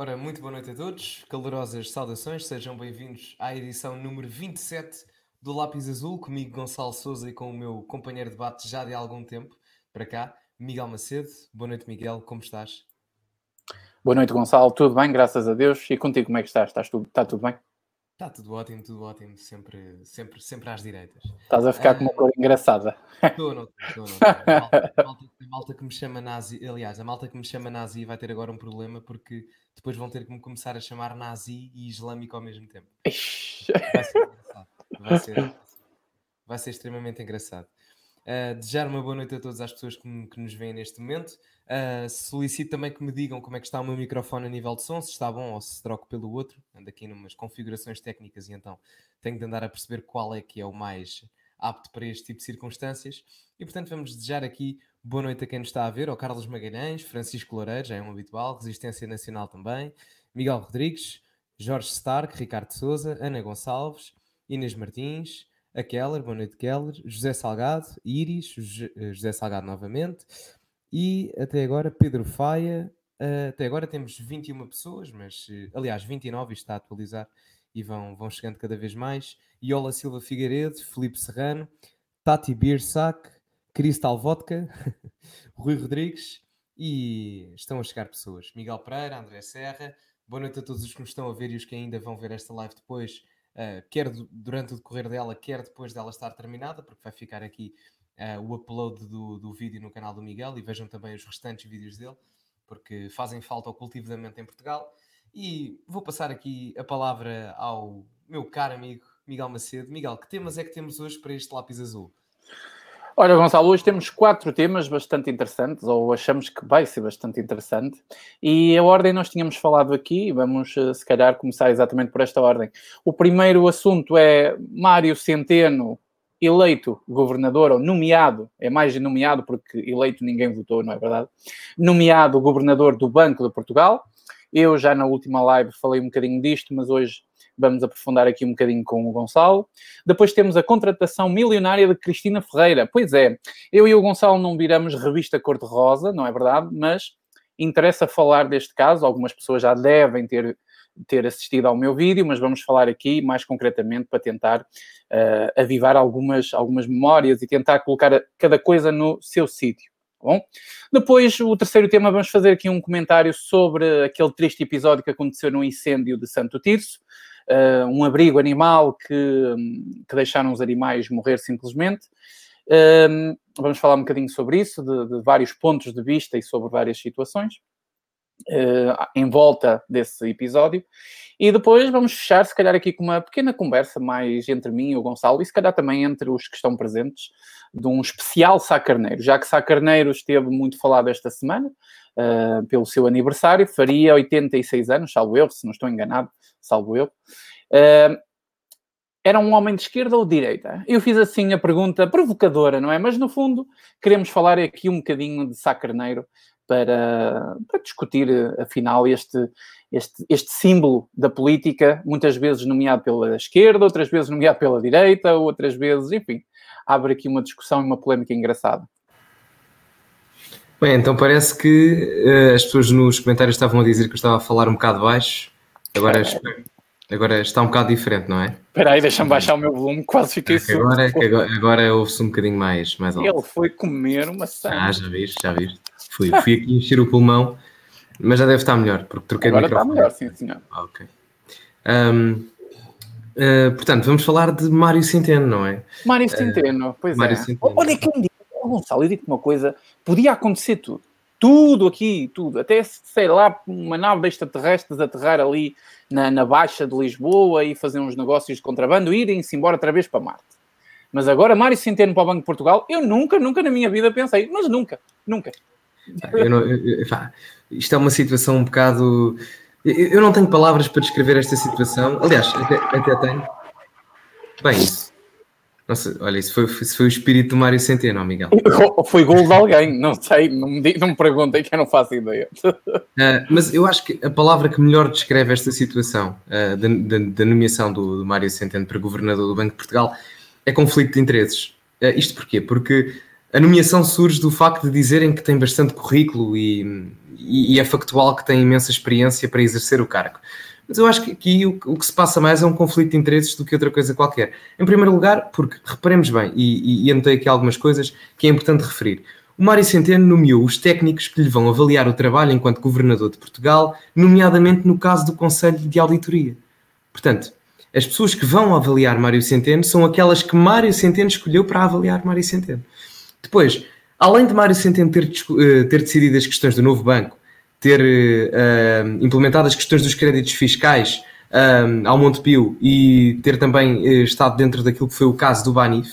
Ora, muito boa noite a todos, calorosas saudações, sejam bem-vindos à edição número 27 do Lápis Azul, comigo Gonçalo Souza e com o meu companheiro de debate já de algum tempo para cá, Miguel Macedo. Boa noite, Miguel, como estás? Boa noite, Gonçalo, tudo bem, graças a Deus. E contigo, como é que estás? Estás tudo, está tudo bem? Está tudo ótimo, tudo ótimo, sempre, sempre, sempre às direitas. Estás a ficar com uma ah, cor engraçada. Estou, não estou, não malta, a malta que me chama nazi, aliás, a malta que me chama nazi vai ter agora um problema porque depois vão ter que me começar a chamar nazi e islâmico ao mesmo tempo. Vai ser engraçado. Vai ser, vai ser extremamente engraçado. Uh, desejar uma boa noite a todas as pessoas que, que nos veem neste momento. Uh, solicito também que me digam como é que está o meu microfone a nível de som, se está bom ou se troco pelo outro. Ando aqui numas configurações técnicas e então tenho de andar a perceber qual é que é o mais apto para este tipo de circunstâncias. E portanto vamos desejar aqui boa noite a quem nos está a ver, ao Carlos Magalhães, Francisco Loureiro, já é um habitual, Resistência Nacional também, Miguel Rodrigues, Jorge Stark, Ricardo Souza, Ana Gonçalves, Inês Martins, a Keller, boa noite Keller, José Salgado, Iris, José Salgado novamente, e até agora, Pedro Faia. Uh, até agora temos 21 pessoas, mas uh, aliás, 29 está a atualizar e vão, vão chegando cada vez mais. Iola Silva Figueiredo, Felipe Serrano, Tati Birsac, Cristal Vodka, Rui Rodrigues e estão a chegar pessoas. Miguel Pereira, André Serra. Boa noite a todos os que nos estão a ver e os que ainda vão ver esta live depois, uh, quer durante o decorrer dela, quer depois dela estar terminada, porque vai ficar aqui uh, o upload do, do vídeo no canal do Miguel e vejam também os restantes vídeos dele, porque fazem falta ao cultivo da mente em Portugal. E vou passar aqui a palavra ao meu caro amigo Miguel Macedo. Miguel, que temas é que temos hoje para este lápis azul? Olha, Gonçalo, hoje temos quatro temas bastante interessantes, ou achamos que vai ser bastante interessante, e a ordem nós tínhamos falado aqui, vamos eh, se calhar começar exatamente por esta ordem. O primeiro assunto é Mário Centeno, eleito governador, ou nomeado, é mais nomeado porque eleito ninguém votou, não é verdade? Nomeado governador do Banco de Portugal. Eu já na última live falei um bocadinho disto, mas hoje vamos aprofundar aqui um bocadinho com o Gonçalo. Depois temos a contratação milionária de Cristina Ferreira. Pois é, eu e o Gonçalo não viramos revista cor-de-rosa, não é verdade? Mas interessa falar deste caso. Algumas pessoas já devem ter ter assistido ao meu vídeo, mas vamos falar aqui mais concretamente para tentar uh, avivar algumas, algumas memórias e tentar colocar cada coisa no seu sítio. Tá bom? Depois, o terceiro tema, vamos fazer aqui um comentário sobre aquele triste episódio que aconteceu no incêndio de Santo Tirso, uh, um abrigo animal que, que deixaram os animais morrer simplesmente. Uh, vamos falar um bocadinho sobre isso, de, de vários pontos de vista e sobre várias situações uh, em volta desse episódio. E depois vamos fechar, se calhar, aqui com uma pequena conversa mais entre mim e o Gonçalo, e se calhar também entre os que estão presentes, de um especial Sá Carneiro, já que Sá Carneiro esteve muito falado esta semana, uh, pelo seu aniversário, faria 86 anos, salvo eu, se não estou enganado, salvo eu. Uh, era um homem de esquerda ou de direita? Eu fiz assim a pergunta provocadora, não é? Mas no fundo, queremos falar aqui um bocadinho de Sá Carneiro, para, para discutir, afinal, este, este, este símbolo da política, muitas vezes nomeado pela esquerda, outras vezes nomeado pela direita, outras vezes, enfim, abre aqui uma discussão e uma polémica engraçada. Bem, então parece que uh, as pessoas nos comentários estavam a dizer que eu estava a falar um bocado baixo. Agora, agora está um bocado diferente, não é? Espera aí, deixa-me baixar o meu volume, quase fiquei é Agora, agora, agora ouve-se um bocadinho mais, mais alto. Ele foi comer uma maçã. Ah, já viste, já viste. Fui, fui aqui encher o pulmão, mas já deve estar melhor, porque troquei Agora de microfone. está melhor, sim, senhor. Ah, ok. Um, uh, eh, portanto, vamos falar de Mário Centeno, não é? Mário Centeno, uh, pois Mário é. Centeno. Olha, quem diz, Gonçalo, eu digo uma coisa, podia acontecer tudo. Tudo aqui, tudo. Até, sei lá, uma nave de extraterrestres aterrar ali na, na Baixa de Lisboa e fazer uns negócios de contrabando irem-se embora outra vez para Marte. Mas agora, Mário Centeno para o Banco de Portugal, eu nunca, nunca na minha vida pensei, mas nunca, nunca. Eu não, eu, isto é uma situação um bocado. Eu não tenho palavras para descrever esta situação. Aliás, até, até tenho. Bem, isso. Nossa, olha, isso foi, isso foi o espírito do Mário Centeno, Miguel. Foi gol de alguém, não sei, não me, não me perguntem que eu não faço ideia. Uh, mas eu acho que a palavra que melhor descreve esta situação uh, da, da, da, nomeação do, do Mário Centeno para governador do Banco de Portugal é conflito de interesses. Uh, isto porquê? Porque a nomeação surge do facto de dizerem que tem bastante currículo e, e, e é factual que tem imensa experiência para exercer o cargo. Mas eu acho que aqui o, o, que se passa mais é um conflito de interesses do que outra coisa qualquer. Em primeiro lugar, porque reparemos bem, e, e, e anotei aqui algumas coisas que é importante referir. O Mário Centeno nomeou os técnicos que lhe vão avaliar o trabalho enquanto governador de Portugal, nomeadamente no caso do Conselho de Auditoria. Portanto, as pessoas que vão avaliar Mário Centeno são aquelas que Mário Centeno escolheu para avaliar Mário Centeno. Depois, além de Mário Centeno ter, eh, ter decidido as questões do novo banco, ter uh, implementado as questões dos créditos fiscais uh, ao Montepio e ter também uh, estado dentro daquilo que foi o caso do Banif,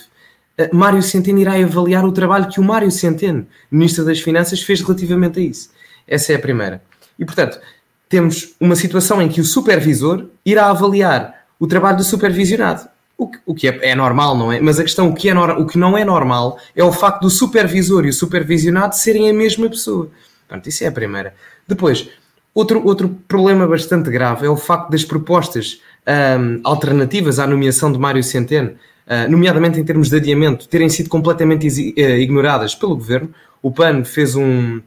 Mário Centeno irá avaliar o trabalho que o Mário Centeno, Ministro das Finanças, fez relativamente a isso. Essa é a primeira. E, portanto, temos uma situação em que o supervisor irá avaliar o trabalho do supervisionado. O que, o que é, é, normal, não é? Mas a questão, o que, é o que não é normal é o facto do supervisor e o supervisionado serem a mesma pessoa. Pronto, isso é a primeira. Depois, outro, outro problema bastante grave é o facto das propostas um, alternativas à nomeação de Mário Centeno, uh, nomeadamente em termos de adiamento, terem sido completamente uh, ignoradas pelo governo. O PAN fez um.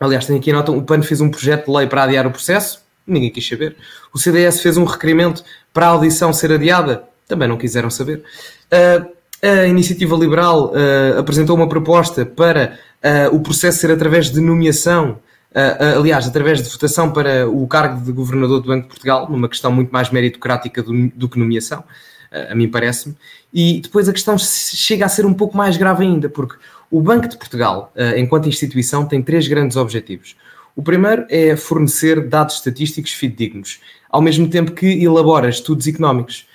Aliás, tem aqui a nota: o PAN fez um projeto de lei para adiar o processo, ninguém quis saber. O CDS fez um requerimento para a audição ser adiada, também não quiseram saber. Uh, a Iniciativa Liberal uh, apresentou uma proposta para uh, o processo ser através de nomeação, aliás, através de votação para o cargo de Governador do Banco de Portugal, numa questão muito mais meritocrática do, do que nomeação, a mim parece-me. E depois a questão chega a ser um pouco mais grave ainda, porque o Banco de Portugal, enquanto instituição, tem três grandes objetivos. O primeiro é fornecer dados estatísticos fidedignos, ao mesmo tempo que elabora estudos económicos.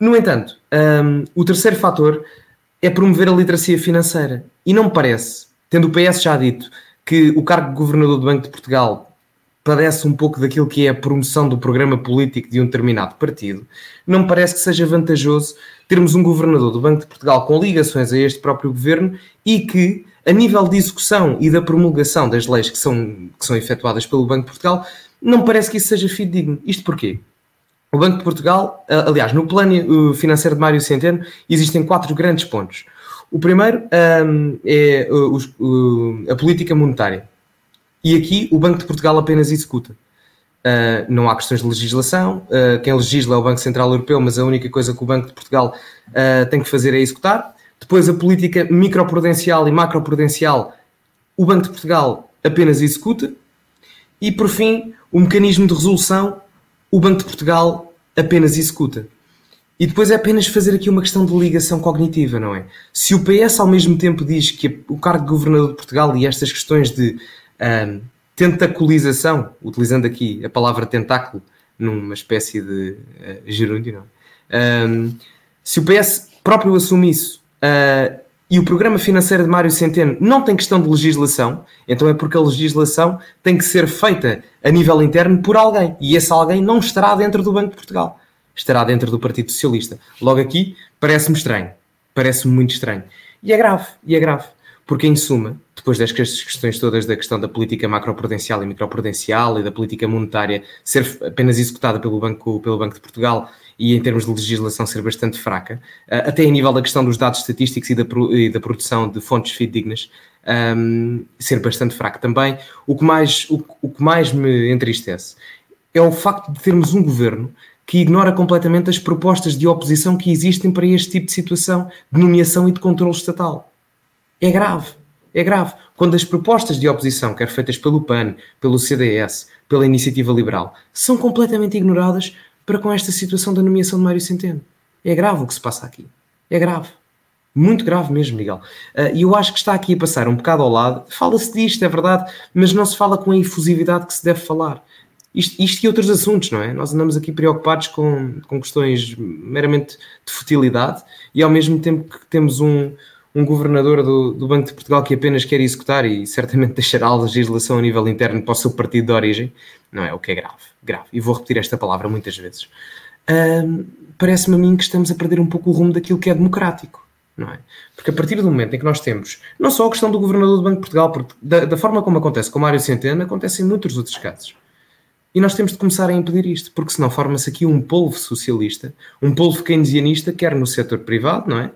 No entanto, um, o terceiro fator é promover a literacia financeira. E não me parece, tendo o PS já dito que o cargo de governador do Banco de Portugal padece um pouco daquilo que é a promoção do programa político de um determinado partido, não me parece que seja vantajoso termos um governador do Banco de Portugal com ligações a este próprio governo e que, a nível de execução e da promulgação das leis que são, que são efetuadas pelo Banco de Portugal, não parece que isso seja fidedigno. Isto porquê? O Banco de Portugal, aliás, no plano financeiro de Mário Centeno, existem quatro grandes pontos. O primeiro um, é uh, a política monetária. E aqui o Banco de Portugal apenas executa. Uh, não há questões de legislação. Uh, quem legisla é o Banco Central Europeu, mas a única coisa que o Banco de Portugal uh, tem que fazer é executar. Depois, a política microprudencial e macroprudencial, o Banco de Portugal apenas executa. E, por fim, o mecanismo de resolução, o Banco de Portugal apenas executa. E depois é apenas fazer aqui uma questão de ligação cognitiva, não é? Se o PS ao mesmo tempo diz que o cargo de governador de Portugal e estas questões de um, tentaculização, utilizando aqui a palavra tentáculo numa espécie de uh, gerúndio, não é? Um, se o PS próprio assume isso uh, e o programa financeiro de Mário Centeno não tem questão de legislação, então é porque a legislação tem que ser feita a nível interno por alguém. E esse alguém não estará dentro do Banco de Portugal. Estará dentro do Partido Socialista. Logo aqui, parece-me estranho. Parece-me muito estranho. E é grave, e é grave. Porque, em suma, depois destas questões todas da questão da política macroprudencial e microprudencial e da política monetária ser apenas executada pelo Banco, pelo Banco de Portugal e em termos de legislação ser bastante fraca, eh, até em nível da questão dos dados estatísticos e da, e da produção de fontes fidedignas, um, ehm, ser bastante fraco também. O que, mais, o, o que mais me entristece é o facto de termos um governo que ignora completamente as propostas de oposição que existem para este tipo de situação de nomeação e de controle estatal. É grave, é grave. Quando as propostas de oposição, quer feitas pelo PAN, pelo CDS, pela Iniciativa Liberal, são completamente ignoradas para com esta situação da nomeação de Mário Centeno. É grave o que se passa aqui. É grave. Muito grave mesmo, Miguel. Uh, e eu acho que está aqui a passar um bocado ao lado. Fala-se disto, é verdade, mas não se fala com a efusividade que se deve falar. Isto, isto, e outros assuntos, não é? Nós andamos aqui preocupados com, com questões meramente de futilidade e ao mesmo tempo que temos um, um governador do, do, Banco de Portugal que apenas quer executar e certamente deixará a legislação a nível interno para o seu partido de origem, não é? O que é grave, grave. E vou repetir esta palavra muitas vezes. Parece-me a mim que estamos a perder um pouco o rumo daquilo que é democrático, não é? Porque a partir do momento em que nós temos, não só a questão do governador do Banco de Portugal, porque da, da forma como acontece com Mário Centeno, acontece em muitos outros casos. E nós temos de começar a impedir isto, porque senão forma-se aqui um polvo socialista, um polvo keynesianista, quer no setor privado, não é?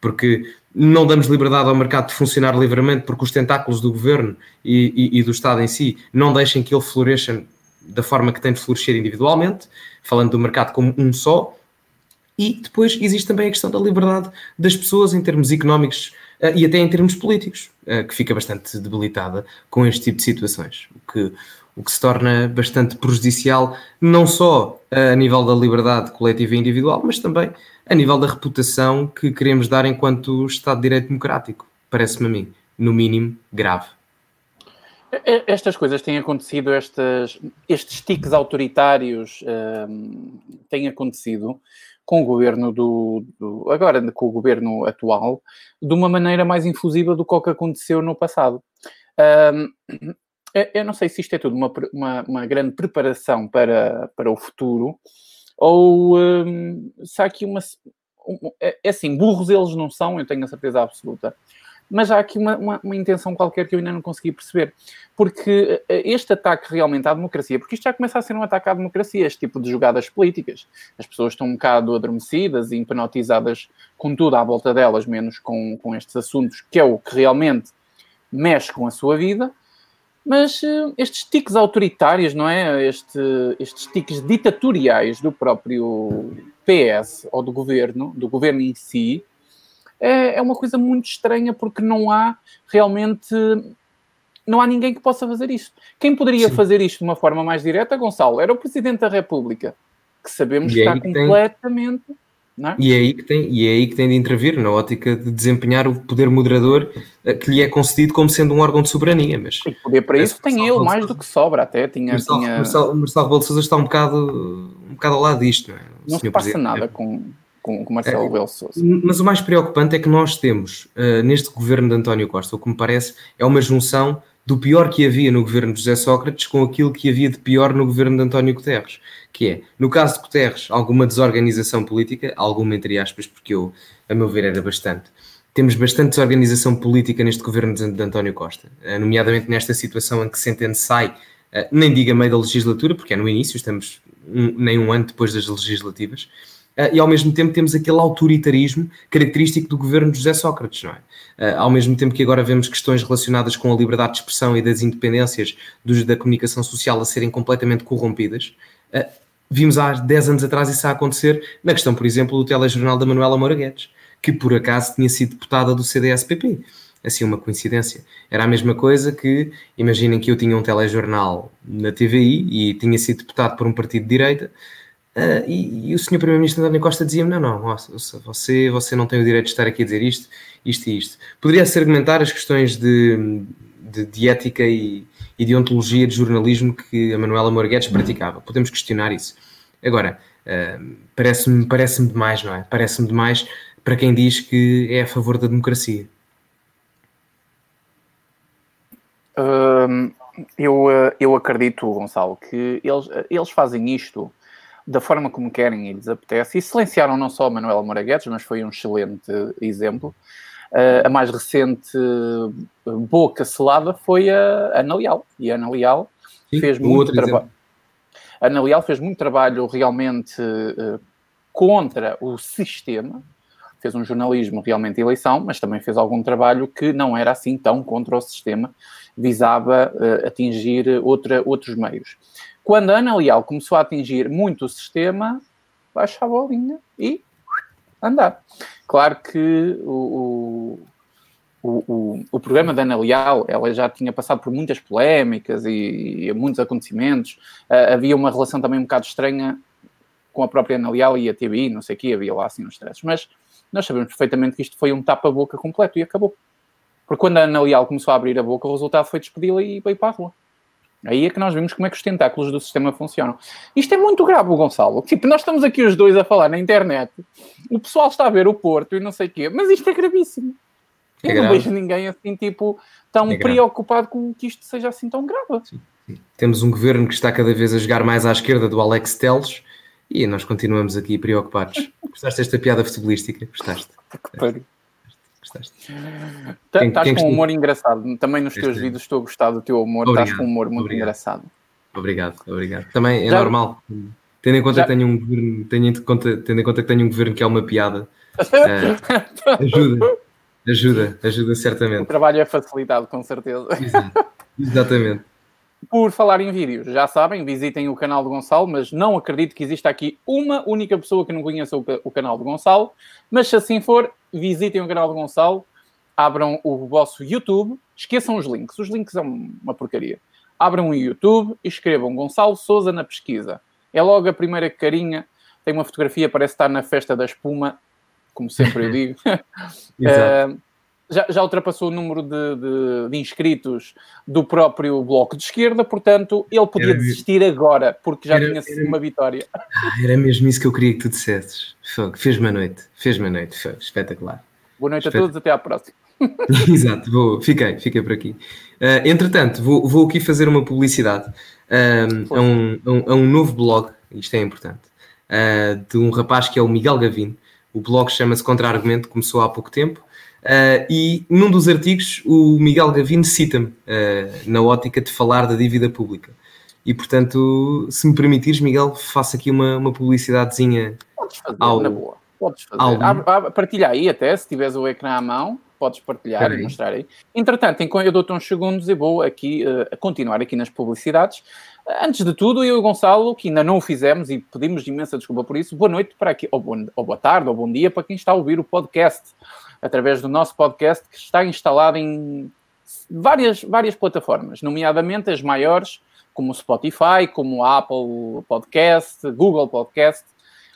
Porque não damos liberdade ao mercado de funcionar livremente porque os tentáculos do governo e, e, e do Estado em si não deixem que ele floresça da forma que tem de florescer individualmente, falando do mercado como um só. E depois existe também a questão da liberdade das pessoas em termos económicos uh, e até em termos políticos, uh, que fica bastante debilitada com este tipo de situações, o que, o que se torna bastante prejudicial, não só a nível da liberdade coletiva e individual, mas também a nível da reputação que queremos dar enquanto Estado de Direito Democrático. Parece-me a mim, no mínimo, grave. Estas coisas têm acontecido, estas, estes tiques autoritários um, têm acontecido com o governo do, do, agora com o governo atual de uma maneira mais infusiva do que o que aconteceu no passado. Um, eu não sei se isto é tudo uma, uma, uma grande preparação para, para o futuro ou um, se há aqui uma. Um, é, é assim, burros eles não são, eu tenho a certeza absoluta. Mas há aqui uma, uma, uma, intenção qualquer que eu ainda não consegui perceber. Porque eh, este ataque realmente à democracia, porque isto já começa a ser um ataque à democracia, este tipo de jogadas políticas. As pessoas estão um bocado adormecidas e hipnotizadas com tudo à volta delas, menos com, com estes assuntos, que é o que realmente mexe com a sua vida. Mas uh, estes tiques autoritários, não é? Este, estes tiques ditatoriais do próprio PS ou do governo, do governo em si, é, é uma coisa muito estranha porque não há realmente. Não há ninguém que possa fazer isto. Quem poderia Sim. fazer isto de uma forma mais direta, Gonçalo, era o Presidente da República, que sabemos que está completamente. Tem é? E, é aí que tem, e é aí que tem de intervir, na ótica de desempenhar o poder moderador eh, que lhe é concedido como sendo um órgão de soberania. Mas, e poder para isso tem ele mais do que sobra, até. Tinha, Marcelo, tinha... Marcelo, Marcelo Rebelo de Sousa está um bocado, um bocado ao lado disto. Não, é? não se passa Presidente. nada com, com, com Marcelo é, Rebelo de Sousa. Mas o mais preocupante é que nós temos, uh, neste governo de António Costa, o que me parece é uma junção do pior que havia no governo de José Sócrates com aquilo que havia de pior no governo de António Guterres, que é, no caso de Guterres, alguma desorganização política, alguma entre aspas, porque eu, a meu ver, era bastante. Temos bastante desorganização política neste governo de António Costa, eh, nomeadamente nesta situação em que se entende sai, eh, nem diga meio da legislatura, porque é no início, estamos um, nem um ano depois das legislativas, eh, e ao mesmo tempo temos aquele autoritarismo característico do governo de José Sócrates, não é? Eh, ao mesmo tempo que agora vemos questões relacionadas com a liberdade de expressão e das independências dos, da comunicação social a serem completamente corrompidas, eh, vimos há 10 anos atrás isso a acontecer na questão, por exemplo, do telejornal da Manuela Moura Guedes, que por acaso tinha sido deputada do CDS-PP. Assim, uma coincidência. Era a mesma coisa que, imaginem que eu tinha um telejornal na TVI e tinha sido deputado por um partido de direita, Uh, e, e, o senhor Primeiro-Ministro António Costa dizia-me: não, não, você, você não tem o direito de estar aqui a dizer isto, isto e isto. Poderia-se argumentar as questões de, de, de ética e, e, de ontologia de jornalismo que a Manuela Morguedes praticava. Podemos questionar isso. Agora, uh, parece-me parece demais, não é? Parece-me demais para quem diz que é a favor da democracia. Eu, eu acredito, Gonçalo, que eles, eles fazem isto da forma como querem e lhes apetece, e silenciaram não só Manuel Moura Guedes, mas foi um excelente exemplo. Uh, a mais recente boca selada foi a Ana Leal, e a Ana Leal Sim, fez muito trabalho. Ana Leal fez muito trabalho realmente uh, contra o sistema, fez um jornalismo realmente eleição, mas também fez algum trabalho que não era assim tão contra o sistema, visava uh, atingir outra, outros meios. Quando a Ana Leal começou a atingir muito o sistema, baixa a bolinha e andar. Claro que o, o, o, o, programa da Ana Leal, ela já tinha passado por muitas polémicas e, e muitos acontecimentos. Uh, havia uma relação também um bocado estranha com a própria Ana Leal e a TBI, não sei o que, havia lá assim uns stresses. Mas nós sabemos perfeitamente que isto foi um tapa-boca completo e acabou. Porque quando a Ana Leal começou a abrir a boca, o resultado foi despedi-la e veio para a rua. Aí é que nós vimos como é que os tentáculos do sistema funcionam. Isto é muito grave, Gonçalo. Tipo, nós estamos aqui os dois a falar na internet, o pessoal está a ver o Porto e não sei o quê, mas isto é gravíssimo. É Eu grave. não vejo ninguém assim, tipo, tão é preocupado com que isto seja assim tão grave. Sim, sim. Temos um governo que está cada vez a jogar mais à esquerda do Alex Teles e nós continuamos aqui preocupados. Gostaste desta piada futebolística? Gostaste? Que pariu. Gostaste? Estás com um humor engraçado. Também nos teus vídeos estou a gostar do teu humor. Estás com um humor muito obrigado. engraçado. Obrigado, obrigado. Também é Já... normal. Tendo em, conta Já... que tenho um governo, tendo, em conta, tendo em conta que tenho um governo que é uma piada, uh, ajuda, Ajuda, ajuda certamente. O trabalho é facilitado, com certeza. Exato. Exatamente. Por falar em vídeos, já sabem, visitem o canal do Gonçalo, mas não acredito que exista aqui uma única pessoa que não conheça o, o canal do Gonçalo. Mas se assim for, visitem o canal do Gonçalo, abram o vosso YouTube, esqueçam os links, os links são uma porcaria. Abram o YouTube e escrevam Gonçalo Souza na pesquisa. É logo a primeira carinha, tem uma fotografia, parece estar na festa da espuma, como sempre eu digo. Exato. uh, já, já ultrapassou o número de, de, de, inscritos do próprio Bloco de Esquerda, portanto, ele podia era desistir agora, porque já era, tinha era, uma vitória. Ah, era mesmo isso que eu queria que tu dissesses. Fez-me a noite, fez-me a noite, foi espetacular. Boa noite a todos, até à próxima. Exato, vou, fiquei, fiquei por aqui. Uh, entretanto, vou, vou aqui fazer uma publicidade uh, a, um, a, um, a, um, novo blog, isto é importante, uh, de um rapaz que é o Miguel Gavino. O blog chama-se Contra-Argumento, começou há pouco tempo. Uh, e num dos artigos, o Miguel Gavino cita-me uh, na ótica de falar da dívida pública. E portanto, se me permitires, Miguel, faço aqui uma, uma publicidadezinha. Podes fazer, ao, na boa. Podes fazer. Ao... Partilha aí até, se tiveres o ecrã à mão, podes partilhar e mostrar aí. Entretanto, eu dou-te uns segundos, eu vou aqui uh, continuar aqui nas publicidades. Antes de tudo, eu e o Gonçalo, que ainda não o fizemos e pedimos imensa desculpa por isso, boa noite para aqui, ou, bom, ou boa tarde, ou bom dia para quem está a ouvir o podcast através do nosso podcast que está instalado em várias, várias plataformas, nomeadamente as maiores, como Spotify, como Apple Podcast, Google Podcast.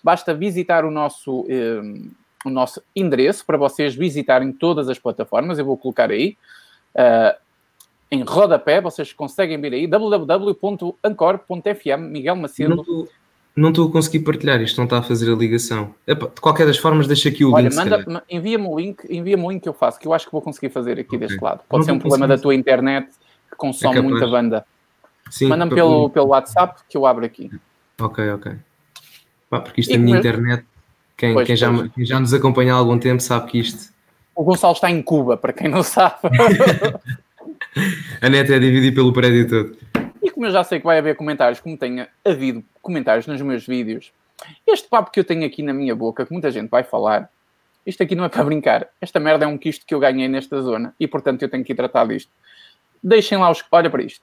Basta visitar o nosso, eh, o nosso endereço para vocês visitarem todas as plataformas. Eu vou colocar aí. Uh, em rodapé, vocês conseguem vir aí www.ancor.fm Miguel Macedo não estou a conseguir partilhar, isto não está a fazer a ligação. Epa, de qualquer das formas, deixa aqui o Olha, link. Olha, envia-me o link, envia-me o link que eu faço, que eu acho que vou conseguir fazer aqui okay. deste lado. Pode não ser um problema da tua internet que consome é muita banda. Manda-me pelo, pelo WhatsApp que eu abro aqui. Ok, ok. Pá, porque isto é a minha internet, quem, pois, quem, já, quem já nos acompanha há algum tempo sabe que isto. O Gonçalo está em Cuba, para quem não sabe. a net é dividida pelo prédio todo. E como eu já sei que vai haver comentários, como tenha havido comentários nos meus vídeos, este papo que eu tenho aqui na minha boca, que muita gente vai falar, isto aqui não é para brincar. Esta merda é um quisto que eu ganhei nesta zona e, portanto, eu tenho que ir tratar disto. Deixem lá os. Olha para isto.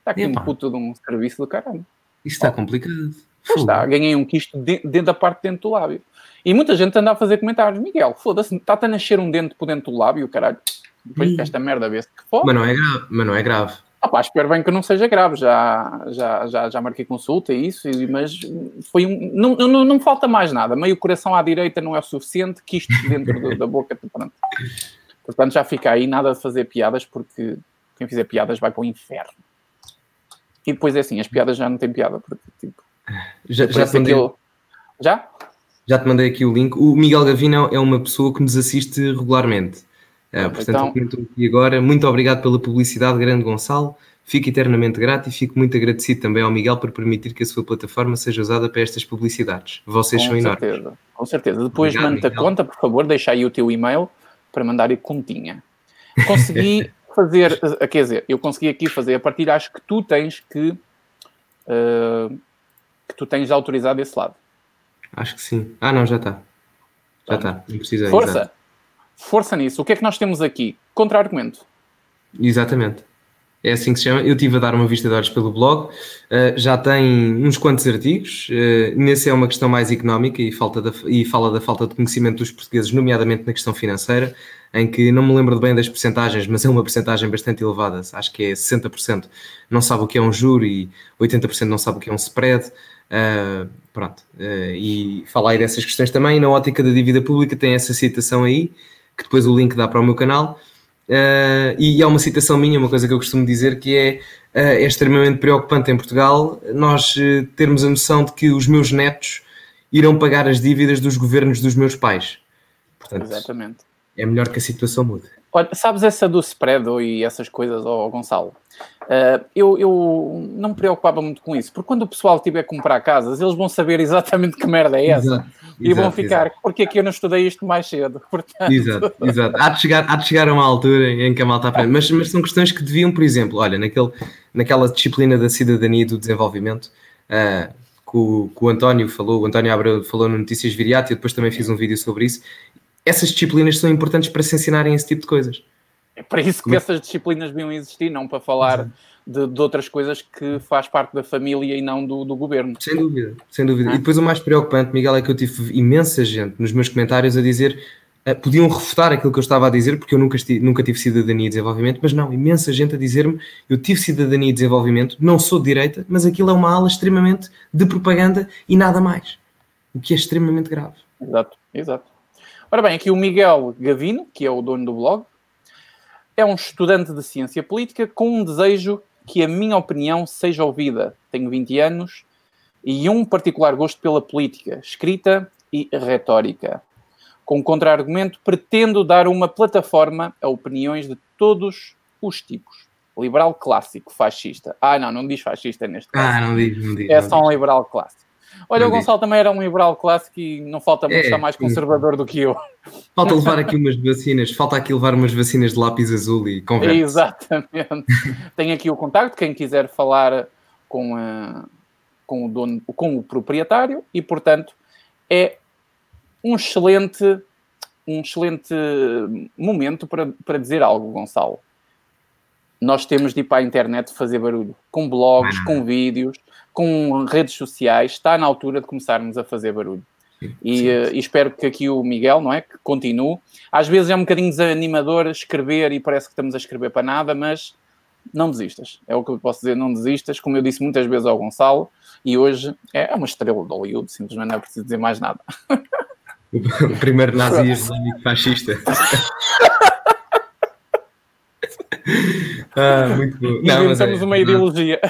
Está aqui Epa. um puto de um serviço do caralho. Isto está complicado. Está, ganhei um quisto dentro da parte de dentro do lábio. E muita gente anda a fazer comentários. Miguel, foda-se, está-te a nascer um dente por dentro do lábio, caralho. Depois desta merda, vê-se que foda. Mas não é grave, mas não é grave. Ah, pá, espero bem que não seja grave, já, já, já, já marquei consulta e isso, mas foi um. Não, não, não falta mais nada. Meio coração à direita não é o suficiente, que isto dentro do, da boca, pronto. Portanto, já fica aí nada de fazer piadas, porque quem fizer piadas vai para o inferno. E depois é assim, as piadas já não têm piada, porque tipo. Já, já, te mandei, aquilo... já? Já te mandei aqui o link. O Miguel Gavino é uma pessoa que nos assiste regularmente. Uh, portanto, então... aqui agora. Muito obrigado pela publicidade, grande Gonçalo. Fico eternamente grato e fico muito agradecido também ao Miguel por permitir que a sua plataforma seja usada para estas publicidades. Vocês com são certeza, enormes. Com certeza. Depois manda a conta, por favor, deixa aí o teu e-mail para mandar a continha. Consegui fazer, eh, quer dizer, eu consegui aqui fazer a partir, acho que tu tens que uh, que tu tens autorizado esse lado. Acho que sim. Ah, não, já está. Já está. Não precisa. Força! Exato força nisso. O que é que nós temos aqui? Contra-argumento. Exatamente. É assim que se chama. Eu estive a dar uma vista de olhos pelo blog, uh, já tem uns quantos artigos. Uh, nesse é uma questão mais económica e, falta da, e fala da falta de conhecimento dos portugueses, nomeadamente na questão financeira, em que não me lembro bem das percentagens, mas é uma percentagem bastante elevada. Acho que é 60% não sabe o que é um juro e 80% não sabe o que é um spread. Uh, pronto. e fala aí dessas questões também. Na ótica da dívida pública tem essa citação aí que depois o link dá para o meu canal. Uh, e é uma citação minha, uma coisa que eu costumo dizer, que é, uh, é extremamente preocupante em Portugal nós uh, termos a noção de que os meus netos irão pagar as dívidas dos governos dos meus pais. Portanto, Exatamente. é melhor que a situação mude. Olha, sabes essa do spread e essas coisas, oh, Gonçalo? Uh, eu, eu não me preocupava muito com isso, porque quando o pessoal tiver a comprar casas, eles vão saber exatamente que merda é essa exato, e exato, vão ficar, exato. porque é que eu não estudei isto mais cedo? Portanto... Exato, exato. Há de, chegar, há de chegar a uma altura em que a malta aprende, mas, mas são questões que deviam, por exemplo, olha, naquele, naquela disciplina da cidadania e do desenvolvimento. Uh, que o, que o, António falou, o António Abreu falou no Notícias Viriato, e eu depois também fiz um vídeo sobre isso essas disciplinas são importantes para se ensinarem esse tipo de coisas. É para isso que essas disciplinas deviam existir, não para falar de, de, outras coisas que faz parte da família e não do, do governo. Sem dúvida, sem dúvida. Ah. E depois o mais preocupante, Miguel, é que eu tive imensa gente nos meus comentários a dizer uh, podiam refutar aquilo que eu estava a dizer, porque eu nunca, esti, nunca tive cidadania e desenvolvimento, mas não, imensa gente a dizer-me eu tive cidadania e desenvolvimento, não sou de direita, mas aquilo é uma ala extremamente de propaganda e nada mais. O que é extremamente grave. Exato, exato. Ora bem, aqui o Miguel Gavino, que é o dono do blog, é um estudante de ciência política com um desejo que a minha opinião seja ouvida. Tenho 20 anos e um particular gosto pela política, escrita e retórica. Com contra-argumento, pretendo dar uma plataforma a opiniões de todos os tipos. Liberal clássico, fascista. Ah, não, não diz fascista neste caso. Ah, não diz, não diz. É só um liberal clássico. Olha, não o Gonçalo também era um liberal clássico e não falta muito, é, mais conservador sim. do que eu. Falta levar aqui umas vacinas, falta aqui levar umas vacinas de lápis azul e conversa. Exatamente. Tenho aqui o contacto, quem quiser falar com, a, com o dono, com o proprietário e, portanto, é um excelente, um excelente momento para, para dizer algo, Gonçalo. Nós temos de ir para a internet fazer barulho, com blogs, com vídeos, com redes sociais, está na altura de começarmos a fazer barulho. E, uh, e, espero que aqui o Miguel, não é? Que continue. Às vezes é um bocadinho desanimador escrever e parece que estamos a escrever para nada, mas não desistas. É o que eu posso dizer, não desistas. Como eu disse muitas vezes ao Gonçalo, e hoje é uma estrela de Hollywood, simplesmente não é preciso dizer mais nada. O primeiro nazi islâmico fascista. ah, muito bom. Não, mas é, uma ideologia.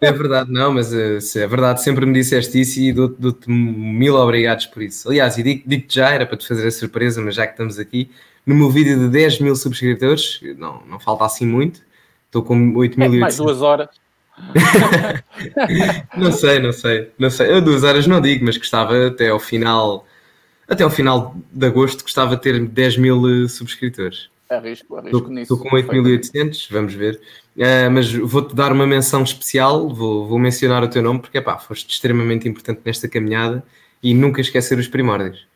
É verdade, não, mas eh, é verdade, sempre me disseste isso e dou-te mil obrigados por isso. Aliás, e digo-te digo já, era para te fazer a surpresa, mas já que estamos aqui, no meu vídeo de 10 mil subscritores, não, não falta assim muito, estou com 8.800. É mais duas horas. não sei, não sei, não sei. Eu duas horas não digo, mas gostava até ao final, até ao final de agosto, gostava de ter 10 mil eh, subscritores. Arrisco, arrisco estou, nisso. Estou com 8.800, vamos ver. Uh, mas vou-te dar uma menção especial, vou, vou mencionar o teu nome, porque pá, foste extremamente importante nesta caminhada e nunca esquecer os primórdios.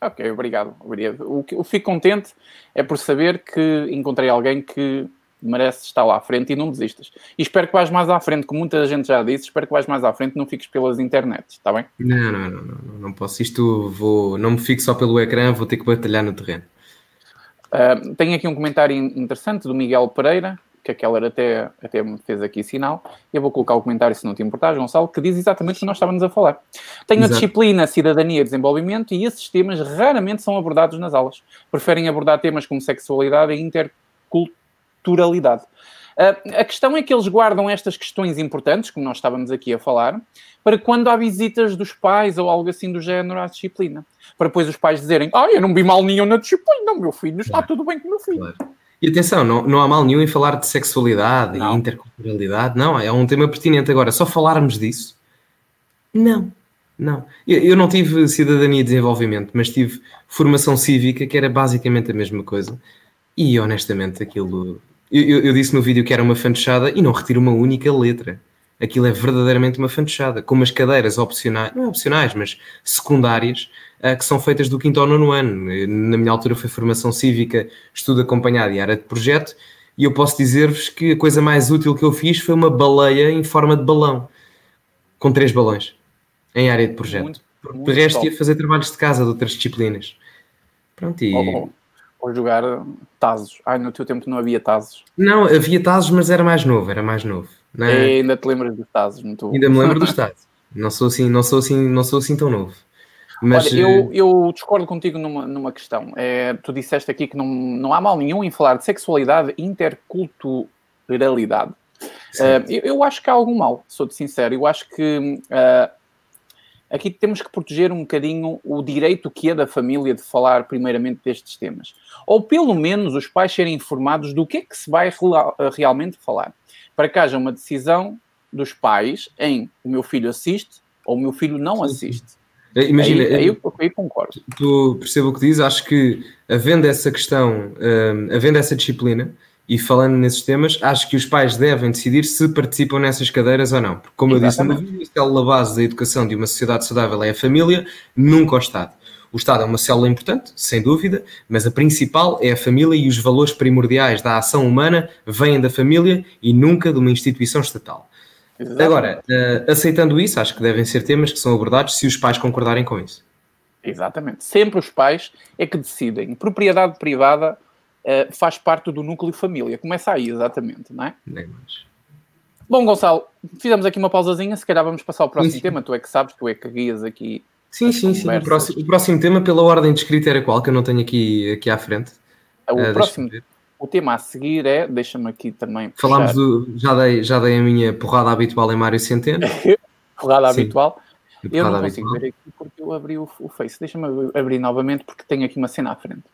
Ok, obrigado. obrigado. O que eu fico contente é por saber que encontrei alguém que merece estar lá à frente e não desistas. E espero que vais mais à frente, como muita gente já disse, espero que vais mais à frente e não fiques pelas internets, está bem? Não, não, não, não, não posso. Isto vou, não me fico só pelo ecrã, vou ter que batalhar no terreno. Uh, tenho aqui um comentário interessante do Miguel Pereira, que aquela até, até me fez aqui sinal. Eu vou colocar o comentário, se não te importares, Gonçalo, que diz exatamente o que nós estávamos a falar. Tenho Exato. a disciplina Cidadania e Desenvolvimento e esses temas raramente são abordados nas aulas. Preferem abordar temas como sexualidade e interculturalidade. Uh, a questão é que eles guardam estas questões importantes, como nós estávamos aqui a falar, para quando há visitas dos pais ou algo assim do género à disciplina. Para depois os pais dizerem: Ah, eu não vi mal nenhum na disciplina, o meu filho está claro. tudo bem com o meu filho. Claro. E atenção, não, não há mal nenhum em falar de sexualidade não. e interculturalidade, não, é um tema pertinente. Agora, só falarmos disso? Não, não. Eu, eu não tive cidadania e desenvolvimento, mas tive formação cívica, que era basicamente a mesma coisa. E honestamente, aquilo. Eu, eu, eu disse no vídeo que era uma fantochada e não retiro uma única letra aquilo é verdadeiramente uma fantochada, com umas cadeiras opcionais, não opcionais, mas secundárias, uh, que são feitas do quinto ao nono ano. Na minha altura foi formação cívica, estudo acompanhado e área de projeto, e eu posso dizer-vos que a coisa mais útil que eu fiz foi uma baleia em forma de balão, com três balões, em área de projeto. Muito, muito de resto, ia fazer trabalhos de casa de outras disciplinas. Pronto, e... Oh. Ou jogar Tazos. Ai, no teu tempo não havia Tazos. Não, havia Tazos, mas era mais novo, era mais novo. Não é? ainda te lembras dos Tazos, muito Ainda me lembro dos Tazos. Não sou assim, não sou assim, não sou assim tão novo. Mas, Olha, eu, eh, eu discordo contigo numa, numa questão. É, tu disseste aqui que não, não há mal nenhum em falar de sexualidade e interculturalidade. Uh, eu, eu, acho que há algum mal, sou-te sincero. Eu acho que uh, aqui temos que proteger um bocadinho o direito que é da família de falar primeiramente destes temas. Ou pelo menos os pais serem informados do que é que se vai realmente falar para que haja uma decisão dos pais em o meu filho assiste ou o meu filho não assiste. É, imagina, aí, aí, eu, aí concordo. Tu percebo o que dizes, acho que havendo essa questão, um, havendo essa disciplina e falando nesses temas, acho que os pais devem decidir se participam nessas cadeiras ou não. Porque, como Exatamente. eu disse, a base da educação de uma sociedade saudável é a família, nunca o Estado. O Estado é uma célula importante, sem dúvida, mas a principal é a família e os valores primordiais da ação humana vêm da família e nunca de uma instituição estatal. Exatamente. Agora, uh, aceitando isso, acho que devem ser temas que são abordados se os pais concordarem com isso. Exatamente. Sempre os pais é que decidem. Propriedade privada uh, faz parte do núcleo família. Começa aí, exatamente, não é? Nem mais. Bom, Gonçalo, fizemos aqui uma pausazinha. Se calhar vamos passar ao próximo sim, tema. Tu é que sabes, tu é que guias aqui. Sim, sim, sim. O próximo, o próximo, tema, pela ordem de escrita, era qual? Que eu não tenho aqui, aqui à frente. O uh, próximo. O tema a seguir é, deixa-me aqui também. Falámos do. Já dei, já dei a minha porrada habitual em Mário Centeno. porrada Sim. habitual. Eu não consigo habitual. ver aqui porque eu abri o, o Face. Deixa-me abrir novamente porque tenho aqui uma cena à frente.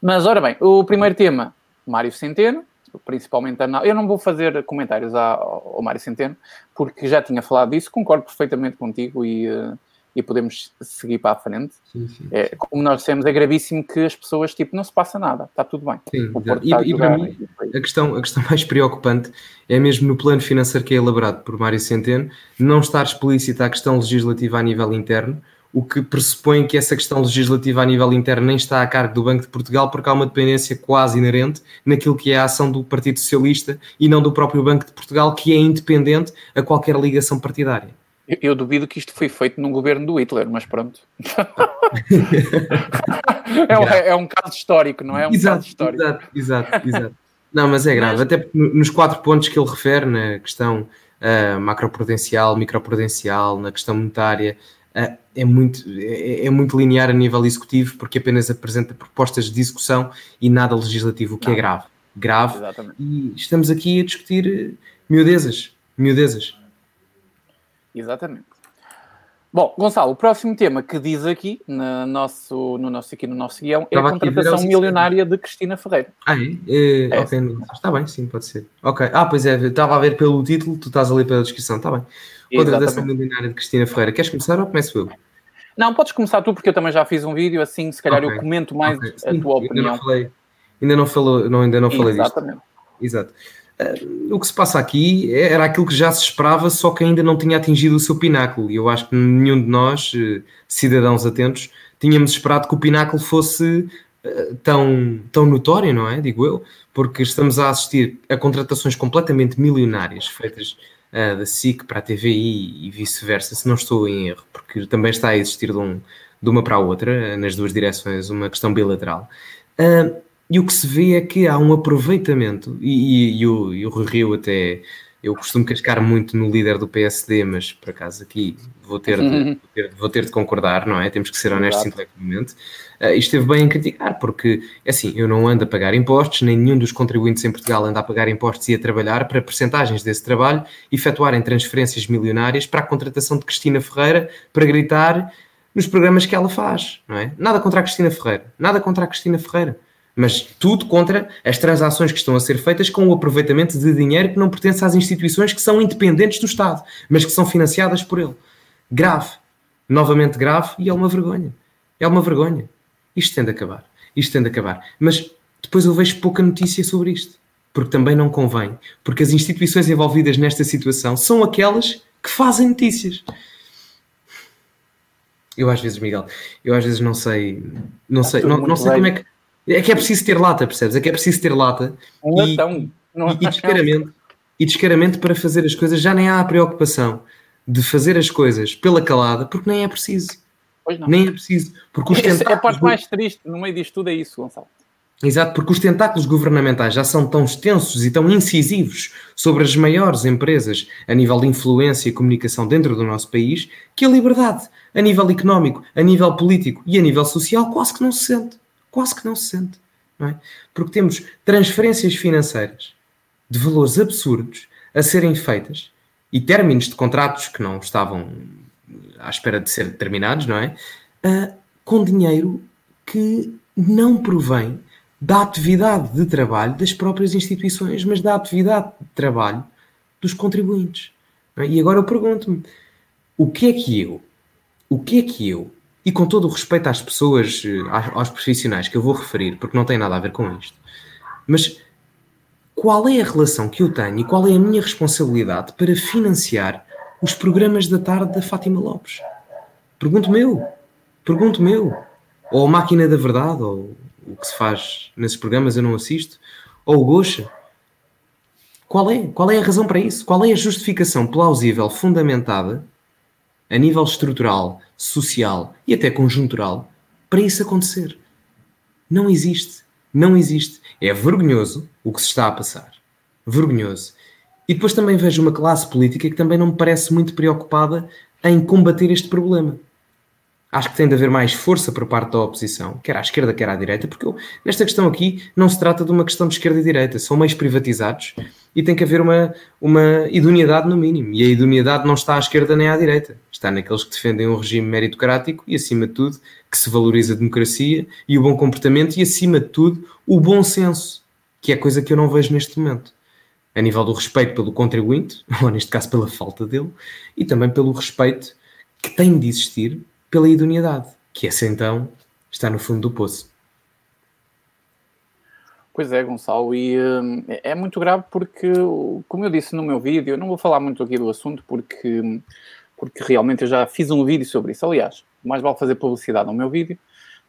Mas, ora bem, o primeiro tema, Mário Centeno, principalmente a... Eu não vou fazer comentários ao, ao Mário Centeno, porque já tinha falado disso, concordo perfeitamente contigo e. Uh, e podemos seguir para a frente. Sim, sim, é, como nós dissemos, é gravíssimo que as pessoas, tipo, não se passa nada, está tudo bem. Sim, e, e para mim, a questão, a questão mais preocupante é mesmo no plano financeiro que é elaborado por Mário Centeno, não estar explícita a questão legislativa a nível interno, o que pressupõe que essa questão legislativa a nível interno nem está a cargo do Banco de Portugal, porque há uma dependência quase inerente naquilo que é a ação do Partido Socialista e não do próprio Banco de Portugal, que é independente a qualquer ligação partidária. Eu duvido que isto foi feito num governo do Hitler, mas pronto. é, um, é, um, caso histórico, não é? um exato, caso histórico. Exato, exato, exato. Não, mas é grave, mas... até nos quatro pontos que ele refere na questão uh, macroprudencial, microprudencial, na questão monetária, uh, é, muito, é, é, muito linear a nível executivo porque apenas apresenta propostas de discussão e nada legislativo, o que é não. é grave. Grave. Exatamente. E estamos aqui a discutir miudezas, miudezas. Exatamente. Bom, Gonçalo, o próximo tema que diz aqui no nosso, no nosso, aqui no nosso guião é a contratação milionária de Cristina Ferreira. Ah, é? é, é. Okay. Está bem, sim, pode ser. Ok. Ah, pois é, estava a ver pelo título, tu estás a ler pela descrição, está bem. Contratação milionária de Cristina Ferreira. Queres começar ou começo eu? Não, podes começar tu, porque eu também já fiz um vídeo, assim, se calhar okay. eu comento mais okay. a tua opinião. Ainda não falei, ainda não, falou, não, ainda não falei Exatamente. disto. Exato o que se passa aqui era aquilo que já se esperava, só que ainda não tinha atingido o seu pináculo. E eu acho que nenhum de nós, eh, cidadãos atentos, tínhamos esperado que o pináculo fosse eh, tão, tão notório, não é? Digo eu, porque estamos a assistir a contratações completamente milionárias feitas uh, da SIC para a TVI e vice-versa, se não estou em erro, porque também está a existir de, um, de uma para a outra, nas duas direções, uma questão bilateral. Uh, e o que se vê é que há um aproveitamento, e, e, e, o, e o Rio até, eu costumo cascar muito no líder do PSD, mas por acaso aqui vou ter de, uhum. vou ter, vou ter de concordar, não é? Temos que ser honestos intelectualmente. Uh, e esteve bem em criticar, porque, é assim, eu não ando a pagar impostos, nem nenhum dos contribuintes em Portugal anda a pagar impostos e a trabalhar para percentagens desse trabalho efetuarem transferências milionárias para a contratação de Cristina Ferreira para gritar nos programas que ela faz, não é? Nada contra a Cristina Ferreira, nada contra a Cristina Ferreira mas tudo contra as transações que estão a ser feitas com o aproveitamento de dinheiro que não pertence às instituições que são independentes do Estado, mas que são financiadas por ele. Grave. Novamente grave e é uma vergonha. É uma vergonha. Isto tem de acabar. Isto tem de acabar. Mas depois eu vejo pouca notícia sobre isto. Porque também não convém. Porque as instituições envolvidas nesta situação são aquelas que fazem notícias. Eu às vezes, Miguel, eu às vezes não sei, não sei, não, não sei como é que é que é preciso ter lata, percebes? É que é preciso ter lata. E, latão. E, e, descaramento, e descaramento para fazer as coisas já nem há a preocupação de fazer as coisas pela calada, porque nem é preciso. Nem é preciso. Porque os tentáculos... É a parte mais triste no meio disto tudo é isso, Gonçalo. Exato, porque os tentáculos governamentais já são tão extensos e tão incisivos sobre as maiores empresas a nível de influência e comunicação dentro do nosso país que a liberdade, a nível económico, a nível político e a nível social, quase que não se sente quase que não se sente. Não é? Porque temos transferências financeiras de valores absurdos a serem feitas e términos de contratos que não estavam à espera de ser terminados, não é? Uh, com dinheiro que não provém da atividade de trabalho das próprias instituições, mas da atividade de trabalho dos contribuintes. É? E agora eu pergunto-me: o que é que eu, o que é que eu, e com todo o respeito às pessoas, eh, aos profissionais que eu vou referir, porque não tem nada a ver com isto, mas qual é a relação que eu tenho e qual é a minha responsabilidade para financiar os programas da tarde da Fátima Lopes? Pergunto-me eu. Pergunto-me eu. ou a Máquina da Verdade, ou o que se faz nesses programas, eu não assisto, ou o Gocha. Qual é? Qual é a razão para isso? Qual é a justificação plausível, fundamentada, a nível estrutural, social e até conjuntural, para isso acontecer? Não existe. Não existe. É vergonhoso o que se está a passar. Vergonhoso. E depois também vejo uma classe política que também não me parece muito preocupada em combater este problema. Acho que tem de haver mais força por parte da oposição, quer à esquerda, quer à direita, porque eu, nesta questão aqui não se trata de uma questão de esquerda e direita, são meios privatizados e tem que haver uma, uma idoneidade no mínimo. E a idoneidade não está à esquerda nem à direita, está naqueles que defendem um regime meritocrático e, acima de tudo, que se valoriza a democracia e o bom comportamento e, acima de tudo, o bom senso, que é coisa que eu não vejo neste momento. A nível do respeito pelo contribuinte, ou neste caso pela falta dele, e também pelo respeito que tem de existir pela idoneidade, que essa então está no fundo do poço. Pois é, Gonçalo, e uh, é muito grave porque, como eu disse no meu vídeo, eu não vou falar muito aqui do assunto porque, porque realmente eu já fiz um vídeo sobre isso. Aliás, mais vale fazer publicidade ao meu vídeo.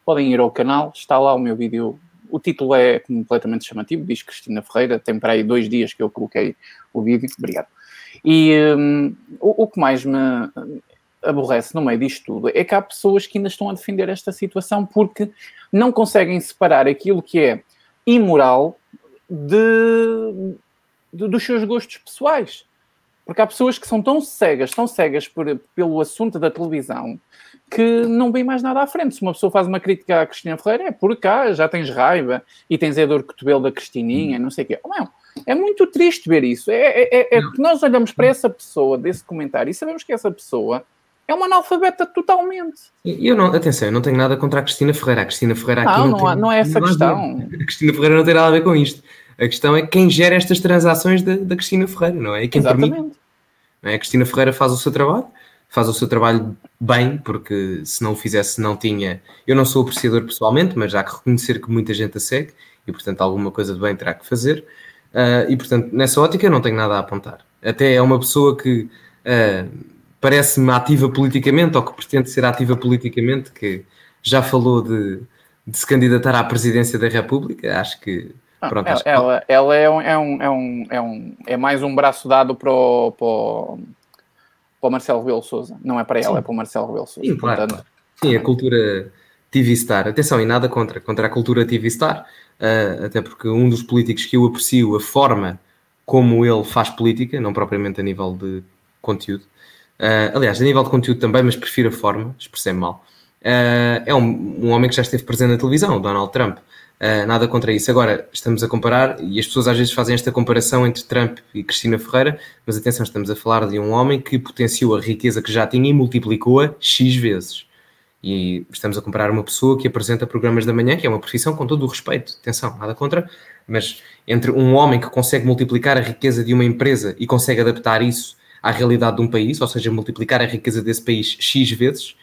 Podem ir ao canal, está lá o meu vídeo. O título é completamente chamativo, diz Cristina Ferreira. Tem para aí dois dias que eu coloquei o vídeo. Obrigado. E um, o, o que mais me aborrece no meio disto tudo é que há pessoas que ainda estão a defender esta situação porque não conseguem separar aquilo que é imoral de, de, dos seus gostos pessoais. Porque há pessoas que são tão cegas, tão cegas por, pelo assunto da televisão, que não vem mais nada à frente. Se uma pessoa faz uma crítica à Cristina Ferreira, é por cá, já tens raiva e tens a dor cotovelo da Cristininha, não sei o quê. Não, é muito triste ver isso. É, é, é, é que nós olhamos para essa pessoa, desse comentário, e sabemos que essa pessoa é uma analfabeta totalmente. Eu não, atenção, eu não tenho nada contra a Cristina Ferreira. A Cristina Ferreira aqui não, não, não, não é essa a questão. A, Cristina Ferreira não tem nada a ver com isto. A questão é quem gera estas transações da, da Cristina Ferreira, não é? E quem Exatamente. permite. Não é? A Cristina Ferreira faz o seu trabalho, faz o seu trabalho bem, porque se não o fizesse, não tinha. Eu não sou apreciador pessoalmente, mas há que reconhecer que muita gente a segue e, portanto, alguma coisa de bem terá que fazer. Uh, e, portanto, nessa ótica, eu não tenho nada a apontar. Até é uma pessoa que. Uh, parece-me ativa politicamente, ou que pretende ser ativa politicamente, que já falou de, de se candidatar à presidência da República, acho que. Ah, pronto, ela, ela, ela, é, um, é, um, é, um, é, um, é mais um braço dado para o, para o, para o Marcelo Rebelo Souza. Não é para ela, Sim. é para o Marcelo Rebelo Souza. Sim, claro, Portanto, Sim, a cultura TV Star. Atenção, e nada contra, contra a cultura TV Star, uh, até porque um dos políticos que eu aprecio a forma como ele faz política, não propriamente a nível de conteúdo, Uh, aliás, a nível de conteúdo também, mas prefiro a forma, expressei-me mal. Uh, é um, um, homem que já esteve presente na televisão, Donald Trump. Uh, nada contra isso. Agora, estamos a comparar, e as pessoas às vezes fazem esta comparação entre Trump e Cristina Ferreira, mas atenção, estamos a falar de um homem que potenciou a riqueza que já tinha e multiplicou-a X vezes. E estamos a comparar uma pessoa que apresenta programas da manhã, que é uma profissão com todo o respeito, atenção, nada contra, mas entre um homem que consegue multiplicar a riqueza de uma empresa e consegue adaptar isso à realidade de um país, ou seja, multiplicar a riqueza desse país X vezes,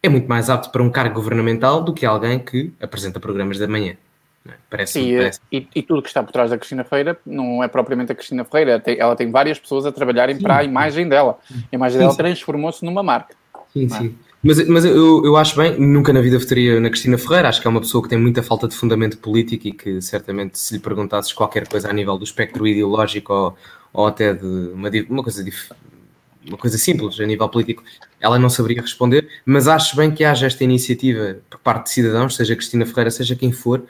é muito mais apto para um cargo governamental do que alguém que apresenta programas da manhã. É? Parece, e, parece. E, e, tudo que está por trás da Cristina Feira não é propriamente a Cristina Feira, ela tem várias pessoas a trabalharem sim, para a imagem dela. A imagem dela transformou-se numa marca. Sim, é? sim. Mas, mas eu, eu acho bem, nunca na vida votaria na Cristina Ferreira, acho que é uma pessoa que tem muita falta de fundamento político e que certamente se lhe perguntasses qualquer coisa a nível do espectro ideológico ou, ou até de uma, uma coisa uma coisa simples a nível político, ela não saberia responder, mas acho bem que haja esta iniciativa por parte de cidadãos, seja Cristina Ferreira, seja quem for,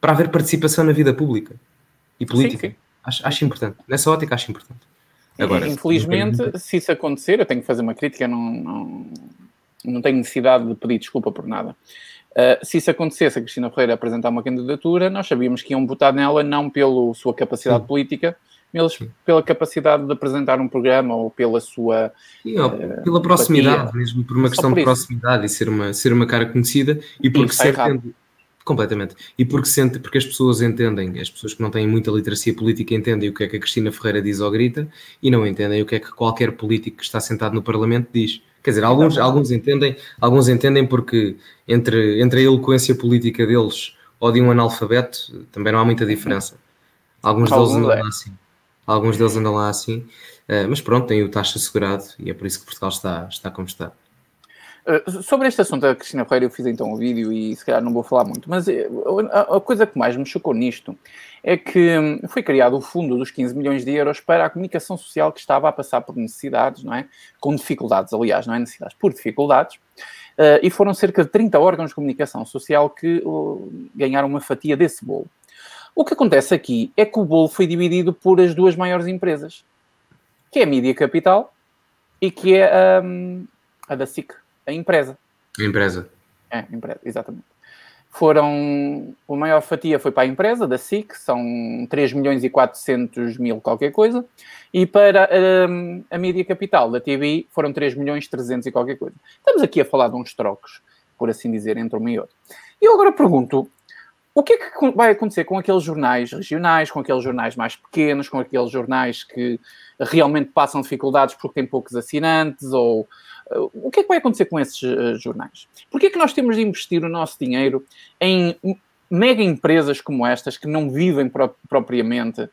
para haver participação na vida pública e política. Sim, sim. Acho, acho importante. Nessa ótica, acho importante. Agora, Infelizmente, se isso acontecer, eu tenho que fazer uma crítica, não, não, não tenho necessidade de pedir desculpa por nada. Uh, se isso acontecesse, a Cristina Ferreira apresentar uma candidatura, nós sabíamos que iam votar nela não pela sua capacidade Sim. política, eles pela capacidade de apresentar um programa ou pela sua. Sim, uh, pela proximidade, mesmo por uma Só questão por de proximidade e ser uma, ser uma cara conhecida e porque se entende, completamente. E porque sente porque as pessoas entendem as pessoas que não têm muita literacia política entendem o que é que a Cristina Ferreira diz ou grita e não entendem o que é que qualquer político que está sentado no Parlamento diz. Quer dizer alguns alguns entendem alguns entendem porque entre entre a eloquência política deles ou de um analfabeto também não há muita diferença. Alguns deles não é. assim Alguns deles andam lá assim, uh, mas pronto, tem o taxa assegurado e é por isso que Portugal está, está como está. Uh, sobre este assunto da Cristina Ferreira, eu fiz então um vídeo e se calhar não vou falar muito, mas a, a coisa que mais me chocou nisto é que hum, foi criado o fundo dos 15 milhões de euros para a comunicação social que estava a passar por necessidades, não é? Com dificuldades, aliás, não é necessidades, por dificuldades. E foram cerca de 30 órgãos de comunicação social que ganharam uma fatia desse bolo. O que acontece aqui é que o bolo foi dividido por as duas maiores empresas, que é a Mídia Capital e que é um, a da SIC, a empresa. A empresa. É, a empresa, exatamente. Foram, a maior fatia foi para a empresa, da SIC, são 3 milhões e 400 mil qualquer coisa, e para um, a Mídia Capital, da TV, foram 3 milhões 300 e qualquer coisa. Estamos aqui a falar de uns trocos, por assim dizer, entre uma e outra. E eu agora pergunto, o que é que vai acontecer com aqueles jornais regionais, com aqueles jornais mais pequenos, com aqueles jornais que realmente passam dificuldades porque têm poucos assinantes, ou o que é que vai acontecer com esses uh, jornais? Porquê é que nós temos de investir o nosso dinheiro em mega empresas como estas, que não vivem pro propriamente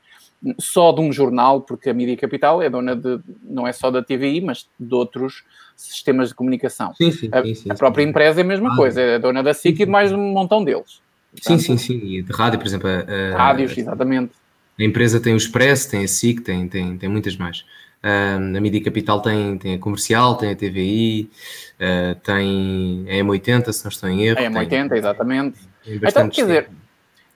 só de um jornal, porque a Mídia Capital é dona de, não é só da TVI, mas de outros sistemas de comunicação. Sim, sim, a, sim, a própria empresa é a mesma ah, coisa, é dona da SIC e de mais um montão deles. Portanto, sim, sim, sim, e de rádio, por exemplo. A, rádios, exatamente. A empresa tem o Expresso, tem a SIC, tem, tem, tem muitas mais. Uh, a Mídia Capital tem, tem a comercial, tem a TVI, uh, tem a M80, se não estou em erro. A M80, tem, exatamente. Tem então, quer dizer,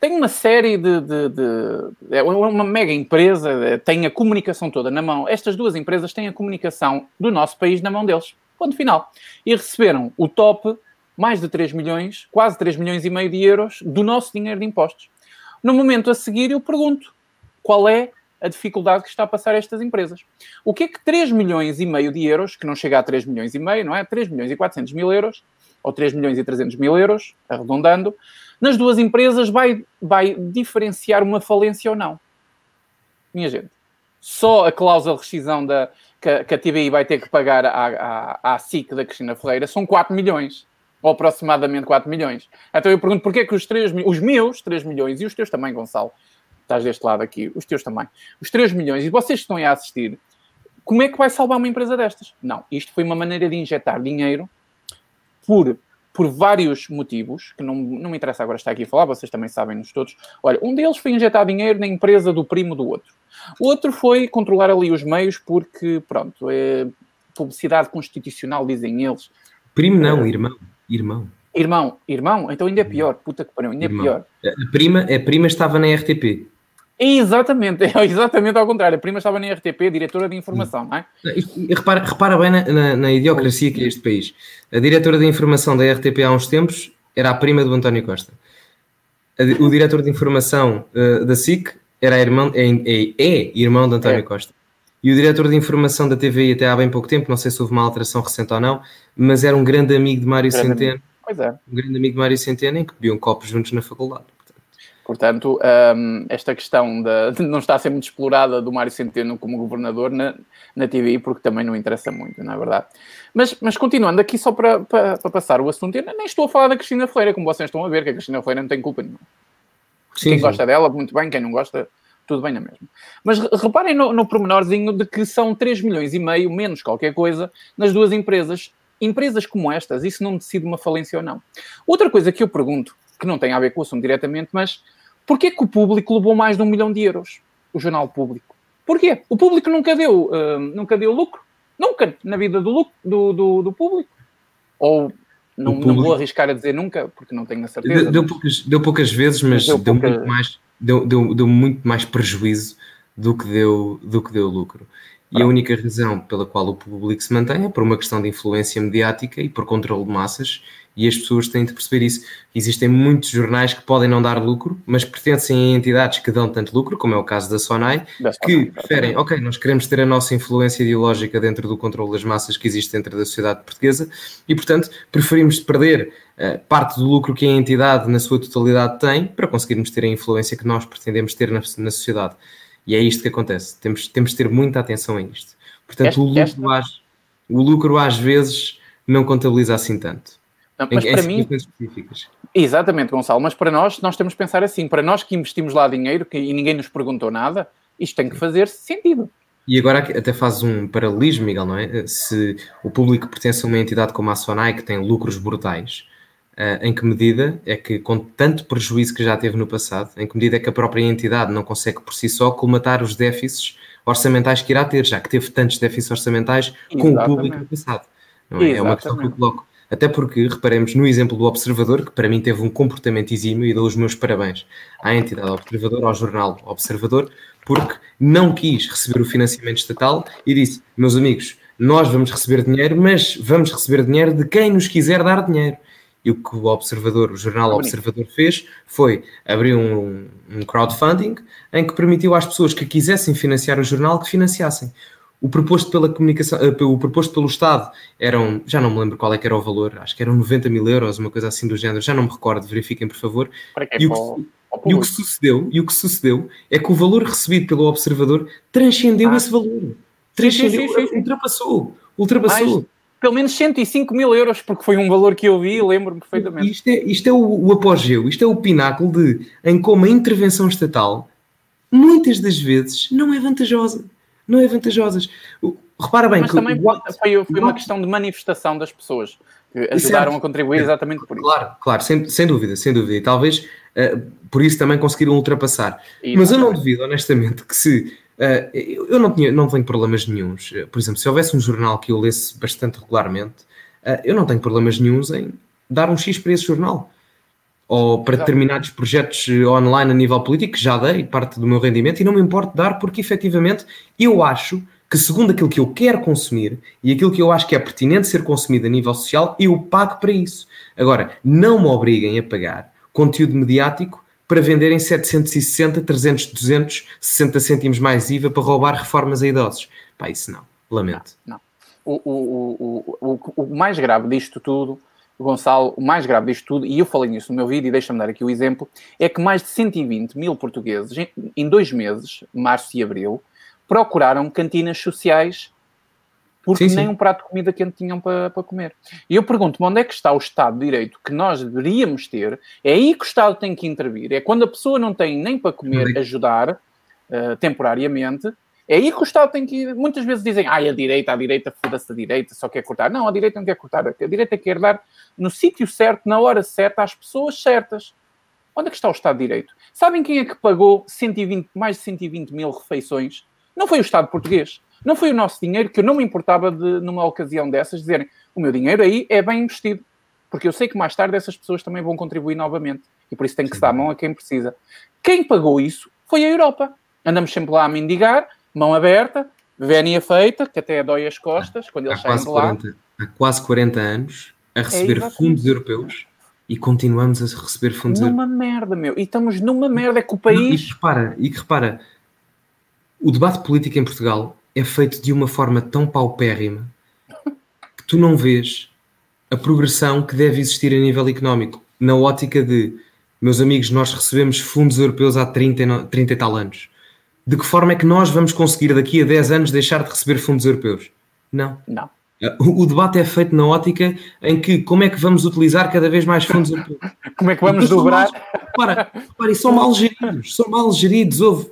tem uma série de, de, de, É uma mega empresa, eh, tem a comunicação toda na mão. Estas duas empresas têm a comunicação do nosso país na mão deles. Ponto final. E receberam o top, mais de 3 milhões, quase 3 milhões e meio de euros do nosso dinheiro de impostos. No momento a seguir, eu pergunto qual é a dificuldade que está a passar estas empresas. O que é que 3 milhões e meio de euros, que não chega a 3 milhões e meio, não é? 3 milhões e 400 mil euros, ou 3 milhões e 300 mil euros, arredondando, nas duas empresas vai, vai diferenciar uma falência ou não. Minha gente, só a cláusula de rescisão da, que, que a TVI vai ter que pagar à, à, à SIC da Cristina Ferreira são 4 milhões ou aproximadamente 4 milhões. Então eu pergunto porquê que os, 3, os meus 3 milhões e os teus também, Gonçalo, estás deste lado aqui, os teus também, os 3 milhões, e vocês estão aí a assistir, como é que vai salvar uma empresa destas? Não, isto foi uma maneira de injetar dinheiro por, por vários motivos, que não, não me interessa agora estar aqui a falar, vocês também sabem-nos todos. Olha, um deles foi injetar dinheiro na empresa do primo do outro. O outro foi controlar ali os meios porque, pronto, é publicidade constitucional, dizem eles. Primo não, é, irmão. Irmão. Irmão, irmão, então ainda é pior, puta que pariu, ainda é irmão. é pior. A prima, a prima estava na RTP. Exatamente, é exatamente ao contrário. A prima estava na RTP, diretora de informação, não é? E, repara, repara bem na, na, na, idiocracia que é este país. A diretora de informação da RTP há uns tempos era a prima do António Costa. O diretor de informação uh, da SIC era irmão, é, é, é, irmão de António é. Costa. E o diretor de informação da TVI até há bem pouco tempo, não sei se houve uma alteração recente ou não, mas era um grande amigo de Mário grande Centeno. Amigo. Pois é. Um grande amigo de Mário Centeno em que bebiam copos juntos na faculdade. Portanto, um, esta questão de, não estar a ser muito explorada do Mário Centeno como governador na, na TVI, porque também não interessa muito, não é verdade? Mas, mas continuando aqui, só para, para, para, passar o assunto, eu nem estou a falar da Cristina Ferreira, como vocês estão a ver, que a Cristina Ferreira não tem culpa nenhuma. Sim, quem sim. gosta dela, muito bem, quem não gosta, tudo bem na mesma. Mas reparem no, no pormenorzinho de que são 3 milhões e meio, menos qualquer coisa, nas duas empresas. Empresas como estas, isso não decide uma falência ou não. Outra coisa que eu pergunto, que não tem a ver com o assunto diretamente, mas Porquê que o público levou mais de um milhão de euros? O jornal público. Porquê? O público nunca deu, uh, nunca deu lucro. Nunca na vida do, lucro, do, do, do público. Ou não, não, vou arriscar a dizer nunca, porque não tenho a certeza. Deu, poucas, deu poucas vezes, mas deu, deu pouca... muito mais, deu, deu, deu muito mais prejuízo do que deu, do que deu lucro. E a única razão pela qual o público se mantém é por uma questão de influência mediática e por controle de massas e as pessoas têm de perceber isso. Existem muitos jornais que podem não dar lucro, mas pertencem a entidades que dão tanto lucro, como é o caso da Sonai, que preferem, ok, nós queremos ter a nossa influência ideológica dentro do controle das massas que existe dentro da sociedade portuguesa e, portanto, preferimos perder uh, parte do lucro que a entidade na sua totalidade tem para conseguirmos ter a influência que nós pretendemos ter na, na sociedade. E é isto que acontece. Temos, temos de ter muita atenção a isto. Portanto, esta, o, lucro, esta... às, o lucro às vezes não contabiliza assim tanto. Não, mas em, para mim, específicas. Exatamente, Gonçalo, mas para nós, nós temos que pensar assim, para nós que investimos lá dinheiro que, e ninguém nos perguntou nada, isto tem que fazer sentido. E agora até faz um paralelismo, Miguel, não é? Se o público pertence a uma entidade como a Sonai, que tem lucros brutais, uh, em que medida é que, com tanto prejuízo que já teve no passado, em que medida é que a própria entidade não consegue por si só colmatar os déficits orçamentais que irá ter, já que teve tantos déficits orçamentais Exatamente. com o público no passado. É? é? uma questão que eu coloco. Até porque, reparemos no exemplo do Observador, que para mim teve um comportamento exímio e dou os meus parabéns à entidade Observador, ao jornal Observador, porque não quis receber o financiamento estatal e disse: meus amigos, nós vamos receber dinheiro, mas vamos receber dinheiro de quem nos quiser dar dinheiro. E o que o Observador, o jornal Observador fez foi abrir um, um crowdfunding em que permitiu às pessoas que quisessem financiar o jornal que financiassem. O proposto pela comunicação, uh, o proposto pelo Estado eram, já não me lembro qual é que era o valor, acho que eram 90 mil euros, uma coisa assim do género, já não me recordo, verifiquem por favor. E o, que, e o, que, sucedeu, e o que sucedeu é que o valor recebido pelo observador transcendeu ah. esse valor. Transcendeu, sim, sim, sim, ultrapassou, ultrapassou. Mais, pelo menos 105 mil euros, porque foi um valor que eu vi e lembro-me perfeitamente. Isto é, isto é o, o apogeu, isto é o pináculo de em como a intervenção estatal muitas das vezes não é vantajosa não é vantajosas. Repara bem Mas que. também foi, foi uma questão de manifestação das pessoas que ajudaram certo. a contribuir exatamente por isso. Claro, claro, sem, sem dúvida, sem dúvida. E talvez uh, por isso também conseguiram ultrapassar. Exatamente. Mas eu não duvido, honestamente, que se. Uh, eu não, tinha, não tenho problemas nenhums. Por exemplo, se houvesse um jornal que eu lesse bastante regularmente, uh, eu não tenho problemas nenhums em dar um X para esse jornal ou para determinados projetos eh, online a nível político, que já dei parte do meu rendimento e não me importo dar, porque efetivamente eu acho que, segundo aquilo que eu quero consumir e aquilo que eu acho que é pertinente ser consumido a nível social, eu pago para isso. Agora, não me obriguem a pagar conteúdo mediático para venderem 760, 300, 200, 60 cêntimos mais IVA para roubar reformas a idosos. Pá, isso não. Lamento. Não. não. O, o, o, o, o mais grave disto tudo Gonçalo, o mais grave disto tudo, e eu falei nisso no meu vídeo, e deixa-me dar aqui o exemplo, é que mais de 120 mil portugueses, em dois meses, março e abril, procuraram cantinas sociais porque sim, nem um prato de comida quente tinham para, para comer. E eu pergunto-me onde é que está o Estado de Direito que nós deveríamos ter? É aí que o Estado tem que intervir. É quando a pessoa não tem nem para comer, ajudar uh, temporariamente, é aí que o Estado tem que ir. Muitas vezes dizem, ai, a direita, a direita, foda-se a direita, só quer cortar. Não, a direita não quer cortar. A direita quer dar no sítio certo, na hora certa, às pessoas certas. Onde é que está o Estado de Direito? Sabem quem é que pagou 120, mais de 120 mil refeições? Não foi o Estado português. Não foi o nosso dinheiro, que eu não me importava de, numa ocasião dessas, dizerem o meu dinheiro aí é bem investido. Porque eu sei que mais tarde essas pessoas também vão contribuir novamente. E por isso tem que se dar a mão a quem precisa. Quem pagou isso foi a Europa. Andamos sempre lá a mendigar, mão aberta, vénia feita, que até dói as costas quando eles saem de lá. 40, há quase 40 anos a receber é fundos europeus e continuamos a receber fundos numa europeus. Numa merda, meu. E estamos numa merda, é que o país... E que repara, e que repara, o debate político em Portugal é feito de uma forma tão paupérrima que tu não vês a progressão que deve existir a nível económico, na ótica de, meus amigos, nós recebemos fundos europeus há 30, 30 e tal anos de que forma é que nós vamos conseguir daqui a 10 anos deixar de receber fundos europeus? Não. Não. O, debate é feito na ótica em que como é que vamos utilizar cada vez mais fundos europeus. como é que vamos dobrar? para, para, e são mal geridos, são mal geridos, houve.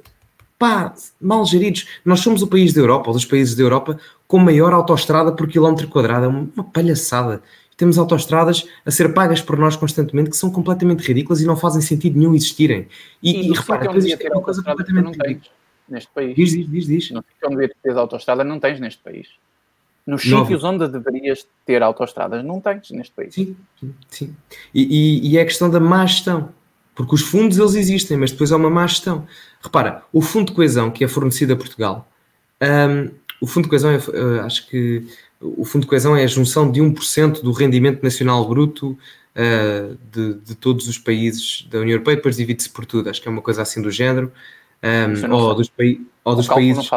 Pá, mal geridos. Nós somos o país da Europa, ou dos países da Europa, com maior autoestrada por quilómetro quadrado. É uma palhaçada. Temos autoestradas a ser pagas por nós constantemente que são completamente ridículas e não fazem sentido nenhum existirem. E, e, e repara, depois isto é uma coisa completamente ridícula neste país. Diz, diz, diz. diz. No sítio onde tens autostrada, não tens neste país. Nos Nova. sítios onde deverias ter autostradas, não tens neste país. Sim, sim. sim. E, e, e, é a questão da má gestão. Porque os fundos, eles existem, mas depois há uma má gestão. Repara, o fundo de coesão que é fornecido a Portugal, um, o fundo de coesão, é, uh, acho que o fundo de coesão é a junção de 1% do rendimento nacional bruto uh, de, de, todos os países da União Europeia, depois divide-se por tudo, acho que é uma coisa assim do género. Um, ou, dos ou dos países.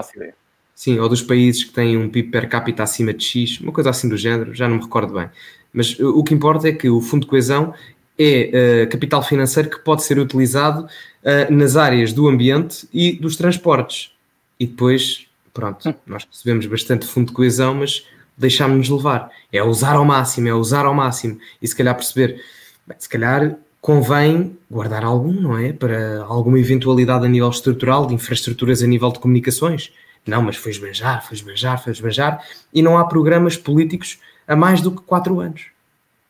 Sim, ou dos países que têm um PIB per capita acima de X, uma coisa assim do género, já não me recordo bem. Mas o que importa é que o Fundo de Coesão é uh, capital financeiro que pode ser utilizado uh, nas áreas do ambiente e dos transportes. E depois, pronto, hum. nós recebemos bastante Fundo de Coesão, mas deixámos-nos levar. É usar ao máximo, é usar ao máximo. E se calhar perceber, bem, se calhar convém guardar algum, não é? Para alguma eventualidade a nível estrutural, de infraestruturas a nível de comunicações. Não, mas foi esbanjar, foi esbanjar, foi esbanjar, e não há programas políticos a mais do que quatro anos.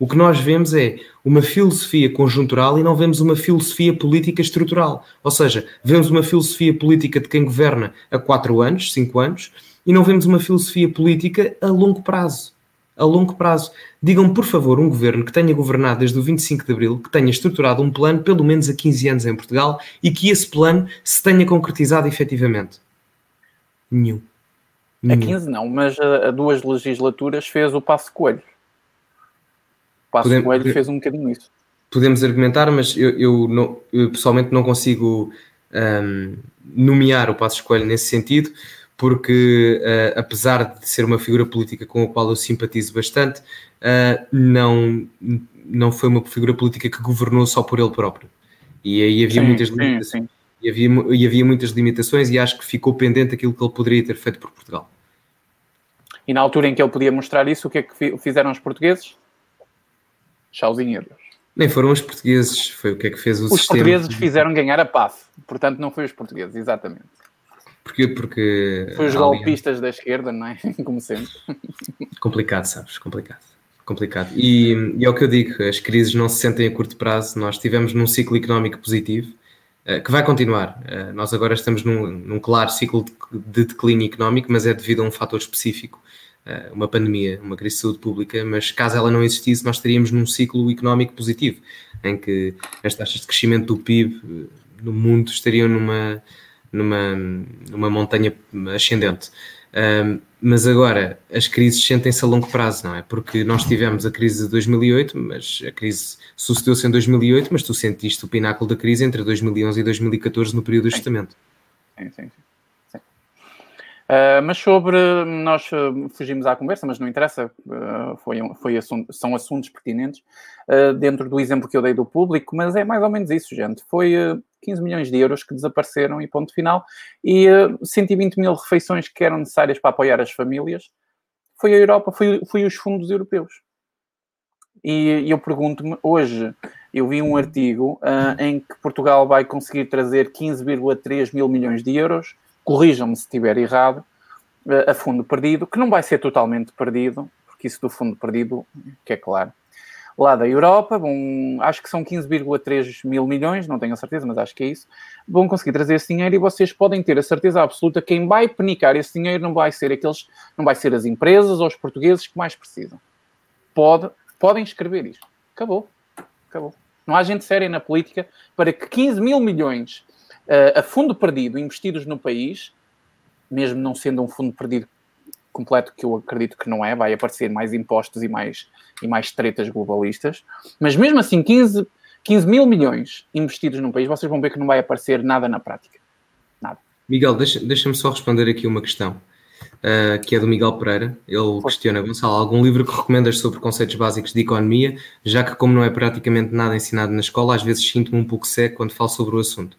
O que nós vemos é uma filosofia conjuntural e não vemos uma filosofia política estrutural. Ou seja, vemos uma filosofia política de quem governa a quatro anos, cinco anos, e não vemos uma filosofia política a longo prazo. A longo prazo. Digam, por favor, um governo que tenha governado desde o 25 de Abril, que tenha estruturado um plano pelo menos a 15 anos em Portugal e que esse plano se tenha concretizado efetivamente. Nenhum. Nenhum. A 15 não, mas a, duas legislaturas fez o Passo Coelho. Passo Podemos, Coelho fez um bocadinho isso. Podemos argumentar, mas eu, eu, não, eu pessoalmente não consigo um, nomear o Passo Coelho nesse sentido, porque uh, apesar de ser uma figura política com a qual eu simpatizo bastante, uh, não, não foi uma figura política que governou só por ele próprio. E aí havia sim, muitas limitações. Sim, sim. E, havia, e havia muitas limitações e acho que ficou pendente aquilo que ele poderia ter feito por Portugal. E na altura em que ele podia mostrar isso, o que é que fizeram os portugueses? Tchauzinho, adeus. Nem foram os portugueses, foi o que é que fez o os sistema. Os portugueses fizeram ganhar a paz, portanto não foi os portugueses, exatamente. Porquê? Porque... Foi os golpistas da esquerda, não é? Como sempre. Complicado, sabes, complicado. Complicado. E, e é o que eu digo, as crises não se sentem a curto prazo, nós estivemos num ciclo económico positivo, uh, que vai continuar. Uh, nós agora estamos num, num claro ciclo de, de declínio económico, mas é devido a um fator específico eh, uma pandemia, uma crise de saúde pública, mas caso ela não existisse, nós estaríamos num ciclo económico positivo, em que as taxas de crescimento do PIB eh, no mundo estariam numa, numa, numa montanha ascendente. Um, mas agora as crises sentem-se a longo prazo, não é? Porque nós tivemos a crise de 2008, mas a crise sucedeu-se em 2008, mas tu sentiste o pináculo da crise entre 2011 e 2014 no período de ajustamento. Sim, sim, sim. Uh, mas sobre, nós uh, fugimos à conversa, mas não interessa, uh, foi, foi assunto, são assuntos pertinentes dentro do exemplo que eu dei do público, mas é mais ou menos isso, gente. Foi 15 milhões de euros que desapareceram e ponto final, e 120 mil refeições que eram necessárias para apoiar as famílias, foi a Europa, foi, foi os fundos europeus. E, e eu pergunto-me, hoje eu vi um artigo em que Portugal vai conseguir trazer 15,3 mil milhões de euros corrijam-me se estiver errado, eh, a fundo perdido, que não vai ser totalmente perdido, porque isso do fundo perdido, que é claro. Lá da Europa, vão, acho que são 15,3 mil milhões, não tenho a certeza, mas acho que é isso. Vão conseguir trazer esse dinheiro e vocês podem ter a certeza absoluta que quem vai penicar esse dinheiro não vai ser aqueles, não vai ser as empresas ou os portugueses que mais precisam. Pode, podem escrever isto. Acabou. Acabou. Não há gente séria na política para que 15 mil milhões uh, a fundo perdido investidos no país, mesmo não sendo um fundo perdido completo, que eu acredito que não é, vai aparecer mais impostos e mais, e mais tretas globalistas, mas mesmo assim, 15, 15 mil milhões investidos num país, vocês vão ver que não vai aparecer nada na prática. Nada. Miguel, deixa-me deixa só responder aqui uma questão. Uh, que é do Miguel Pereira. Ele questiona, Gonçalo, algum livro que recomendas sobre conceitos básicos de economia, já que como não é praticamente nada ensinado na escola, às vezes sinto-me um pouco seco quando falo sobre o assunto.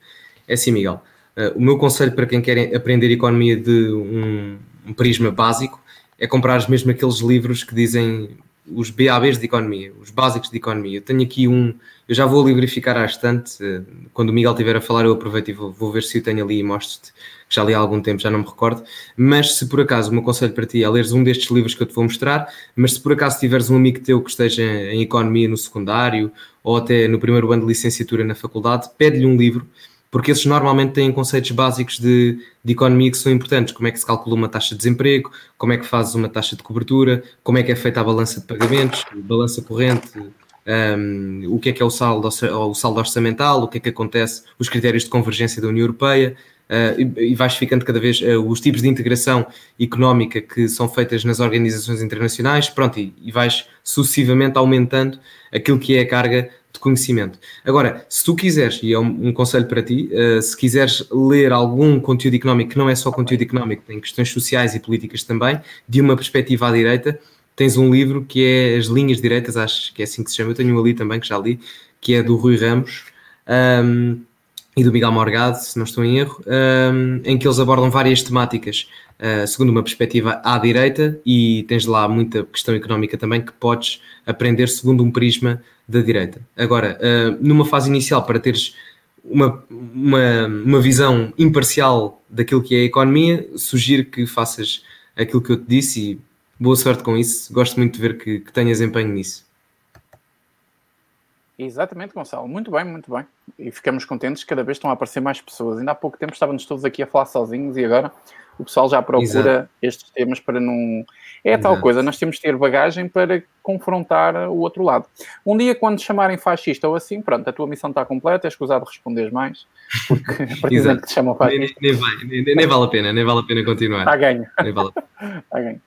É assim, Miguel. Uh, o meu conselho para quem quer aprender economia de um, um prisma básico é comprar mesmo aqueles livros que dizem os BABs de economia, os básicos de economia. Eu tenho aqui um, eu já vou livrificar à estante. Uh, quando o Miguel estiver a falar, eu aproveito e vou, vou ver se o tenho ali e mostro-te, já li há algum tempo, já não me recordo. Mas se por acaso o meu conselho para ti é leres um destes livros que eu te vou mostrar, mas se por acaso tiveres um amigo teu que esteja em economia no secundário ou até no primeiro ano de licenciatura na faculdade, pede-lhe um livro porque esses normalmente têm conceitos básicos de, de, economia que são importantes, como é que se calcula uma taxa de desemprego, como é que fazes uma taxa de cobertura, como é que é feita a balança de pagamentos, balança corrente, um, o que é que é o saldo, o saldo orçamental, o que é que acontece, os critérios de convergência da União Europeia, uh, e, e vais ficando cada vez uh, os tipos de integração económica que são feitas nas organizações internacionais, pronto, e, e vais sucessivamente aumentando aquilo que é a carga de conhecimento. Agora, se tu quiseres, e é um, um conselho para ti, uh, se quiseres ler algum conteúdo económico que não é só conteúdo económico, tem questões sociais e políticas também, de uma perspectiva à direita, tens um livro que é As Linhas Direitas, acho que é assim que se chama, eu tenho um ali também que já li, que é do Rui Ramos. Um, e do Miguel Morgado, se não estou em erro, um, em que eles abordam várias temáticas uh, segundo uma perspectiva à direita e tens lá muita questão económica também que podes aprender segundo um prisma da direita. Agora, uh, numa fase inicial, para teres uma, uma, uma visão imparcial daquilo que é a economia, sugiro que faças aquilo que eu te disse e boa sorte com isso. Gosto muito de ver que, que tenhas empenho nisso. Exatamente, Gonçalo. Muito bem, muito bem. E ficamos contentes, cada vez estão a aparecer mais pessoas. Ainda há pouco tempo estávamos todos aqui a falar sozinhos e agora o pessoal já procura Exato. estes temas para não. É tal coisa, nós temos de ter bagagem para confrontar o outro lado. Um dia, quando te chamarem fascista ou assim, pronto, a tua missão está completa, é escusado responder mais, porque a partir que te chamam fascista. Nem, nem, nem, nem, vale a pena, nem vale a pena continuar. Está ganho. Nem vale a pena. Está ganho.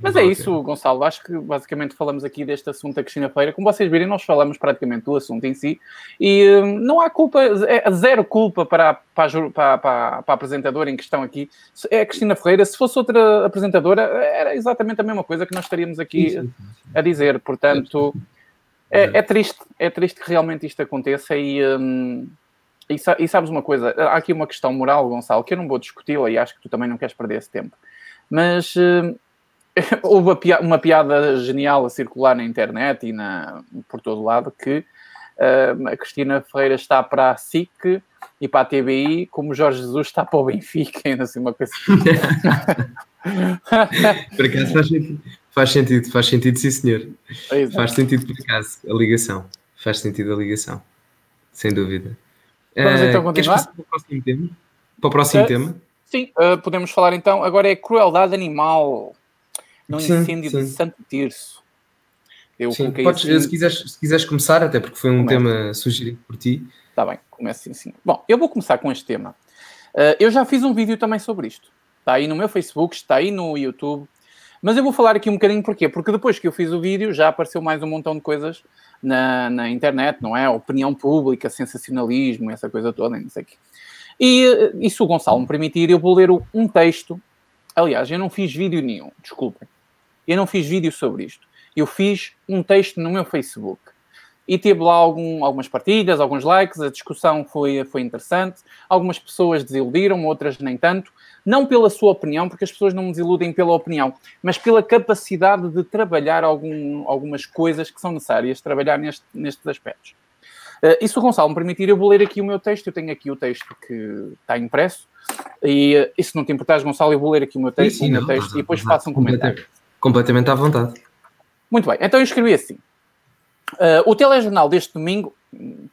Mas é isso, Gonçalo. Acho que basicamente falamos aqui deste assunto da Cristina Feira. Como vocês virem, nós falamos praticamente do assunto em si e hum, não há culpa, é zero culpa para, para, para, para, a apresentadora em questão aqui. É a Cristina Ferreira. Se fosse outra apresentadora, era exatamente a mesma coisa que nós estaríamos aqui a dizer. Portanto, é, é triste, é triste que realmente isto aconteça e. Hum, e, e sabes uma coisa, há aqui uma questão moral, Gonçalo, que eu não vou discuti-la e acho que tu também não queres perder esse tempo. Mas hum, houve uma piada genial a circular na internet e na, por todo lado que uh, a Cristina Ferreira está para a SIC e para a TBI, como Jorge Jesus está para o Benfica, ainda assim uma coisa. por acaso faz sentido, faz sentido, faz sentido, sim senhor. Exato. Faz sentido por acaso a ligação. Faz sentido a ligação, sem dúvida. Vamos uh, então continuar? Para o próximo tema? Para o próximo uh, tema? Sim, podemos falar então. Agora é crueldade animal num sim, incêndio sim. de Santo Terço. Eu sim, podes, assim... se, quiseres, se quiseres começar, até porque foi um Começa. tema sugerido por ti. Está bem, começa sim, sim. Bom, eu vou começar com este tema. Uh, eu já fiz um vídeo também sobre isto. Está aí no meu Facebook, está aí no YouTube. Mas eu vou falar aqui um bocadinho porquê? Porque depois que eu fiz o vídeo já apareceu mais um montão de coisas na, na internet, não é? Opinião pública, sensacionalismo, essa coisa toda, não sei o quê. E, eh, e se o Gonçalo me permitir, eu vou ler um texto. Aliás, eu não fiz vídeo nenhum, desculpem. Eu não fiz vídeo sobre isto. Eu fiz um texto no meu Facebook. E teve lá algum, algumas partilhas, alguns likes, a discussão foi, foi interessante. Algumas pessoas desiludiram, outras nem tanto. Não pela sua opinião, porque as pessoas não me desiludem pela opinião, mas pela capacidade de trabalhar algum, algumas coisas que são necessárias, trabalhar neste, nestes aspectos. Uh, e se o Gonçalo me permitir, eu vou ler aqui o meu texto. Eu tenho aqui o texto que está impresso. E, uh, e se não te importares, Gonçalo, eu vou ler aqui o meu texto, sim, sim, o meu não, não, e depois faço um comentário. Completamente à vontade. Muito bem, então eu escrevi assim. Uh, o telejornal deste domingo,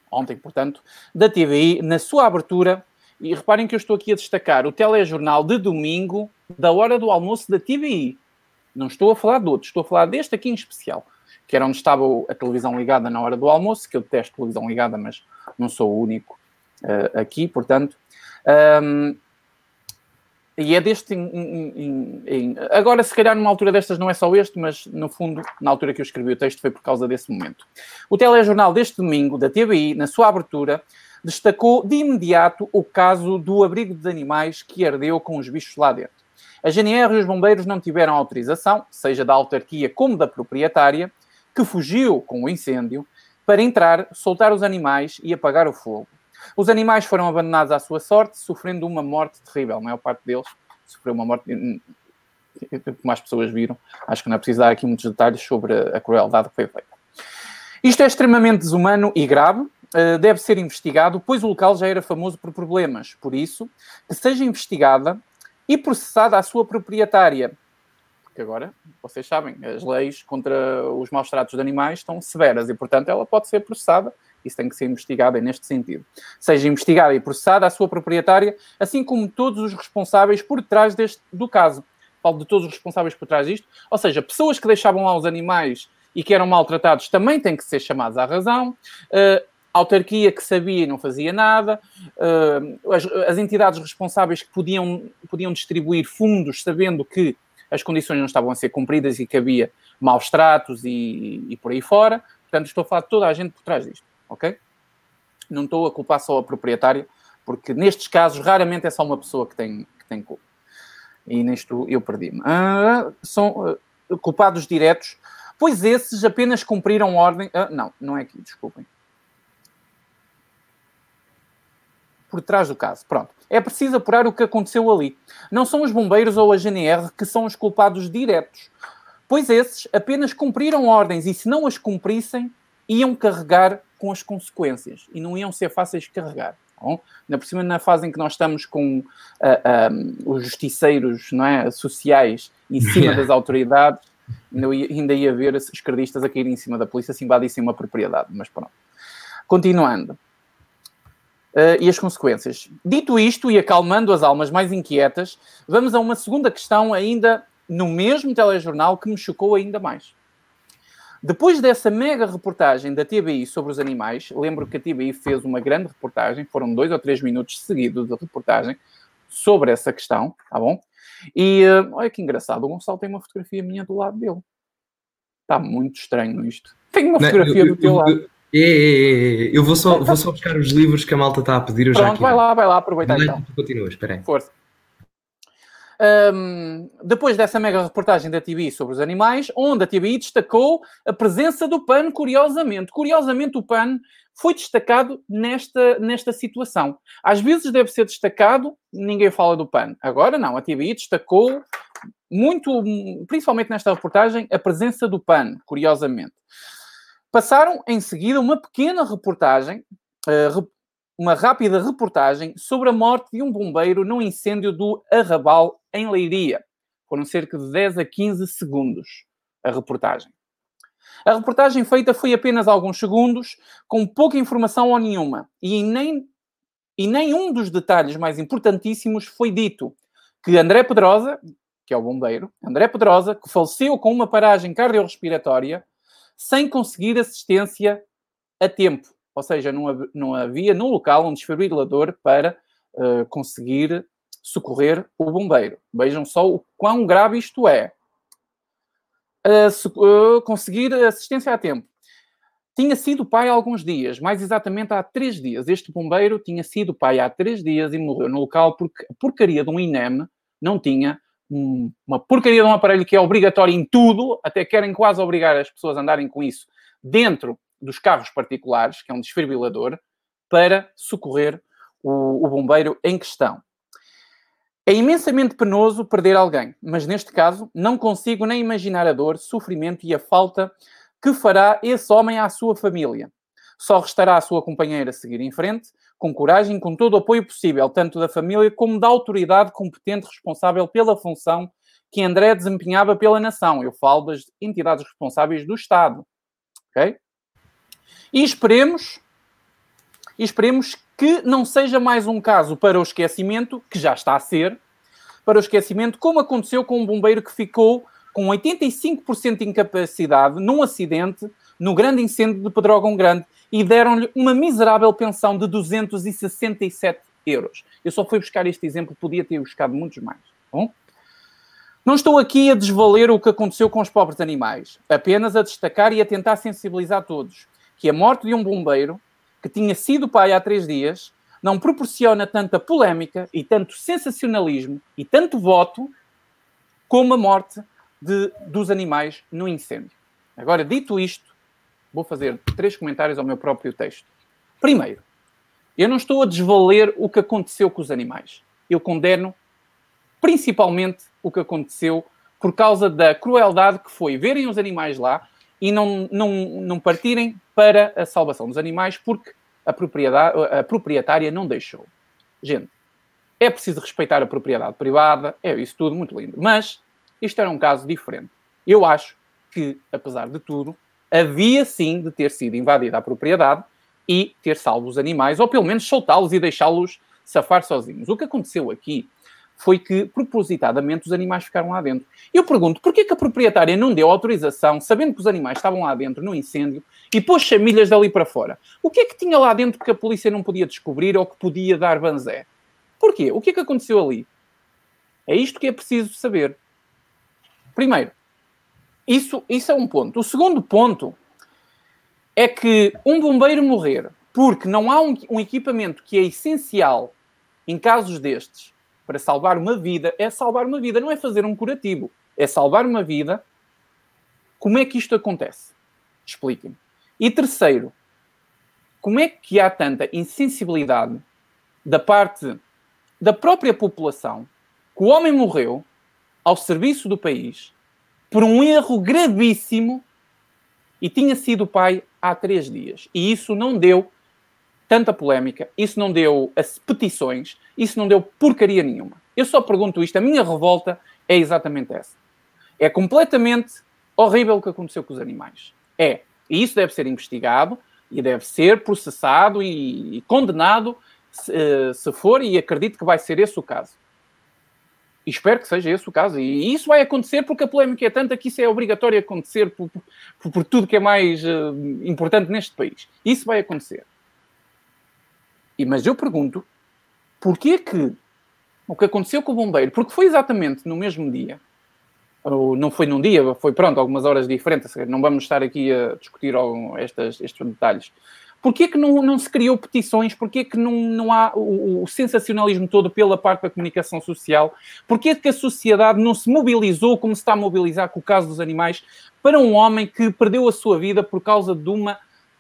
ontem, portanto, da TVI, na sua abertura, e reparem que eu estou aqui a destacar o telejornal de domingo da hora do almoço da TVI. Não estou a falar de outros, estou a falar deste aqui em especial, que era onde estava a televisão ligada na hora do almoço, que eu detesto televisão ligada, mas não sou o único uh, aqui, portanto. Um, e é deste. Agora, se calhar, numa altura destas, não é só este, mas no fundo, na altura que eu escrevi o texto, foi por causa desse momento. O telejornal deste domingo, da TBI, na sua abertura, destacou de imediato o caso do abrigo de animais que ardeu com os bichos lá dentro. A GNR e os bombeiros não tiveram autorização, seja da autarquia como da proprietária, que fugiu com o incêndio, para entrar, soltar os animais e apagar o fogo. Os animais foram abandonados à sua sorte, sofrendo uma morte terrível. A maior parte deles sofreu uma morte, hum, como as pessoas viram. Acho que não é preciso dar aqui muitos detalhes sobre a crueldade que foi feita. Isto é extremamente desumano e grave, eh, deve ser investigado, pois o local já era famoso por problemas. Por isso, que seja investigada e processada a sua proprietária. Porque agora, vocês sabem, as leis contra os maus tratos de animais estão severas e, portanto, ela pode ser processada isso tem que ser investigado é neste sentido. Seja investigada e processada a sua proprietária, assim como todos os responsáveis por trás deste, do caso. Falo de todos os responsáveis por trás disto, ou seja, pessoas que deixavam lá os animais e que eram maltratados também têm que ser chamados à razão. Uh, autarquia que sabia e não fazia nada, uh, as, as, entidades responsáveis que podiam, podiam distribuir fundos sabendo que as condições não estavam a ser cumpridas e que havia maus tratos e, e por aí fora. Portanto, estou a falar de toda a gente por trás disto ok? Não estou a culpar só a proprietária, porque nestes casos raramente é só uma pessoa que tem, que tem culpa. E nisto eu perdi-me. Ah, são uh, culpados diretos, pois esses apenas cumpriram ordem. Ah, não, não é aqui, desculpem. Por trás do caso. Pronto. É preciso apurar o que aconteceu ali. Não são os bombeiros ou a GNR que são os culpados diretos, pois esses apenas cumpriram ordens e se não as cumprissem, iam carregar com as consequências e não iam ser fáceis de carregar, Bom, ainda por cima, na fase em que nós estamos com uh, ah, um, os justiceiros não é, sociais em cima das autoridades, ainda ia, ainda ia ver os esquerdistas a cair em cima da polícia se invadissem uma propriedade. Mas pronto. Continuando. Uh, e as consequências. Dito isto e acalmando as almas mais inquietas, vamos a uma segunda questão ainda no mesmo telejornal que me chocou ainda mais. Depois dessa mega reportagem da TBI sobre os animais, lembro que a TBI fez uma grande reportagem, foram dois ou três minutos seguidos de reportagem sobre essa questão, tá bom? E uh, olha que engraçado, o Gonçalo tem uma fotografia minha do lado dele. Está muito estranho isto. Tem uma fotografia Não, eu, do teu eu, lado. É, é, é, é, eu vou só, vou só buscar os livros que a malta está a pedir. Eu Pronto, já aqui, vai lá, vai lá, aproveita então. Continua, espera aí. Força. Um, depois dessa mega reportagem da TBI sobre os animais, onde a TBI destacou a presença do PAN, curiosamente. Curiosamente, o PAN foi destacado nesta, nesta situação. Às vezes deve ser destacado, ninguém fala do PAN. Agora não, a TBI destacou muito, principalmente nesta reportagem, a presença do PAN, curiosamente. Passaram em seguida uma pequena reportagem, uh, uma rápida reportagem sobre a morte de um bombeiro num incêndio do Arrabal, em Leiria. Foram cerca de 10 a 15 segundos a reportagem. A reportagem feita foi apenas alguns segundos, com pouca informação ou nenhuma, e nem, e nenhum dos detalhes mais importantíssimos foi dito que André Pedrosa, que é o bombeiro, André Pedrosa, que faleceu com uma paragem cardiorrespiratória, sem conseguir assistência a tempo ou seja, não, não havia no local um desfibrilador para uh, conseguir socorrer o bombeiro. Vejam só o quão grave isto é. Uh, conseguir assistência a tempo. Tinha sido pai há alguns dias, mais exatamente há três dias. Este bombeiro tinha sido pai há três dias e morreu no local porque a porcaria de um INEM não tinha um, uma porcaria de um aparelho que é obrigatório em tudo, até querem quase obrigar as pessoas a andarem com isso dentro dos carros particulares, que é um desfibrilador, para socorrer o, o bombeiro em questão. É imensamente penoso perder alguém, mas neste caso não consigo nem imaginar a dor, sofrimento e a falta que fará esse homem à sua família. Só restará a sua companheira seguir em frente, com coragem, com todo o apoio possível, tanto da família como da autoridade competente responsável pela função que André desempenhava pela nação. Eu falo das entidades responsáveis do Estado. Ok? E esperemos, esperemos que não seja mais um caso para o esquecimento, que já está a ser, para o esquecimento, como aconteceu com um bombeiro que ficou com 85% de incapacidade num acidente no grande incêndio de Pedrógão Grande e deram-lhe uma miserável pensão de 267 euros. Eu só fui buscar este exemplo, podia ter buscado muitos mais. Tá bom? Não estou aqui a desvaler o que aconteceu com os pobres animais, apenas a destacar e a tentar sensibilizar todos que a morte de um bombeiro que tinha sido pai há três dias não proporciona tanta polémica e tanto sensacionalismo e tanto voto como a morte de, dos animais no incêndio. Agora, dito isto, vou fazer três comentários ao meu próprio texto. Primeiro, eu não estou a desvaler o que aconteceu com os animais. Eu condeno principalmente o que aconteceu por causa da crueldade que foi verem os animais lá e não, não, não partirem para a salvação dos animais porque a, propriedade, a proprietária não deixou. Gente, é preciso respeitar a propriedade privada, é isso tudo muito lindo. Mas isto era um caso diferente. Eu acho que, apesar de tudo, havia sim de ter sido invadida a propriedade e ter salvo os animais, ou pelo menos soltá-los e deixá-los safar sozinhos. O que aconteceu aqui foi que, propositadamente, os animais ficaram lá dentro. Eu pergunto, porquê que a proprietária não deu autorização, sabendo que os animais estavam lá dentro no incêndio, e pôs famílias dali para fora? O que é que tinha lá dentro que a polícia não podia descobrir ou que podia dar banzé? Porquê? O que é que aconteceu ali? É isto que é preciso saber. Primeiro, isso, isso é um ponto. O segundo ponto é que um bombeiro morrer porque não há um, um equipamento que é essencial em casos destes para salvar uma vida é salvar uma vida, não é fazer um curativo, é salvar uma vida. Como é que isto acontece? Expliquem-me. E terceiro, como é que há tanta insensibilidade da parte da própria população que o homem morreu ao serviço do país por um erro gravíssimo e tinha sido pai há três dias. E isso não deu tanta polémica, isso não deu as petições, isso não deu porcaria nenhuma. Eu só pergunto isto, a minha revolta é exatamente essa. É completamente horrível o que aconteceu com os animais. É. E isso deve ser investigado e deve ser processado e, e condenado se, eh, se, for, e acredito que vai ser esse o caso. E espero que seja esse o caso. E isso vai acontecer porque a polémica é tanta que isso é obrigatório acontecer por, por, por tudo que é mais uh, importante neste país. Isso vai acontecer. E, mas eu pergunto, porquê que o que aconteceu com o bombeiro? Porque foi exatamente no mesmo dia, ou não foi num dia, foi pronto, algumas horas diferentes, não vamos estar aqui a discutir estas, estes detalhes. Porquê que não, não se criou petições? Porquê que não, não há o, o, sensacionalismo todo pela parte da comunicação social? Porquê que a sociedade não se mobilizou como se está a mobilizar com o caso dos animais para um homem que perdeu a sua vida por causa de uma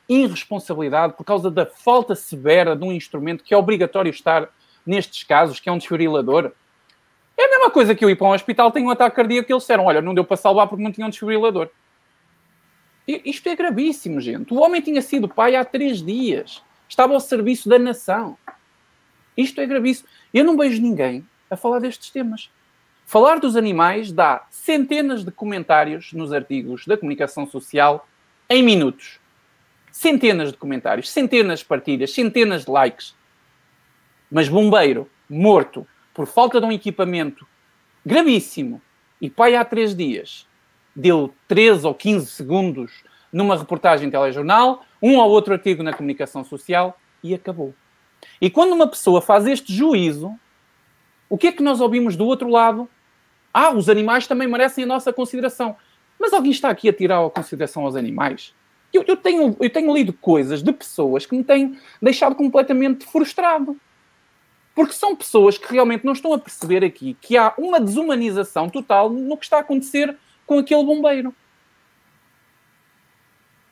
irresponsabilidade, por causa da falta severa de um instrumento que é obrigatório estar nestes casos, que é um desfibrilador? É a mesma coisa que eu ir para um hospital, tenho um ataque cardíaco e eles disseram, olha, não deu para salvar porque não tinha um desfibrilador. Isto é gravíssimo, gente. O homem tinha sido pai há três dias. Estava ao serviço da nação. Isto é gravíssimo. Eu não vejo ninguém a falar destes temas. Falar dos animais dá centenas de comentários nos artigos da comunicação social em minutos. Centenas de comentários, centenas de partilhas, centenas de likes. Mas bombeiro morto por falta de um equipamento gravíssimo e pai há três dias deu 13 ou 15 segundos numa reportagem telejornal, um ou outro artigo na comunicação social e acabou. E quando uma pessoa faz este juízo, o que é que nós ouvimos do outro lado? Ah, os animais também merecem a nossa consideração. Mas alguém está aqui a tirar a consideração aos animais? Eu, eu, tenho, eu tenho lido coisas de pessoas que me têm deixado completamente frustrado. Porque são pessoas que realmente não estão a perceber aqui que há uma desumanização total no que está a acontecer com aquele bombeiro.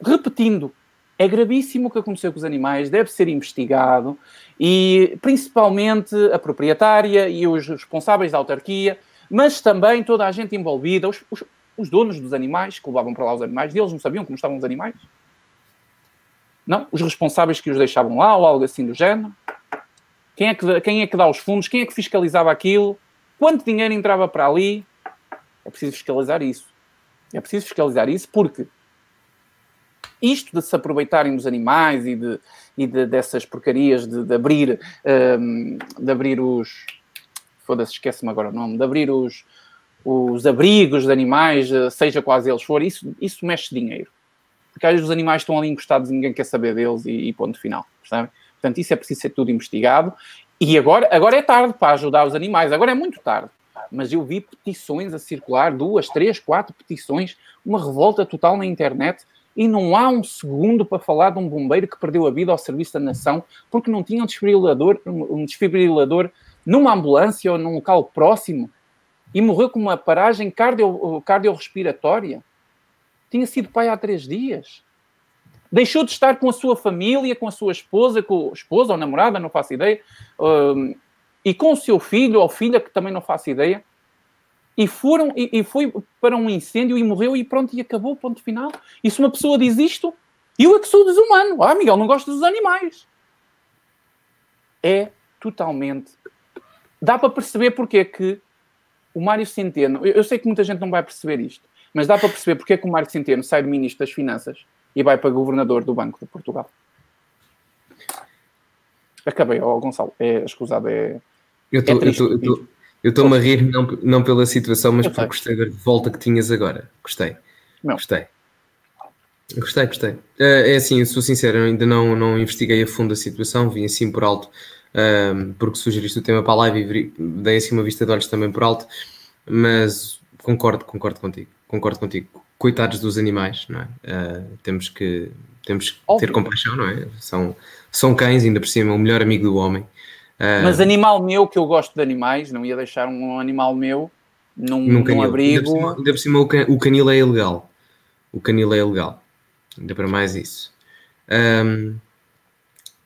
Repetindo, é gravíssimo o que aconteceu com os animais, deve ser investigado e principalmente a proprietária e os responsáveis da autarquia, mas também toda a gente envolvida, os, os, os donos dos animais que levavam para lá os animais, eles não sabiam como estavam os animais? Não? Os responsáveis que os deixavam lá ou algo assim do género? Quem é que, quem é que dá os fundos? Quem é que fiscalizava aquilo? Quanto dinheiro entrava para ali? É preciso fiscalizar isso. É preciso fiscalizar isso porque isto de se aproveitarem dos animais e, de, e de, dessas porcarias de, de abrir um, de abrir os foda-se, esquece-me agora o nome, de abrir os, os abrigos de animais, eh, seja quais eles forem, isso, isso mexe dinheiro. Porque às vezes os animais estão ali encostados e ninguém quer saber deles e, e ponto final? Portanto, isso é preciso ser tudo investigado. E agora, agora é tarde para ajudar os animais, agora é muito tarde mas eu vi petições a circular, duas, três, quatro petições, uma revolta total na internet, e não há um segundo para falar de um bombeiro que perdeu a vida ao serviço da nação porque não tinha um desfibrilador, um desfibrilador numa ambulância ou num local próximo e morreu com uma paragem cardio, cardiorrespiratória. Tinha sido pai há três dias. Deixou de estar com a sua família, com a sua esposa, com a esposa ou namorada, não faço ideia, hum, e com o seu filho ou filha, que também não faço ideia, e foram e, e, foi para um incêndio e morreu e pronto, e acabou, ponto final. E se uma pessoa diz isto, eu é que sou desumano. Ah, Miguel, não gosto dos animais. É totalmente. Dá para perceber porque é que o Mário Centeno, eu, eu sei que muita gente não vai perceber isto, mas dá para perceber porque é que o Mário Centeno sai de Ministro das Finanças e vai para Governador do Banco de Portugal. Acabei, ó, oh, Gonçalo, é, escusado, é, eu estou-me a rir não, não pela situação, mas porque gostei da volta que tinhas agora. Gostei. Não. Gostei. Gostei, gostei. É assim, sou sincero, ainda não, não investiguei a fundo a situação, vim assim por alto, um, porque sugeriste o tema para a live e dei assim uma vista de olhos também por alto, mas concordo, concordo contigo, concordo contigo. Coitados dos animais, não é? Uh, temos que, temos que ter compaixão, não é? São, são cães, ainda por cima, o melhor amigo do homem. Mas animal meu, que eu gosto de animais, não ia deixar um animal meu num, num, num abrigo. Ainda por cima, o canil é ilegal. O canil é ilegal. Ainda para mais isso. Um,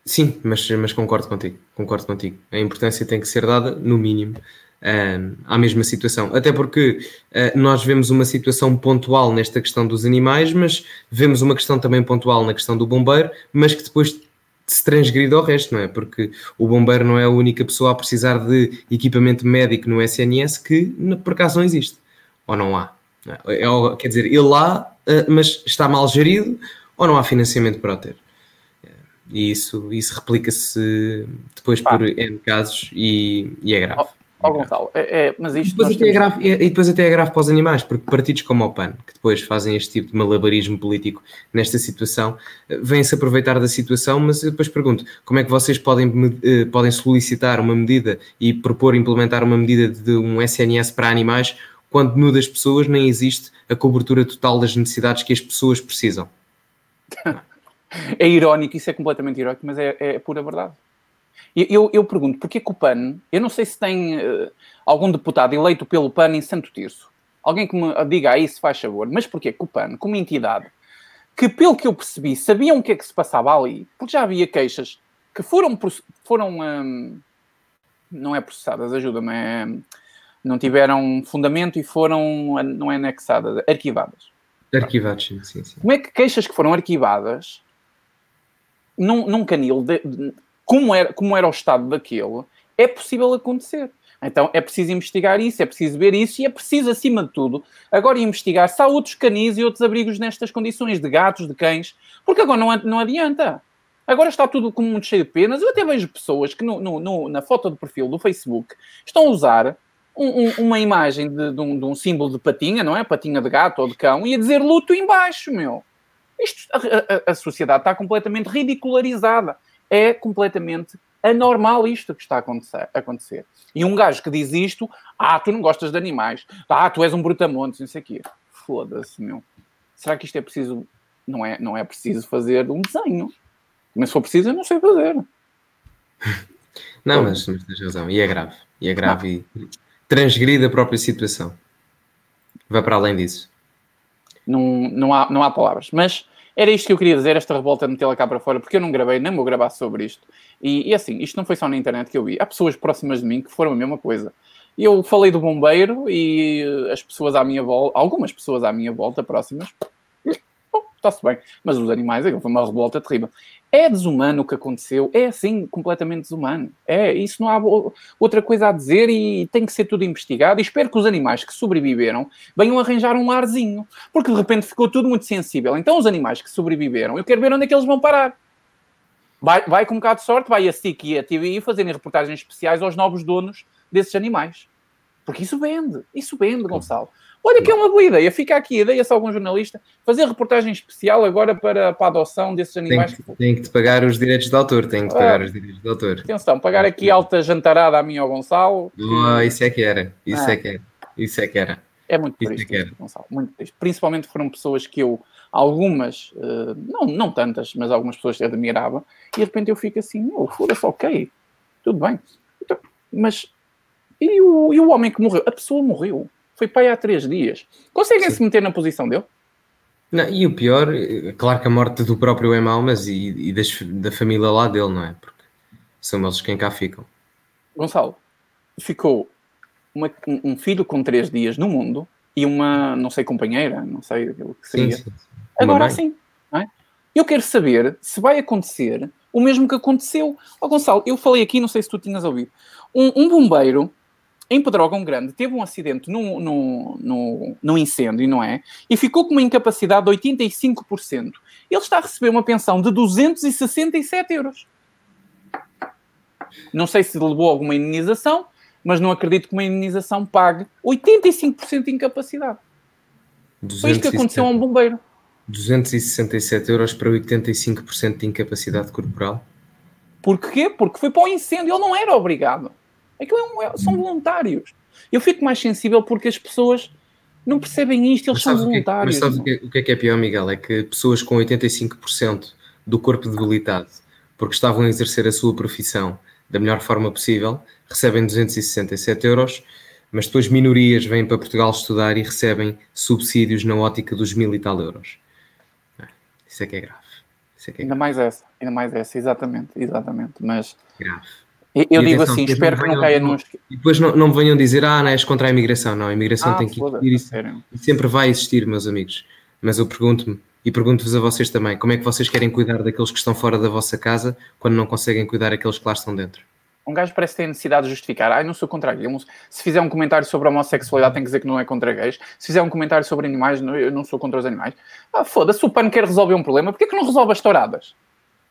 sim, mas, mas concordo contigo. Concordo contigo. A importância tem que ser dada, no mínimo, um, à mesma situação. Até porque uh, nós vemos uma situação pontual nesta questão dos animais, mas vemos uma questão também pontual na questão do bombeiro, mas que depois se transgredir ao resto, não é? Porque o bombeiro não é a única pessoa a precisar de equipamento médico no SNS que por acaso não existe. Ou não há. É, é quer dizer, ele lá, eh, mas está mal gerido ou não há financiamento para o ter. E isso, isso replica-se depois Pá. por N casos e, e é grave. Ó, oh, Gonçalo, é, é, mas isto. Depois até é grave, e depois até é grave para os animais, porque partidos como o PAN, que depois fazem este tipo de malabarismo político nesta situação, vêm-se aproveitar da situação, mas eu depois pergunto: como é que vocês podem, eh, podem solicitar uma medida e propor implementar uma medida de um SNS para animais quando no das pessoas nem existe a cobertura total das necessidades que as pessoas precisam? é irónico, isso é completamente irónico, mas é, é pura verdade. Eu, eu pergunto, porquê que o PAN, eu não sei se tem uh, algum deputado eleito pelo PAN em Santo Tirso, alguém que me diga aí se faz favor, mas porquê que o PAN, como entidade, que pelo que eu percebi, sabiam o que é que se passava ali, porque já havia queixas que foram, foram um, não é processadas, ajuda-me, é, não tiveram fundamento e foram, não é anexadas, arquivadas. Arquivadas, sim, sim, sim. Como é que queixas que foram arquivadas num, num canil de, de, como, era, como era o estado daquele, é possível acontecer. Então é preciso investigar isso, é preciso ver isso e é preciso, acima de tudo, agora investigar se há outros canis e outros abrigos nestas condições, de gatos, de cães, porque agora não, não adianta. Agora está tudo como muito cheio de penas. Eu até vejo pessoas que no, no, no, na foto de perfil do Facebook estão a usar um, um, uma imagem de, de, um, de, um, símbolo de patinha, não é? Patinha de gato ou de cão, e a dizer luto embaixo, meu. Isto, a, a, a sociedade está completamente ridicularizada. É completamente anormal isto que está a acontecer, acontecer. E um gajo que diz isto, ah, tu não gostas de animais, ah, tu és um brutamontes, não sei o quê. Foda-se, meu. Será que isto é preciso? Não é, não é preciso fazer um desenho. Mas se for preciso, eu não sei fazer. Não, mas, mas tens razão. E é grave. E é grave não. e transgride a própria situação. Vai para além disso. Não, não, há, não há palavras. Mas era isto que eu queria dizer, esta revolta de metê-la cá para fora, porque eu não gravei, nem vou gravar sobre isto. E, e, assim, isto não foi só na internet que eu vi. Há pessoas próximas de mim que foram a mesma coisa. Eu falei do bombeiro e as pessoas à minha volta, algumas pessoas à minha volta próximas, está-se bem. Mas os animais, aquilo foi uma revolta terrível. É desumano o que aconteceu, é assim, completamente desumano. É, isso não há outra coisa a dizer e tem que ser tudo investigado. E espero que os animais que sobreviveram venham arranjar um larzinho, porque de repente ficou tudo muito sensível. Então, os animais que sobreviveram, eu quero ver onde é que eles vão parar. Vai, vai com um bocado de sorte, vai a SIC e a TVI fazerem reportagens especiais aos novos donos desses animais. Porque isso vende, isso vende, Gonçalo. Olha que é uma boa ideia. Fica aqui a ideia se algum jornalista fazer reportagem especial agora para, para a adoção desses animais. Tem que, tem que te pagar os direitos de autor. Tem que te pagar ah, os direitos de autor. Atenção, pagar aqui alta jantarada a mim ao Gonçalo. Oh, isso é que era. Isso ah. é que era. Isso é que era. É muito triste, é era. Gonçalo. Muito triste. Principalmente foram pessoas que eu, algumas, uh, não, não tantas, mas algumas pessoas que admirava, e de repente eu fico assim, oh, foda-se, ok, tudo bem. Então, mas e o, e o homem que morreu? A pessoa morreu. Foi pai há três dias. Conseguem se meter na posição dele? Não, e o pior, claro que a morte do próprio é mau, mas e, e das, da família lá dele, não é? Porque são eles quem cá ficam. Gonçalo, ficou uma, um filho com três dias no mundo e uma, não sei, companheira, não sei o que seria. Sim, sim, sim. Agora sim, é? Eu quero saber se vai acontecer o mesmo que aconteceu. Oh, Gonçalo, eu falei aqui, não sei se tu tinhas ouvido. Um, um bombeiro em Pedrógão Grande teve um acidente no, no, no, no, incêndio, não é? E ficou com uma incapacidade de 85%. Ele está a receber uma pensão de 267 euros. Não sei se levou alguma indenização, mas não acredito que uma indenização pague 85% de incapacidade. Foi isto que aconteceu a um bombeiro. 267 euros para 85% de incapacidade corporal. Porquê? Porque foi para o incêndio, ele não era obrigado. Aquilo é um, é, são voluntários. Eu fico mais sensível porque as pessoas não percebem isto, eles são voluntários. mas sabes o que, é, o que é que é pior, Miguel? É que pessoas com 85% do corpo debilitado, porque estavam a exercer a sua profissão da melhor forma possível, recebem 267 euros, mas depois minorias vêm para Portugal estudar e recebem subsídios na ótica dos mil e tal euros. Isso é que é grave. É que é ainda grave. mais essa, ainda mais essa, exatamente, exatamente. Mas grave. Eu, digo assim, espero que não caia nos. E depois não, não me venham dizer, ah, não és contra a imigração. Não, a imigração ah, tem que existir e, sempre vai existir, meus amigos. Mas eu pergunto-me, E pergunto-vos a vocês também, como é que vocês querem cuidar daqueles que estão fora da vossa casa quando não conseguem cuidar daqueles que lá estão dentro? Um gajo parece ter necessidade de justificar. Ai, não sou contra gays. Se fizer um comentário sobre a homossexualidade, tem que dizer que não é contra gays. Se fizer um comentário sobre animais, eu não sou contra os animais. Ah, foda-se, o PAN quer resolver um problema. Porquê que não resolve as touradas?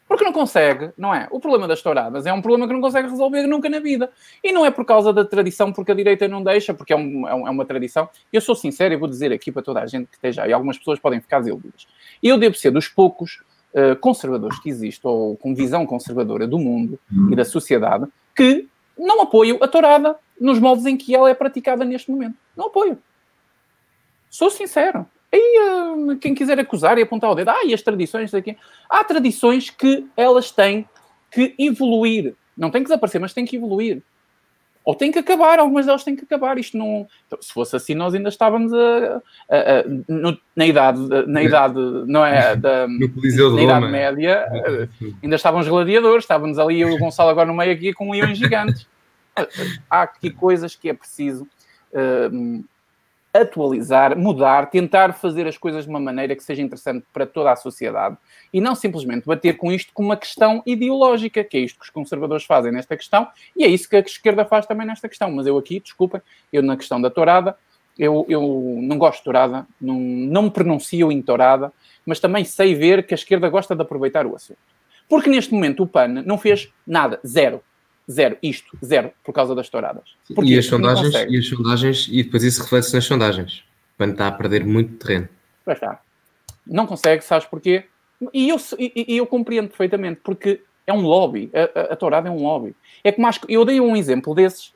Porque não consegue, não é? O problema das touradas é um problema que não consegue resolver nunca na vida. E não é por causa da tradição, porque a direita não deixa, porque é, um, é, é uma tradição. Eu sou sincero e vou dizer aqui para toda a gente que esteja aí, algumas pessoas podem ficar desiludidas. Eu devo ser dos poucos uh, conservadores que existem, ou com visão conservadora do mundo e da sociedade, que não apoio a tourada nos moldes em que ela é praticada neste momento. Não apoio. Sou sincero. E uh, quem quiser acusar e apontar o dedo, ah, e as tradições aqui. Há tradições que elas têm que evoluir. Não tem que desaparecer, mas têm que evoluir. Ou tem que acabar, algumas delas têm que acabar. Isto não. Então, se fosse assim, nós ainda estávamos a, a, a, no, na idade, na idade, não é? Da, na idade média, ainda estávamos gladiadores, estávamos ali, o Gonçalo agora no meio aqui com leões gigantes. Há aqui coisas que é preciso. Uh, atualizar, mudar, tentar fazer as coisas de uma maneira que seja interessante para toda a sociedade e não simplesmente bater com isto como uma questão ideológica, que é isto que os conservadores fazem nesta questão e é isso que a esquerda faz também nesta questão. Mas eu aqui, desculpem, eu na questão da tourada, eu, eu não gosto de tourada, não, não me pronuncio em tourada, mas também sei ver que a esquerda gosta de aproveitar o assunto. Porque neste momento o PAN não fez nada, zero Zero, isto, zero, por causa das touradas. Porque e as sondagens, e as sondagens, e depois isso reflete-se nas sondagens, quando está a perder muito terreno. Pois está. Não consegue, sabes porquê? E eu, e, eu compreendo perfeitamente, porque é um lobby, a, a, a tourada é um lobby. É como acho, eu dei um exemplo desses,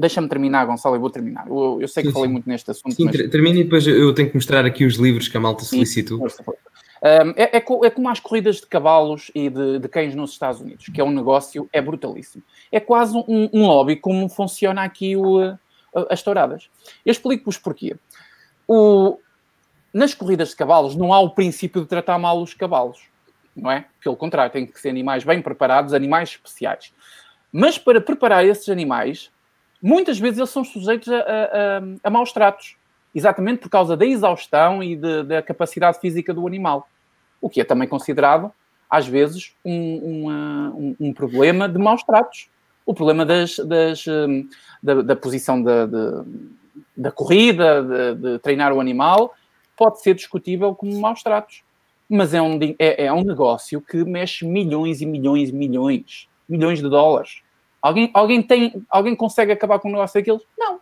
Deixa-me terminar, Gonçalo, eu vou terminar. Eu, eu sei que sim, falei sim. muito neste assunto. Sim, mas... termine e depois eu tenho que mostrar aqui os livros que a malta solicitou. Um, é, é, é, como as corridas de cavalos e de, de, cães nos Estados Unidos, que é um negócio, é brutalíssimo. É quase um, um lobby como funciona aqui o, as touradas. Eu explico-vos porquê. O, nas corridas de cavalos não há o princípio de tratar mal os cavalos, não é? Pelo contrário, tem que ser animais bem preparados, animais especiais. Mas para preparar esses animais, muitas vezes eles são sujeitos a, a, a, a maus tratos exatamente por causa da exaustão e de, da capacidade física do animal, o que é também considerado, às vezes, um, um, um problema de maus tratos. O problema das, das hum, da, da, posição da, da corrida, de, de, treinar o animal, pode ser discutível como maus tratos. Mas é um, é, é um negócio que mexe milhões e milhões e milhões, milhões de dólares. Alguém, alguém, tem, alguém consegue acabar com um negócio daqueles? Não.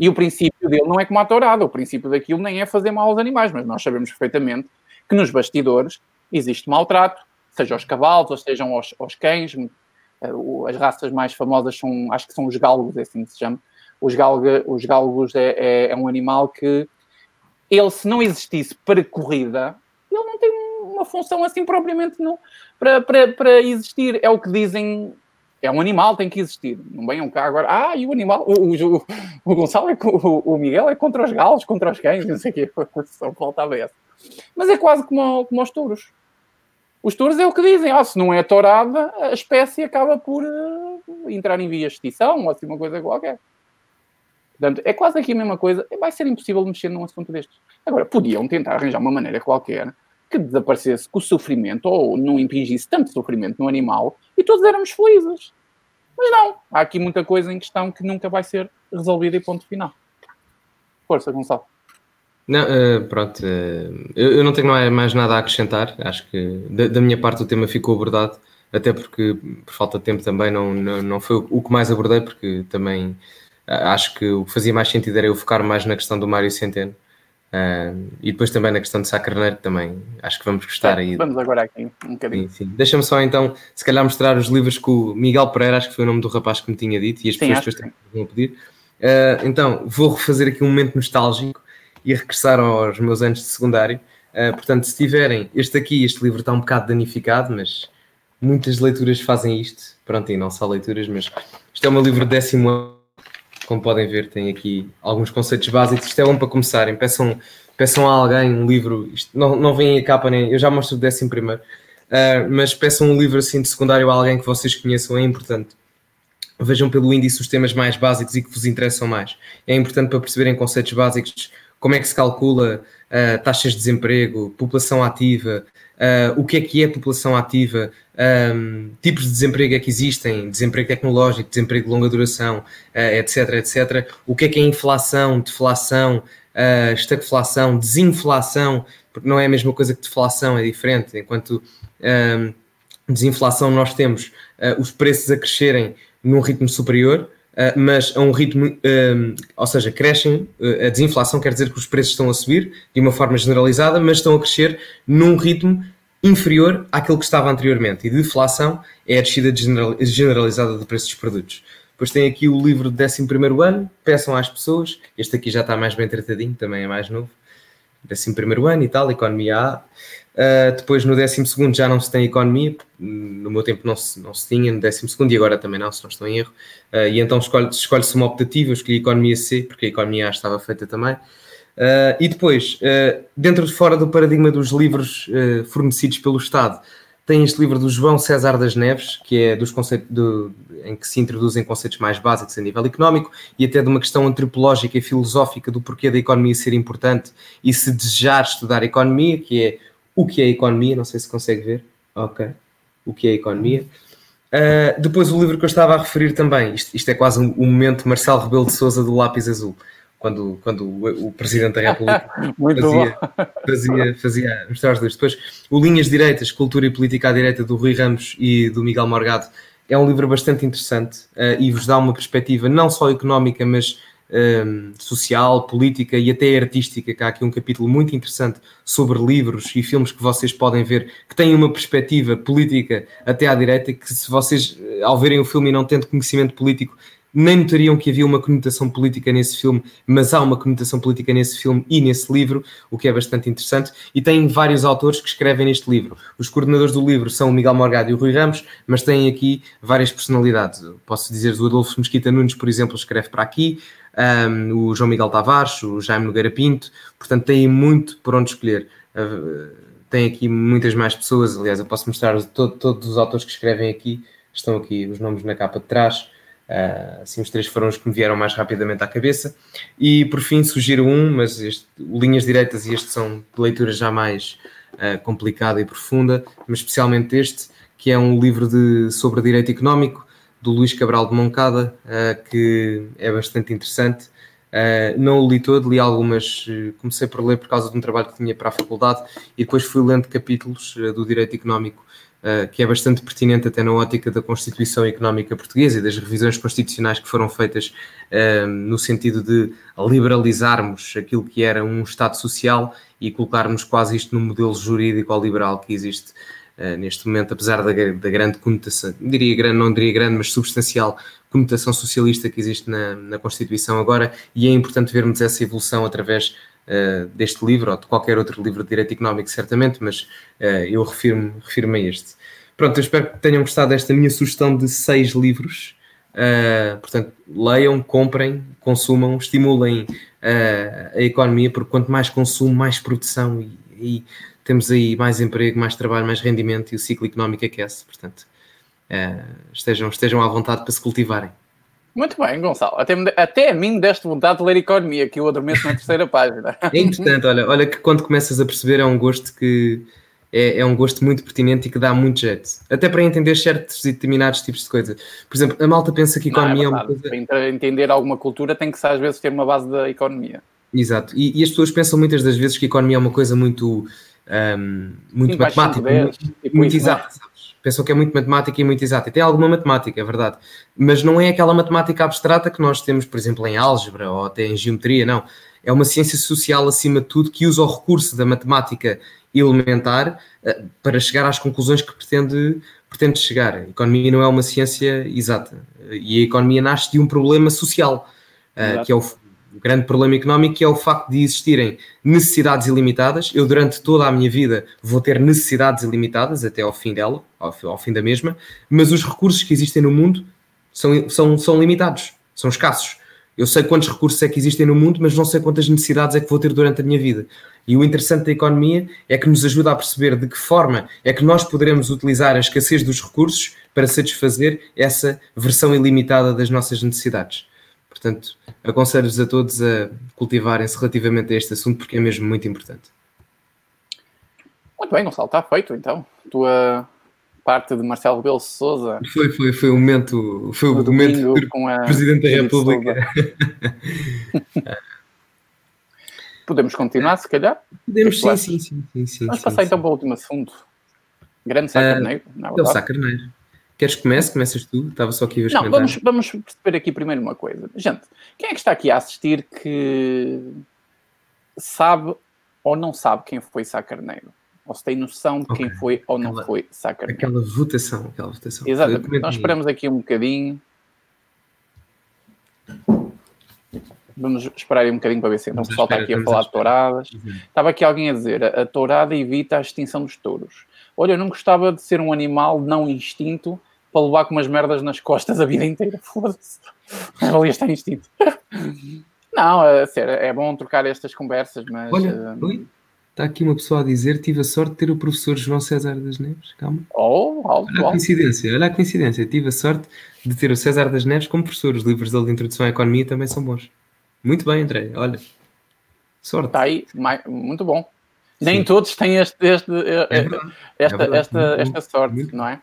E o princípio dele não é como a tourada, o princípio daquilo nem é fazer mal aos animais, mas nós sabemos perfeitamente que nos bastidores existe maltrato, seja aos cavalos, ou sejam aos, aos cães. Eh, as raças mais famosas são, acho que são os galgos, é assim que se chama. Os, galga, os galgos é, é, é um animal que ele, se não existisse para corrida, ele não tem uma função assim propriamente não, para, para, para existir. É o que dizem é um animal, tem que existir. Não venham cá agora. Ah, e o animal, o, o, o Gonçalo, é, o, o, Miguel é contra os galos, contra os cães, não sei o quê. Só faltava essa. Mas é quase como, como os touros. Os touros é o que dizem. Ah, se não é tourada, a espécie acaba por uh, entrar em via de extinção ou assim uma coisa qualquer. Portanto, é quase aqui a mesma coisa. Vai ser impossível mexer num assunto destes. Agora, podiam tentar arranjar uma maneira qualquer que desaparecesse com o sofrimento ou não impingisse tanto sofrimento no animal e todos éramos felizes. Mas não, há aqui muita coisa em questão que nunca vai ser resolvida e ponto final. Força, Gonçalo. Não, uh, pronto, uh, eu, eu, não tenho mais nada a acrescentar. Acho que da, da, minha parte o tema ficou abordado, até porque por falta de tempo também não, não, não foi o, que mais abordei, porque também acho que o que fazia mais sentido era eu focar mais na questão do Mário Centeno Uh, e depois também na questão de Sá Carneiro também acho que vamos gostar é, aí. Vamos agora aqui um bocadinho. Deixa-me só então, se calhar mostrar os livros que o Miguel Pereira, acho que foi o nome do rapaz que me tinha dito, e as sim, pessoas depois vão pedir. Uh, então, vou refazer aqui um momento nostálgico e regressar aos meus anos de secundário. Uh, portanto, se tiverem, este aqui, este livro está um bocado danificado, mas muitas leituras fazem isto. Pronto, e não só leituras, mas isto é o meu livro de décimo ano como podem ver, tem aqui alguns conceitos básicos. Isto é bom para começarem. Peçam, peçam a alguém um livro. Isto não, não vem a capa nem. Eu já mostro o décimo primeiro. Uh, mas peçam um livro assim de secundário a alguém que vocês conheçam, é importante. Vejam pelo índice os temas mais básicos e que vos interessam mais. É importante para perceberem conceitos básicos como é que se calcula uh, taxas de desemprego, população ativa, uh, o que é que é população ativa, um, tipos de desemprego é que existem, desemprego tecnológico, desemprego de longa duração, uh, etc, etc. O que é que é inflação, deflação, uh, estagflação, desinflação, porque não é a mesma coisa que deflação, é diferente. Enquanto um, desinflação nós temos uh, os preços a crescerem num ritmo superior, Uh, mas a um ritmo, uh, ou seja, crescem, uh, a desinflação quer dizer que os preços estão a subir de uma forma generalizada, mas estão a crescer num ritmo inferior àquele que estava anteriormente. E deflação é a descida generalizada do preço dos produtos. Depois tem aqui o livro de 11 ano, peçam às pessoas, este aqui já está mais bem tratadinho, também é mais novo. 11 ano e tal, economia A. Uh, depois no 12 já não se tem economia, no meu tempo não se, não se tinha, no 12 e agora também não, se não estou em erro. Uh, e então escolhe-se escolhe uma optativa, eu escolhi economia C, porque a economia A estava feita também. Uh, e depois, dentro de fora do paradigma dos livros fornecidos pelo Estado, tem este livro do João César das Neves, que é dos conceitos do, em que se introduzem conceitos mais básicos a nível económico e até de uma questão antropológica e filosófica do porquê da economia ser importante e se desejar estudar economia, que é o que é economia, não sei se consegue ver. Ok. O que é economia. Uh, depois o livro que eu estava a referir também, isto, isto é quase um, um momento Marcelo Rebelo de Souza do Lápis Azul, quando, quando o, o Presidente da República fazia, fazia, fazia mostrar os dois. Depois o Linhas Direitas, Cultura e Política à Direita do Rui Ramos e do Miguel Morgado, é um livro bastante interessante uh, e vos dá uma perspectiva não só económica, mas um, social, política e até artística, que há aqui um capítulo muito interessante sobre livros e filmes que vocês podem ver que têm uma perspectiva política até à direita, que se vocês, ao verem o filme e não tendo conhecimento político, nem notariam que havia uma conotação política nesse filme, mas há uma conotação política nesse filme e nesse livro, o que é bastante interessante. E tem vários autores que escrevem neste livro. Os coordenadores do livro são o Miguel Morgado e o Rui Ramos, mas têm aqui várias personalidades. Posso dizer, o Adolfo Mesquita Nunes, por exemplo, escreve para aqui, um, o João Miguel Tavares, o Jaime Nogueira Pinto, portanto têm muito por onde escolher. Uh, tem aqui muitas mais pessoas, aliás, eu posso mostrar todo, todos os autores que escrevem aqui, estão aqui os nomes na capa de trás. Uh, assim, os três foram os que me vieram mais rapidamente à cabeça. E por fim, sugiro um, mas este, Linhas Direitas e este são de leitura já mais uh, complicada e profunda, mas especialmente este, que é um livro de, sobre direito económico, do Luís Cabral de Moncada, uh, que é bastante interessante. Não o li todo, li algumas, comecei por ler por causa de um trabalho que tinha para a faculdade e depois fui lendo capítulos do direito económico, que é bastante pertinente até na ótica da Constituição Económica Portuguesa e das revisões constitucionais que foram feitas no sentido de liberalizarmos aquilo que era um Estado social e colocarmos quase isto no modelo jurídico ao liberal que existe uh, neste momento, apesar da, da, grande conotação, diria grande, não diria grande, mas substancial conotação socialista que existe na, na Constituição agora, e é importante vermos essa evolução através uh, deste livro, ou de qualquer outro livro de Direito Económico, certamente, mas uh, eu refiro-me refiro a este. Pronto, eu espero que tenham gostado desta minha sugestão de seis livros. Uh, portanto, leiam, comprem, consumam, estimulem a economia, porque quanto mais consumo, mais produção e, e temos aí mais emprego, mais trabalho, mais rendimento e o ciclo económico aquece. Portanto, estejam, estejam à vontade para se cultivarem. Muito bem, Gonçalo. Até, até a mim deste vontade de ler economia, que eu adormeço na terceira página. É importante, olha, olha que quando começas a perceber é um gosto que é, é, um gosto muito pertinente e que dá muito jeito. Até para entender certos e determinados tipos de coisas. Por exemplo, a malta pensa que economia não, é, é, uma coisa. Para entender alguma cultura tem que às vezes ter uma base da economia. Exato. E, e as pessoas pensam muitas das vezes que a economia é uma coisa muito um, muito Sim, matemática, muito, muito exata, Pensam que é muito matemática e muito exata. E tem alguma matemática, é verdade. Mas não é aquela matemática abstrata que nós temos, por exemplo, em álgebra ou até em geometria, não. É uma ciência social, acima de tudo, que usa o recurso da matemática elementar uh, para chegar às conclusões que pretende, pretende chegar. A economia não é uma ciência exata. E a economia nasce de um problema social, uh, que é o grande problema económico é o facto de existirem necessidades ilimitadas. Eu, durante toda a minha vida, vou ter necessidades ilimitadas até ao fim dela, ao, ao fim da mesma, mas os recursos que existem no mundo são, são, são limitados, são escassos. Eu sei quantos recursos é que existem no mundo, mas não sei quantas necessidades é que vou ter durante a minha vida. E o interessante da economia é que nos ajuda a perceber de que forma é que nós poderemos utilizar a escassez dos recursos para satisfazer essa versão ilimitada das nossas necessidades. Portanto, aconselho-vos a todos a cultivarem-se relativamente a este assunto porque é mesmo muito importante. Muito bem, Gonçalo, está feito então. Tua parte de Marcelo Rebelo Souza. Foi, foi, foi o momento, foi o momento com a Presidente da República. Podemos continuar, se calhar? Podemos, sim, sim, sim, sim, sim. Vamos passar sim, então para o último assunto. Grande Sá Carneiro. Uh, é o Sá Carneiro. Queres que comece? Começas tu? Estava só aqui a ver Não, vamos, vamos perceber aqui primeiro uma coisa. Gente, quem é que está aqui a assistir que sabe ou não sabe quem foi Sá Carneiro? Ou se tem noção de quem okay. foi ou não aquela, foi Sá Carneiro? Aquela votação, aquela votação. Exatamente. Nós esperamos aqui um bocadinho. Vamos esperar aí um bocadinho para ver se então o pessoal está aqui a falar de touradas. Uhum. Estava aqui alguém a dizer, a, a tourada evita a extinção dos touros. Olha, eu não gostava de ser um animal não instinto para levar com umas merdas nas costas a vida inteira. Foda-se. Ali está instinto. Não, é, sério, é bom trocar estas conversas, mas... Olha, uh... Está aqui uma pessoa a dizer tive a sorte de ter o professor João César das Neves. Calma. Oh, alto, olha a coincidência, olha a coincidência. Tive a sorte de ter o César das Neves como professor. Os livros dele de Introdução à Economia também são bons. Muito bem, André. Olha, sorte. Está aí, muito bom. Nem Sim. todos têm este, este, é esta, é esta, esta sorte, muito, não é?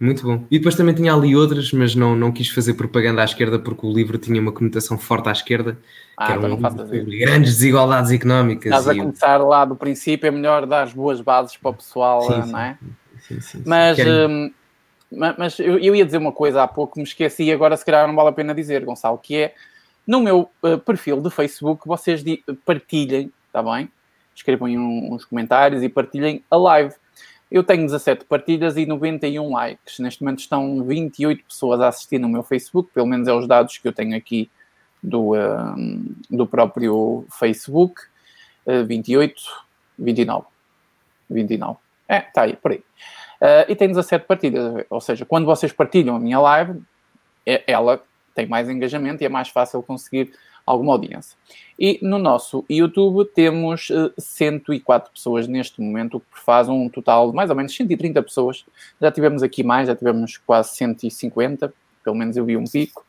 Muito bom. E depois também tinha ali outras, mas não, não quis fazer propaganda à esquerda porque o livro tinha uma conotação forte à esquerda, ah, que era então um sobre grandes desigualdades económicas. Estás a começar lá do princípio, é melhor dar as boas bases para o pessoal, sim, não é? Sim, sim, mas, hum, mas eu, eu ia dizer uma coisa há pouco, me esqueci e agora se calhar não vale a pena dizer, Gonçalo, que é no meu uh, perfil de Facebook vocês partilhem, está bem? Escrevam um, uns comentários e partilhem a live. Eu tenho 17 partilhas e 91 likes. Neste momento estão 28 pessoas a assistir no meu Facebook, pelo menos é os dados que eu tenho aqui do, do próprio Facebook. Uh, 28, 29. 29. É, está aí, por aí. Uh, e tem 17 partilhas, ou seja, quando vocês partilham a minha live, é, ela tem mais engajamento e é mais fácil conseguir alguma audiência. E no nosso YouTube temos uh, eh, 104 pessoas neste momento, o que faz um total de mais ou menos 130 pessoas. Já tivemos aqui mais, já tivemos quase 150, pelo menos eu vi um pico.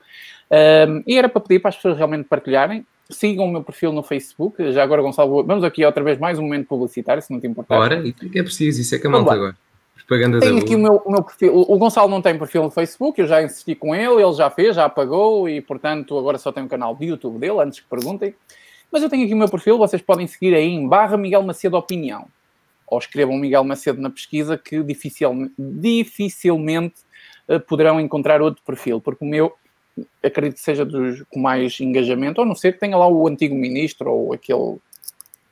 Um, e era para pedir para as pessoas realmente partilharem. Sigam o meu perfil no Facebook. Já agora, Gonçalo, vamos aqui outra vez mais um momento publicitário, se não te importar. Ora, e que é preciso, isso é que é malta agora. Propaganda Tenho aqui o meu, o meu, perfil. O Gonçalo não tem perfil no Facebook, eu já insisti com ele, ele já fez, já apagou e, portanto, agora só tem um canal de YouTube dele, antes que perguntem. Mas eu tenho aqui o meu perfil, vocês podem seguir aí em barra Miguel Macedo Opinião. Ou escrevam Miguel Macedo na pesquisa que dificilmente, dificilmente uh, poderão encontrar outro perfil, porque o meu acredito que seja dos com mais engajamento, ou não sei que tenha lá o antigo ministro ou aquele,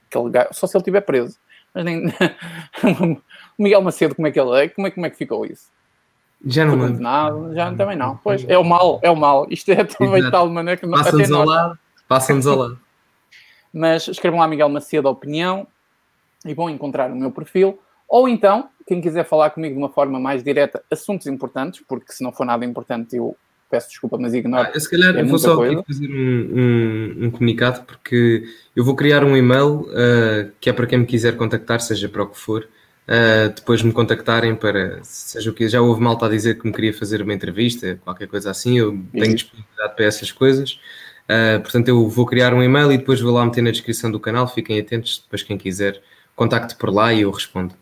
aquele gajo, só se ele estiver preso. Mas nem o Miguel Macedo, como é que ele é? Como é, como é que ficou isso? Já não lembro. Nada, já também não. Pois, é o mal, é o mal. Isto é também de tal maneira que não Passa-nos ao lado. Passa-nos ao lado. Mas escrevam lá Miguel Macedo Opinião e vão encontrar o meu perfil. Ou então, quem quiser falar comigo de uma forma mais direta, assuntos importantes, porque se não for nada importante eu peço desculpa, mas ignoro. Ah, se calhar é vou só aqui fazer um, um, um, comunicado, porque eu vou criar um e-mail uh, que é para quem me quiser contactar, seja para o que for, uh, depois me contactarem para, seja o que já houve malta a dizer que me queria fazer uma entrevista, qualquer coisa assim, eu tenho disponibilidade para essas coisas. Uh, portanto, eu vou criar um e-mail e depois vou lá meter na descrição do canal. Fiquem atentos, depois quem quiser, contacte por lá e eu respondo.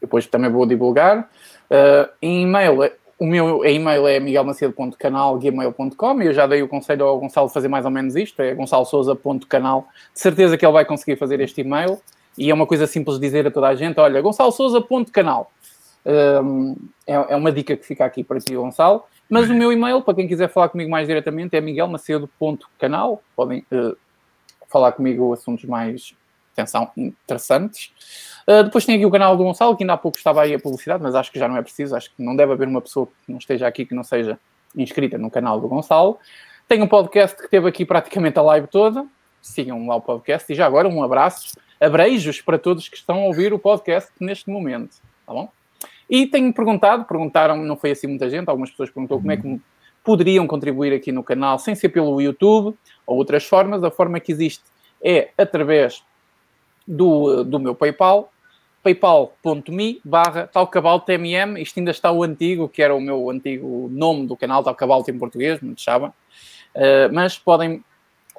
Depois também vou divulgar. Uh, em e-mail, o meu e-mail é miguelmacedo.canal.gmail.com e eu já dei o conselho ao Gonçalo fazer mais ou menos isto, é gonçalosouza.canal. De certeza que ele vai conseguir fazer este e-mail e é uma coisa simples de dizer a toda a gente, olha, gonçalosouza.canal. Um, é, é uma dica que fica aqui para ti, Gonçalo. Mas o meu e-mail, para quem quiser falar comigo mais diretamente, é miguelmacedo.canal. Podem uh, falar comigo assuntos mais, atenção, interessantes. Uh, depois tem aqui o canal do Gonçalo, que ainda há pouco estava aí a publicidade, mas acho que já não é preciso. Acho que não deve haver uma pessoa que não esteja aqui que não seja inscrita no canal do Gonçalo. Tem um podcast que teve aqui praticamente a live toda. Sigam lá o podcast. E já agora um abraço, abreijos para todos que estão a ouvir o podcast neste momento. Tá bom? E tenho perguntado, perguntaram, não foi assim muita gente, algumas pessoas perguntou como é que poderiam contribuir aqui no canal sem ser pelo YouTube ou outras formas. A forma que existe é através do, do meu PayPal, paypal.me barra talcabaltmm, isto ainda está o antigo, que era o meu antigo nome do canal, Talcabalto em português, muitos sabem. Uh, mas podem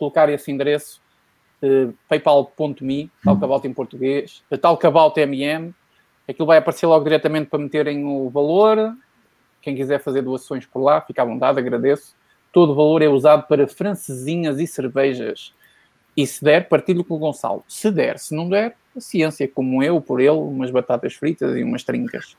colocar esse endereço uh, paypal.me, talcabout em português, talcaboutmm, aquilo vai aparecer logo diretamente para meterem o valor. Quem quiser fazer doações por lá, fica à vontade, agradeço. Todo o valor é usado para francesinhas e cervejas. E se der, partilho com o Gonçalo. Se der, se não der, a ciência, como eu, por ele, umas batatas fritas e umas trincas.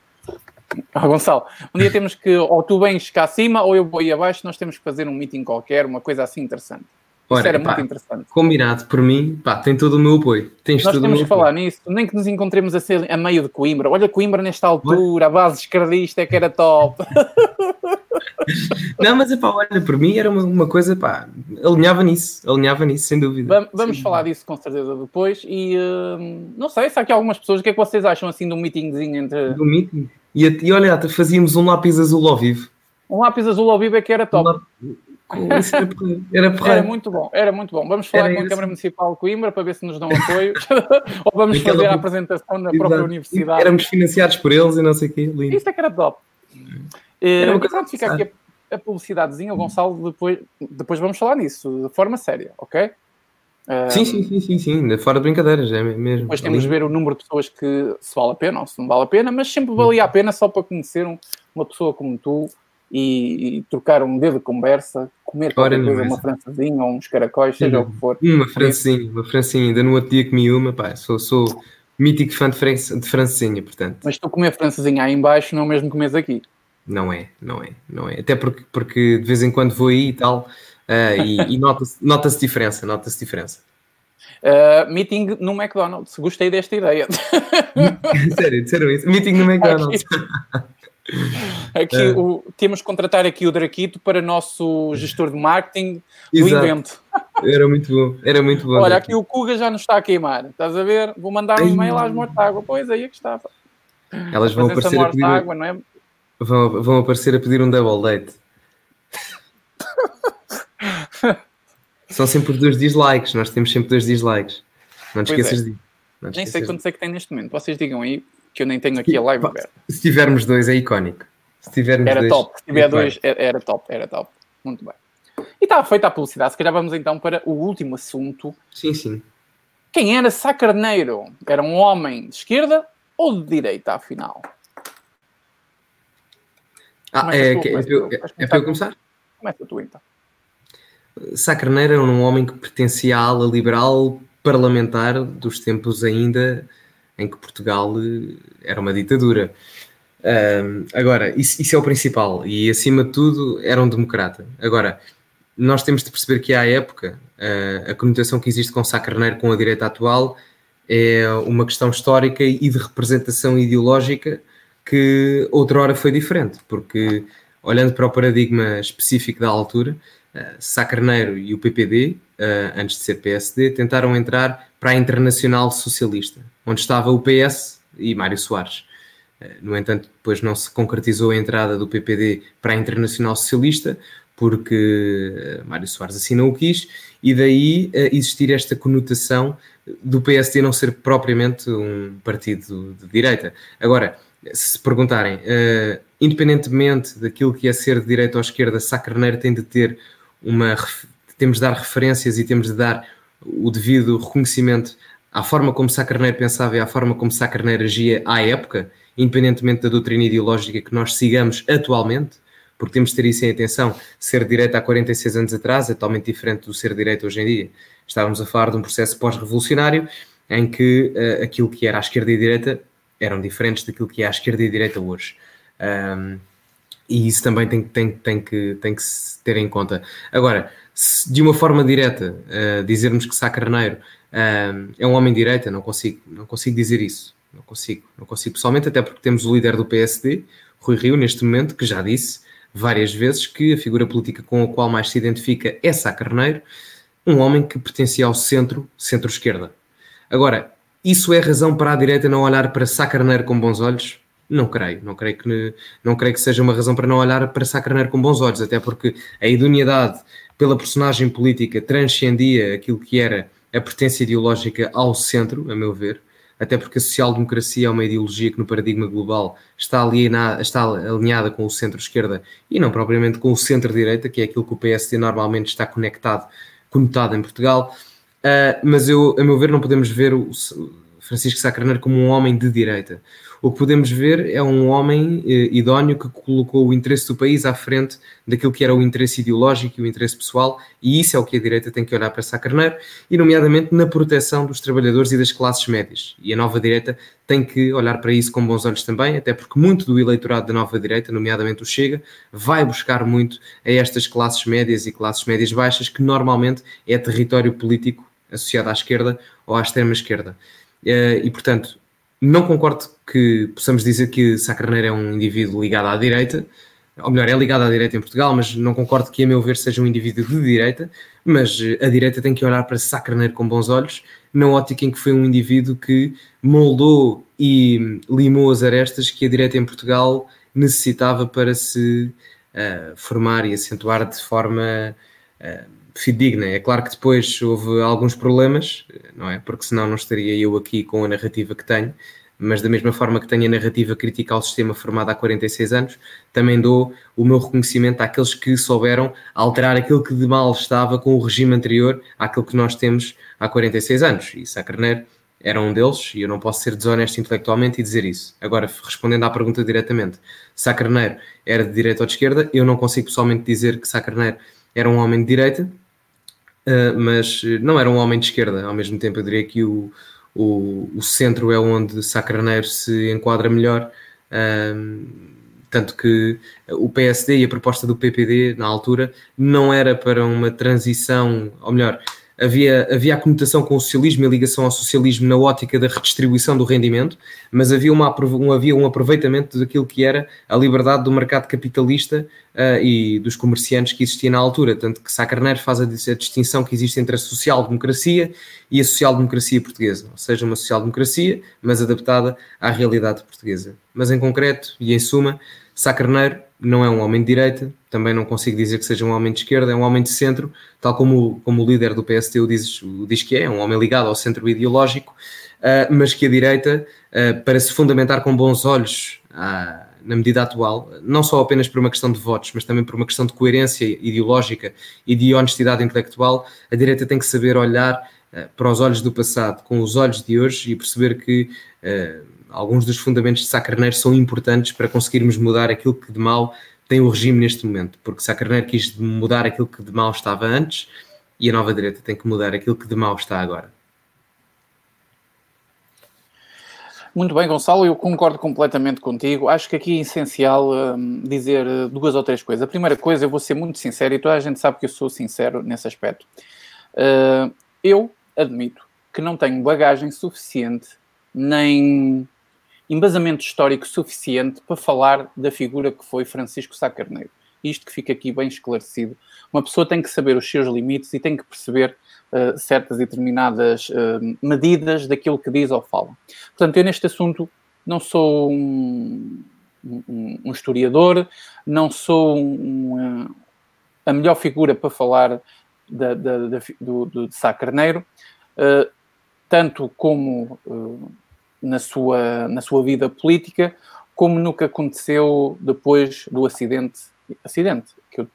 Ah, Gonçalo, um dia temos que, ou tu vens cá acima, ou eu vou aí abaixo, nós temos que fazer um meeting qualquer, uma coisa assim interessante. Ora, Isso era pá, muito interessante. Combinado, por mim, pá, tem todo o meu apoio. Tens Nós temos que falar nisso, nem que nos encontremos a, ser, a meio de Coimbra. Olha, Coimbra nesta altura, a base esquerdista é que era top. Não, mas pá, olha, por mim era uma, uma, coisa, pá, alinhava nisso, alinhava nisso, sem dúvida. Vamos, vamos falar disso com certeza depois. E uh, não sei se há aqui algumas pessoas, o que é que vocês acham assim de um meetingzinho entre. Do meeting? E, e olha, fazíamos um lápis azul ao vivo. Um lápis azul ao vivo é que era top. Um era, era, era, muito bom, era muito bom. Vamos falar era com a Câmara Municipal de Coimbra para ver se nos dão apoio ou vamos Aquela... fazer a apresentação na própria universidade. Éramos financiados por eles e não sei o quê. Lindo. Isso é que era top. Era uh, pronto, fica aqui a, a publicidadezinha, o Gonçalo, depois, depois vamos falar nisso de forma séria, ok? Sim, sim, sim, sim, sim, fora de brincadeiras, é mesmo. Depois temos de ver o número de pessoas que se vale a pena ou se não vale a pena, mas sempre valia a pena só para conhecer um, uma pessoa como tu e, e, trocar um dedo de conversa, comer qualquer Ora, coisa, uma francesinha ou uns caracóis, seja o que for. Uma francesinha, uma francesinha, ainda no outro dia comi uma, pá, sou, sou mítico fã de, de francesinha, portanto. Mas tu comer francesinha aí embaixo não é mesmo comes aqui. Não é, não é, não é. Até porque, porque de vez em quando vou aí e tal, uh, e, e nota-se nota diferença, nota-se diferença. Uh, meeting no McDonald's, gostei desta ideia. sério, disseram isso? Meeting no McDonald's. Aqui, é. o, temos que contratar aqui o Draquito para nosso gestor de marketing do evento. Era muito bom, era muito bom. Olha, aqui o Kuga já nos está a queimar, estás a ver? Vou mandar um e-mail às Mortágua. Pois aí é que estava. Elas vão aparecer a pedir... Água, não é? vão, vão aparecer a pedir um double date. São sempre dois dislikes, nós temos sempre dois dislikes. Não te pois esqueças é. disso. Nem sei quantos é que tem neste momento. Vocês digam aí que eu nem tenho aqui a live aberta. Se tivermos dois é icónico. Se tivermos era dois, top. Se tiver é dois, era top, era top. Muito bem. E está feita a publicidade. Se calhar vamos então para o último assunto. Sim, sim. Quem era Sá Carneiro? Era um homem de esquerda ou de direita, afinal? Ah, é, tu, é, é, tu, é, para eu começar? Começa tu então. Sá Carneiro era um homem que pertencia à ala liberal parlamentar dos tempos ainda em que Portugal eh, era uma ditadura. Um, agora, isso, isso, é o principal, e acima de tudo era um democrata. Agora, nós temos de perceber que à época uh, a conotação que existe com Sá Carneiro com a direita atual é uma questão histórica e de representação ideológica que outrora foi diferente, porque olhando para o paradigma específico da altura, uh, Sá Carneiro e o PPD, uh, antes de ser PSD, tentaram entrar para a Internacional Socialista, onde estava o PS e Mário Soares. Uh, no entanto, depois não se concretizou a entrada do PPD para a Internacional Socialista, porque Mário Soares assim não o quis, e daí existir esta conotação do PSD não ser propriamente um partido de direita. Agora, se perguntarem, independentemente daquilo que é ser de direita ou esquerda, Sá Carneiro tem de ter uma. temos de dar referências e temos de dar o devido reconhecimento à forma como Sá Carneiro pensava e à forma como Sá Carneiro agia à época, independentemente da doutrina ideológica que nós sigamos atualmente, porque temos de ter isso em atenção. Ser de direita há 46 anos atrás é totalmente diferente do ser de direita hoje em dia. Estávamos a falar de um processo pós-revolucionário em que uh, aquilo que era à esquerda e à direita eram diferentes daquilo que é à esquerda e à direita hoje. Um, e isso também tem, tem, tem, que, tem que se ter em conta. Agora, de uma forma direta, uh, dizermos que Sá Carneiro uh, é um homem de direita, não consigo, não consigo dizer isso. Não consigo, não consigo pessoalmente, até porque temos o líder do PSD, Rui Rio, neste momento, que já disse várias vezes que a figura política com a qual mais se identifica é Sá Carneiro, um homem que pertencia ao centro, centro-esquerda. Agora, isso é razão para a direita não olhar para Sá Carneiro com bons olhos? Não creio, não creio que não creio que seja uma razão para não olhar para Sá com bons olhos, até porque a idoneidade pela personagem política transcendia aquilo que era a pertença ideológica ao centro, a meu ver, até porque a social-democracia é uma ideologia que no paradigma global está, alienada, está alinhada com o centro-esquerda e não propriamente com o centro-direita, que é aquilo que o PSD normalmente está conectado, conotado em Portugal. Uh, mas eu, a meu ver, não podemos ver o Francisco Sá como um homem de direita. O que podemos ver é um homem eh, idóneo que colocou o interesse do país à frente daquilo que era o interesse ideológico e o interesse pessoal, e isso é o que a direita tem que olhar para Sá Carneiro, e nomeadamente na proteção dos trabalhadores e das classes médias. E a nova direita tem que olhar para isso com bons olhos também, até porque muito do eleitorado da nova direita, nomeadamente o Chega, vai buscar muito a estas classes médias e classes médias baixas, que normalmente é território político associado à esquerda ou à extrema esquerda. Eh, e, portanto, não concordo que possamos dizer que Sá Carneiro é um indivíduo ligado à direita, ou melhor, é ligado à direita em Portugal, mas não concordo que, a meu ver, seja um indivíduo de direita, mas a direita tem que olhar para Sá Carneiro com bons olhos, na ótica em que foi um indivíduo que moldou e limou as arestas que a direita em Portugal necessitava para se uh, formar e acentuar de forma uh, fidedigna. É claro que depois houve alguns problemas, não é? Porque senão não estaria eu aqui com a narrativa que tenho, mas da mesma forma que tenho a narrativa crítica ao sistema formado há 46 anos, também dou o meu reconhecimento àqueles que souberam alterar aquilo que de mal estava com o regime anterior àquilo que nós temos há 46 anos. E Sá Carneiro era um deles, e eu não posso ser desonesto intelectualmente e dizer isso. Agora, respondendo à pergunta diretamente, Sá Carneiro era de direita ou de esquerda, eu não consigo pessoalmente dizer que Sá Carneiro era um homem de direita, uh, mas não era um homem de esquerda. Ao mesmo tempo, eu diria que o, o, o centro é onde Sacraneiro se enquadra melhor. Um, tanto que o PSD e a proposta do PPD na altura não era para uma transição, ou melhor, havia, havia a conotação com o socialismo e a ligação ao socialismo na ótica da redistribuição do rendimento, mas havia, uma, um, havia um aproveitamento daquilo que era a liberdade do mercado capitalista uh, e dos comerciantes que existia na altura. Tanto que Sá Carneiro faz a, a distinção que existe entre a social-democracia e a social-democracia portuguesa, ou seja, uma social-democracia, mas adaptada à realidade portuguesa. Mas em concreto e em suma, Sá Carneiro não é um homem de direita, também não consigo dizer que seja um homem de esquerda, é um homem de centro, tal como, como o líder do PST o diz, o diz que é, é um homem ligado ao centro ideológico, uh, mas que a direita, uh, para se fundamentar com bons olhos uh, na medida atual, não só apenas por uma questão de votos, mas também por uma questão de coerência ideológica e de honestidade intelectual, a direita tem que saber olhar para os olhos do passado com os olhos de hoje e perceber que alguns dos fundamentos de Sá Carneiro são importantes para conseguirmos mudar aquilo que de mal tem o regime neste momento, porque Sá Carneiro quis mudar aquilo que de mal estava antes e a nova direita tem que mudar aquilo que de mal está agora. Muito bem, Gonçalo, eu concordo completamente contigo. Acho que aqui é essencial um, dizer duas ou três coisas. A primeira coisa, eu vou ser muito sincero, e toda a gente sabe que eu sou sincero nesse aspecto. Uh, eu admito que não tenho bagagem suficiente, nem embasamento histórico suficiente para falar da figura que foi Francisco Sá Carneiro. Isto que fica aqui bem esclarecido. Uma pessoa tem que saber os seus limites e tem que perceber uh, certas e determinadas uh, medidas daquilo que diz ou fala. Portanto, eu neste assunto não sou um, um, um historiador, não sou um, a melhor figura para falar da, da, da, do, do, de Sá Carneiro, tanto como na sua, na sua vida política, como que aconteceu depois do acidente. Acidente, que eu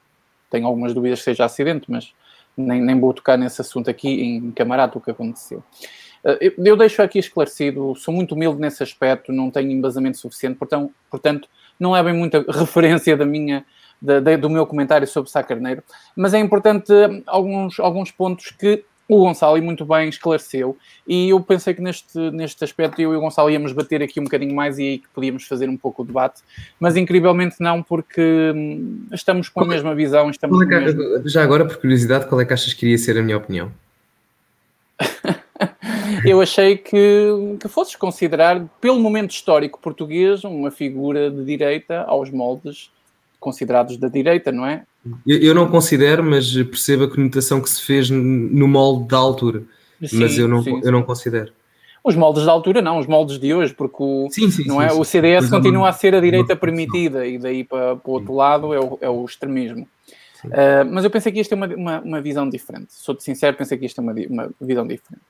tenho algumas dúvidas seja acidente, mas nem, nem vou tocar nesse assunto aqui em camarada o que aconteceu. Eh, eu, deixo aqui esclarecido, sou muito humilde nesse aspecto, não tenho embasamento suficiente, portanto, portanto não é bem muita referência da minha, da, da, do meu comentário sobre Sá Carneiro, mas é importante alguns, alguns pontos que o Gonçalo e muito bem esclareceu e eu pensei que neste, neste aspecto eu e o Gonçalo íamos bater aqui um bocadinho mais e aí que podíamos fazer um pouco o debate, mas incrivelmente não porque hum, estamos com a mesma visão. Estamos é mesmo... Já agora, por curiosidade, qual é que achas que iria ser a minha opinião? eu achei que, que fosses considerar, pelo momento histórico português, uma figura de direita aos moldes considerados da direita, não é? Eu, eu, não considero, mas percebo a conotação que se fez no molde da altura. Sim, mas eu não, sim, eu não considero. Os moldes da altura, não, os moldes de hoje, porque o, sim, não é? o CDS continua a ser a direita permitida e daí para, para o outro lado é o, é o extremismo. Uh, mas eu pensei que isto é uma, uma, uma, visão diferente. Sou-te sincero, pensei que isto é uma, uma visão diferente.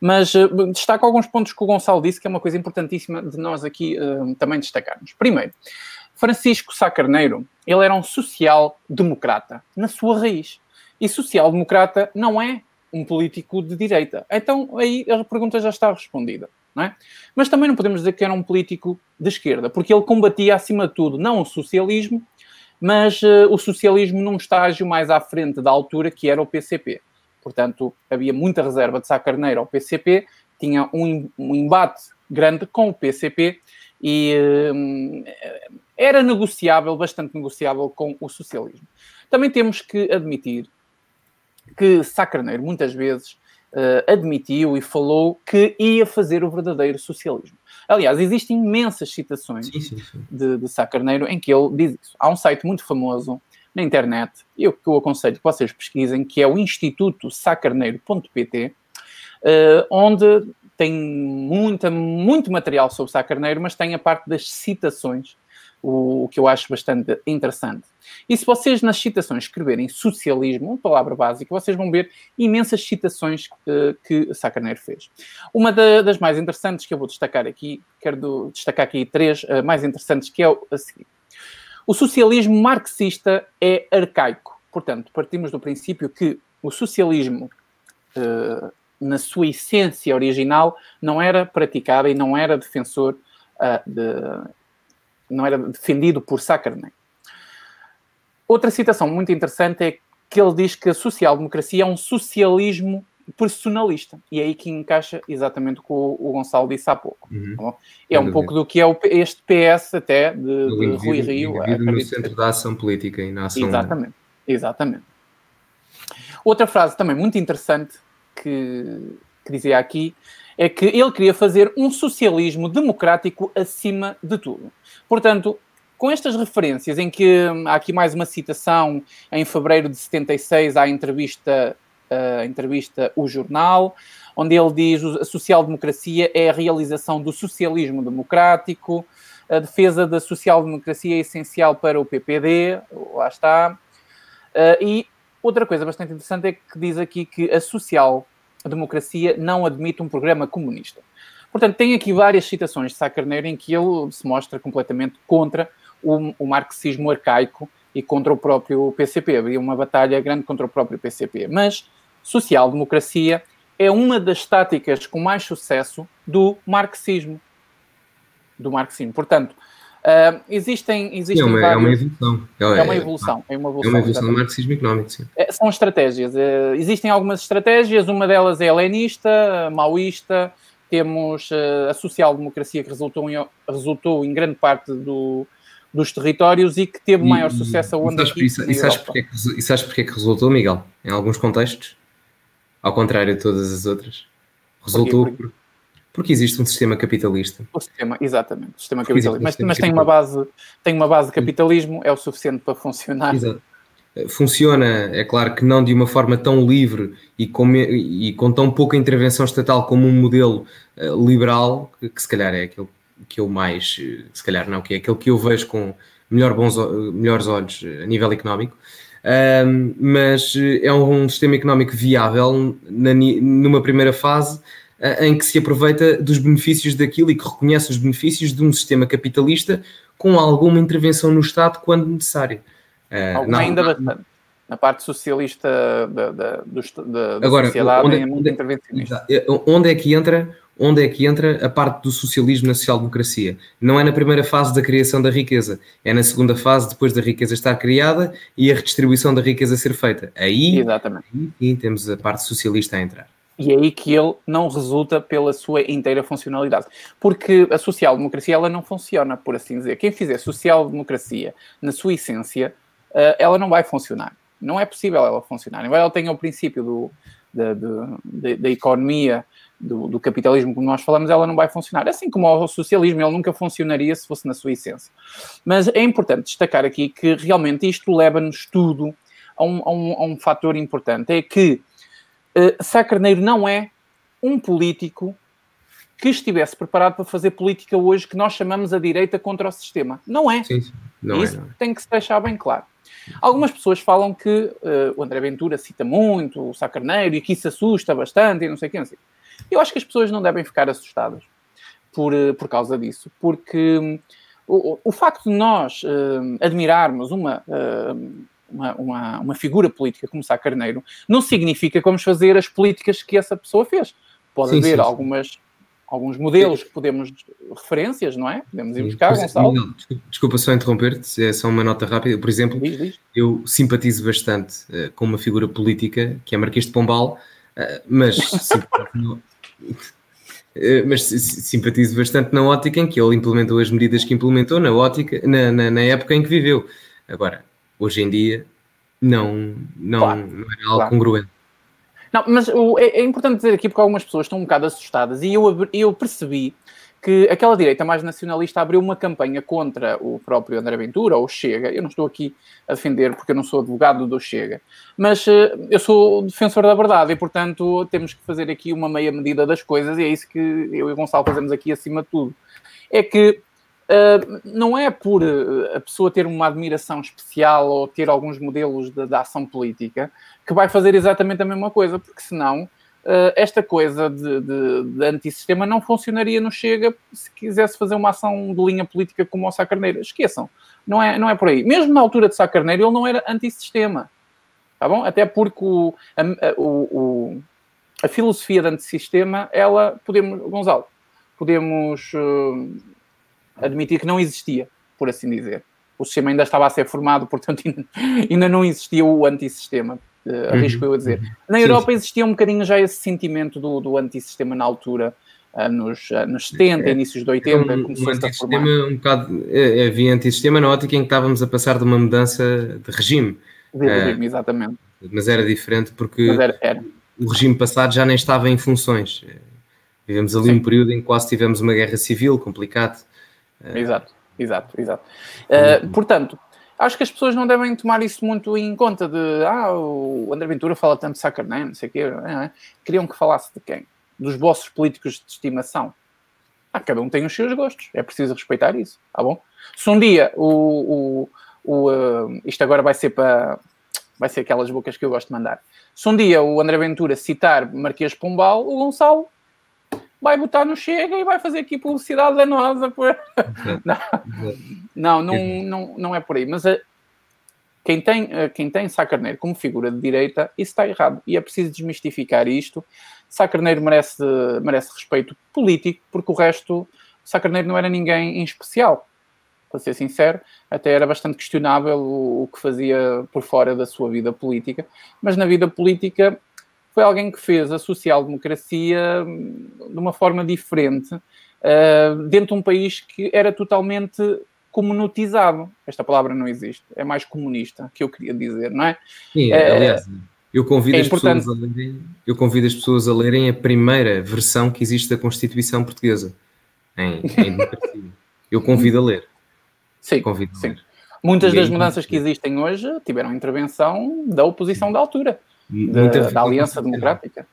Mas uh, destaco alguns pontos que o Gonçalo disse, que é uma coisa importantíssima de nós aqui uh, também destacarmos. Primeiro, Francisco Sá Carneiro, ele era um social-democrata, na sua raiz. E social-democrata não é um político de direita. Então, aí a pergunta já está respondida. Não é? Mas também não podemos dizer que era um político de esquerda, porque ele combatia, acima de tudo, não o socialismo, mas uh, o socialismo num estágio mais à frente da altura, que era o PCP. Portanto, havia muita reserva de Sá Carneiro ao PCP, tinha um, um embate grande com o PCP e uh, era negociável, bastante negociável com o socialismo. Também temos que admitir que Sá Carneiro, muitas vezes, uh, admitiu e falou que ia fazer o verdadeiro socialismo. Aliás, existem imensas citações sim, sim, sim. De, de Sá Carneiro em que ele diz isso. Há um site muito famoso na internet, eu que eu aconselho que vocês pesquisem, que é o Instituto Sacarneiro.pt, uh, eh, onde tem muita, muito material sobre Sá Carneiro, mas tem a parte das citações o, o, que eu acho bastante interessante. E se vocês nas citações escreverem socialismo, palavra básica, vocês vão ver imensas citações uh, que Sacaneiro fez. Uma da, das mais interessantes que eu vou destacar aqui, quero do, destacar aqui três uh, mais interessantes, que é a seguinte. O socialismo marxista é arcaico. Portanto, partimos do princípio que o socialismo, uh, na sua essência original, não era praticado e não era defensor de não era defendido por Sakarnen. Outra citação muito interessante é que ele diz que a social-democracia é um socialismo personalista. E é aí que encaixa exatamente com o, o Gonçalo disse há pouco. Uhum. Tá é um pouco do que é o, este PS até de, de Rui Rio. no centro da ação política e na ação... Exatamente, exatamente. Outra frase também muito interessante que, que dizia aqui é que ele queria fazer um socialismo democrático acima de tudo. Portanto, com estas referências, em que hum, há aqui mais uma citação, em fevereiro de 76, há a entrevista, a entrevista O Jornal, onde ele diz a social-democracia é a realização do socialismo democrático, a defesa da social-democracia é essencial para o PPD, lá está. Uh, e outra coisa bastante interessante é que diz aqui que a social-democracia não admite um programa comunista. Portanto, tem aqui várias citações de Sá Carneiro em que ele se mostra completamente contra o, o marxismo arcaico e contra o próprio PCP. Havia uma batalha grande contra o próprio PCP. Mas social-democracia é uma das táticas com mais sucesso do marxismo. Do marxismo. Portanto, uh, existem, existem é, uma, vários... é uma evolução. É, é, uma evolução. É uma evolução, é uma evolução do marxismo económico, sim. É, são estratégias. Uh, existem algumas estratégias. Uma delas é helenista, maoísta, temos uh, a social-democracia que resultou em, resultou em grande parte do, dos territórios e que teve e, maior sucesso aonde e, aqui, e, sabes porque é que, sabes porque é que resultou, Miguel? Em alguns contextos? Ao contrário de todas as outras. Resultou porque, porque, porque existe um sistema capitalista. O sistema, exatamente, o sistema capitalista. Um mas, mas tem, uma base, tem uma base de capitalismo, é o suficiente para funcionar. Exato funciona, é claro que não de uma forma tão livre e com, e com tão pouca intervenção estatal como um modelo uh, liberal, que, que, se calhar é aquele que eu mais, eh, se calhar não, que é aquele que eu vejo com melhor bons, melhores olhos a nível económico, uh, mas é um, um, sistema económico viável na, numa primeira fase em que se aproveita dos benefícios daquilo e que reconhece os benefícios de um sistema capitalista com alguma intervenção no Estado quando necessário. Uh, não, ainda não, bastante. Na parte socialista da, da, da, da Agora, sociedade onde, é muito intervencionista. Onde é que entra onde é que entra a parte do socialismo na social-democracia? Não é na primeira fase da criação da riqueza, é na segunda fase, depois da riqueza estar criada e a redistribuição da riqueza ser feita. Aí, Exatamente. aí temos a parte socialista a entrar. E é aí que ele não resulta pela sua inteira funcionalidade. Porque a social-democracia ela não funciona, por assim dizer. Quem fizer social-democracia na sua essência uh, ela não vai funcionar. Não é possível ela funcionar. Embora ela tenha o princípio do, da, da, da economia, do, do, capitalismo, como nós falamos, ela não vai funcionar. Assim como o socialismo, ele nunca funcionaria se fosse na sua essência. Mas é importante destacar aqui que realmente isto leva-nos tudo a um, a, um, a um fator importante: é que uh, Sá Carneiro não é um político que estivesse preparado para fazer política hoje que nós chamamos a direita contra o sistema. Não é. Sim. Não é, Isso é, tem que se deixar bem claro. Algumas pessoas falam que uh, o André Ventura cita muito o Sá Carneiro e que isso assusta bastante e não sei o que, não sei. Eu acho que as pessoas não devem ficar assustadas por, uh, por causa disso, porque um, o, o, facto de nós uh, admirarmos uma, uma, uma, uma, figura política como Sá Carneiro não significa que vamos fazer as políticas que essa pessoa fez. Pode sim, haver sim, algumas alguns modelos que podemos, referências, não é? Podemos ir buscar, Gonçalo. Não, desculpa só interromper-te, é só uma nota rápida. Por exemplo, diz, diz. eu simpatizo bastante uh, com uma figura política que é Marquês de Pombal, uh, mas, uh, mas simpatizo bastante na ótica em que ele implementou as medidas que implementou, na ótica, na, na, na época em que viveu. Agora, hoje em dia, não, não, claro, não era algo claro. congruente. Não, mas o, é, é, importante dizer aqui porque algumas pessoas estão um bocado assustadas e eu, eu percebi que aquela direita mais nacionalista abriu uma campanha contra o próprio André Ventura ou o Chega. Eu não estou aqui a defender porque eu não sou advogado do Chega, mas uh, eu sou defensor da verdade e, portanto, temos que fazer aqui uma meia medida das coisas e é isso que eu e o Gonçalo fazemos aqui acima de tudo. É que Uh, não é por a pessoa ter uma admiração especial ou ter alguns modelos de, de ação política que vai fazer exatamente a mesma coisa, porque senão uh, esta coisa de, de, de antissistema não funcionaria no Chega se quisesse fazer uma ação de linha política como o Sá Carneiro. Esqueçam, não é, não é por aí. Mesmo na altura de Sá Carneiro, ele não era antissistema, tá bom? Até porque o, a, o, o, a filosofia de antissistema, ela, podemos, Gonzalo, podemos uh, admitir que não existia, por assim dizer. O sistema ainda estava a ser formado, portanto ainda, ainda não existia o antissistema uh, arrisco eu a dizer. Uhum. Na Europa sim, existia um bocadinho já esse sentimento do, do antissistema na altura, anos, anos 70, é, inícios de 80, um, começou um a formar. Um bocado, é, havia antissistema na ótica em que estávamos a passar de uma mudança de regime. De regime, exatamente. Mas era diferente porque era, era. o regime passado já nem estava em funções. Vivemos ali Sim. um período em que quase tivemos uma guerra civil complicado. Exato, exato, exato. Uh, portanto, acho que as pessoas não devem tomar isso muito em conta de ah, o André Ventura fala tanto de Sacarné, não sei o quê. É, é. Queriam que falasse de quem? Dos vossos políticos de estimação. Ah, cada um tem os seus gostos, é preciso respeitar isso, tá bom? Se um dia o, o, o uh, isto agora vai ser para vai ser aquelas bocas que eu gosto de mandar. Se um dia o André Ventura citar Marquês Pombal, o Gonçalo vai botar no Chega e vai fazer aqui publicidade danosa. Por... Não, não, não, não, não é por aí. Mas a, eh, quem tem, eh, quem tem Sá Carneiro como figura de direita, isso está errado. E é preciso desmistificar isto. Sá Carneiro merece, merece respeito político, porque o resto, Sá Carneiro não era ninguém em especial. Para ser sincero, até era bastante questionável o, o que fazia por fora da sua vida política. Mas na vida política foi alguém que fez a social-democracia hum, de uma forma diferente, uh, dentro de um país que era totalmente comunitizado. Esta palavra não existe, é mais comunista, que eu queria dizer, não é? Sim, uh, aliás, eu convido, é as pessoas a lerem, eu convido as pessoas a lerem a primeira versão que existe da Constituição Portuguesa, em, em democracia. eu convido a ler. Sim, convido sim. Ler. Muitas das mudanças que existem hoje tiveram intervenção da oposição da altura da, da Aliança Democrática.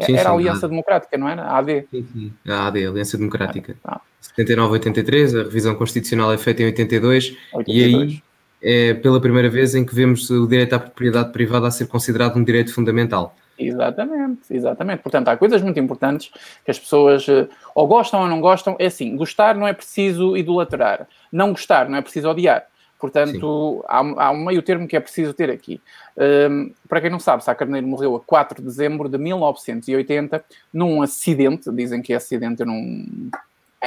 Sim, era a Aliança Democrática, não era? A AD. Sim, sim. A AD, Aliança Democrática. Ah, 79, 83, a revisão constitucional é feita em 82, 82, e aí é pela primeira vez em que vemos o direito à propriedade privada a ser considerado um direito fundamental. Exatamente, exatamente. Portanto, há coisas muito importantes que as pessoas eh, ou gostam ou não gostam. É assim, gostar não é preciso idolatrar. Não gostar não é preciso odiar. Portanto, há, há, um meio termo que é preciso ter aqui. Um, para quem não sabe, Sá Carneiro morreu a 4 de dezembro de 1980 num acidente. Dizem que é acidente, eu não.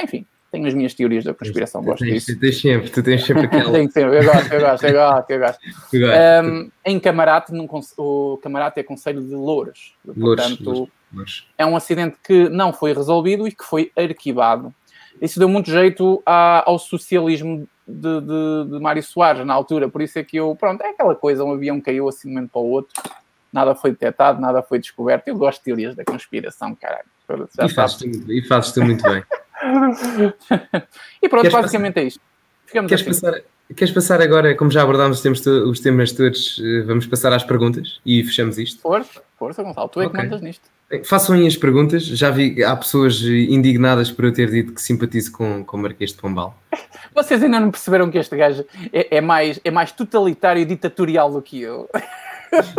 Enfim, tenho as minhas teorias da conspiração, gosto tens, disso. Tu tens sempre, tu tens sempre aquela. Tenho sempre, eu gosto, eu gosto, eu gosto, eu gosto. Um, em Camarate, num, o Camarate é Conselho de Louros. Portanto, Louros. é um acidente que não foi resolvido e que foi arquivado. Isso deu muito jeito ao socialismo de, de, de Mário Soares na altura, por isso é que eu, pronto, é aquela coisa, um avião caiu assim de um momento para o outro, nada foi detectado, nada foi descoberto. Eu gosto de teorias da conspiração, caralho. E tu, e fazes tu muito bem. e pronto, queres basicamente passar, é isto. Ficamos queres, assim. passar, queres passar agora, como já abordámos os temas, os temas todos, eh, vamos passar às perguntas e fechamos isto? Força, força, Gonçalo, tu é okay. que mandas nisto. Façam aí as perguntas. Já vi, há pessoas indignadas por eu ter dito que simpatizo com, com o Marquês de Pombal. Vocês ainda não perceberam que este gajo é, é, mais, é mais totalitário e ditatorial do que eu.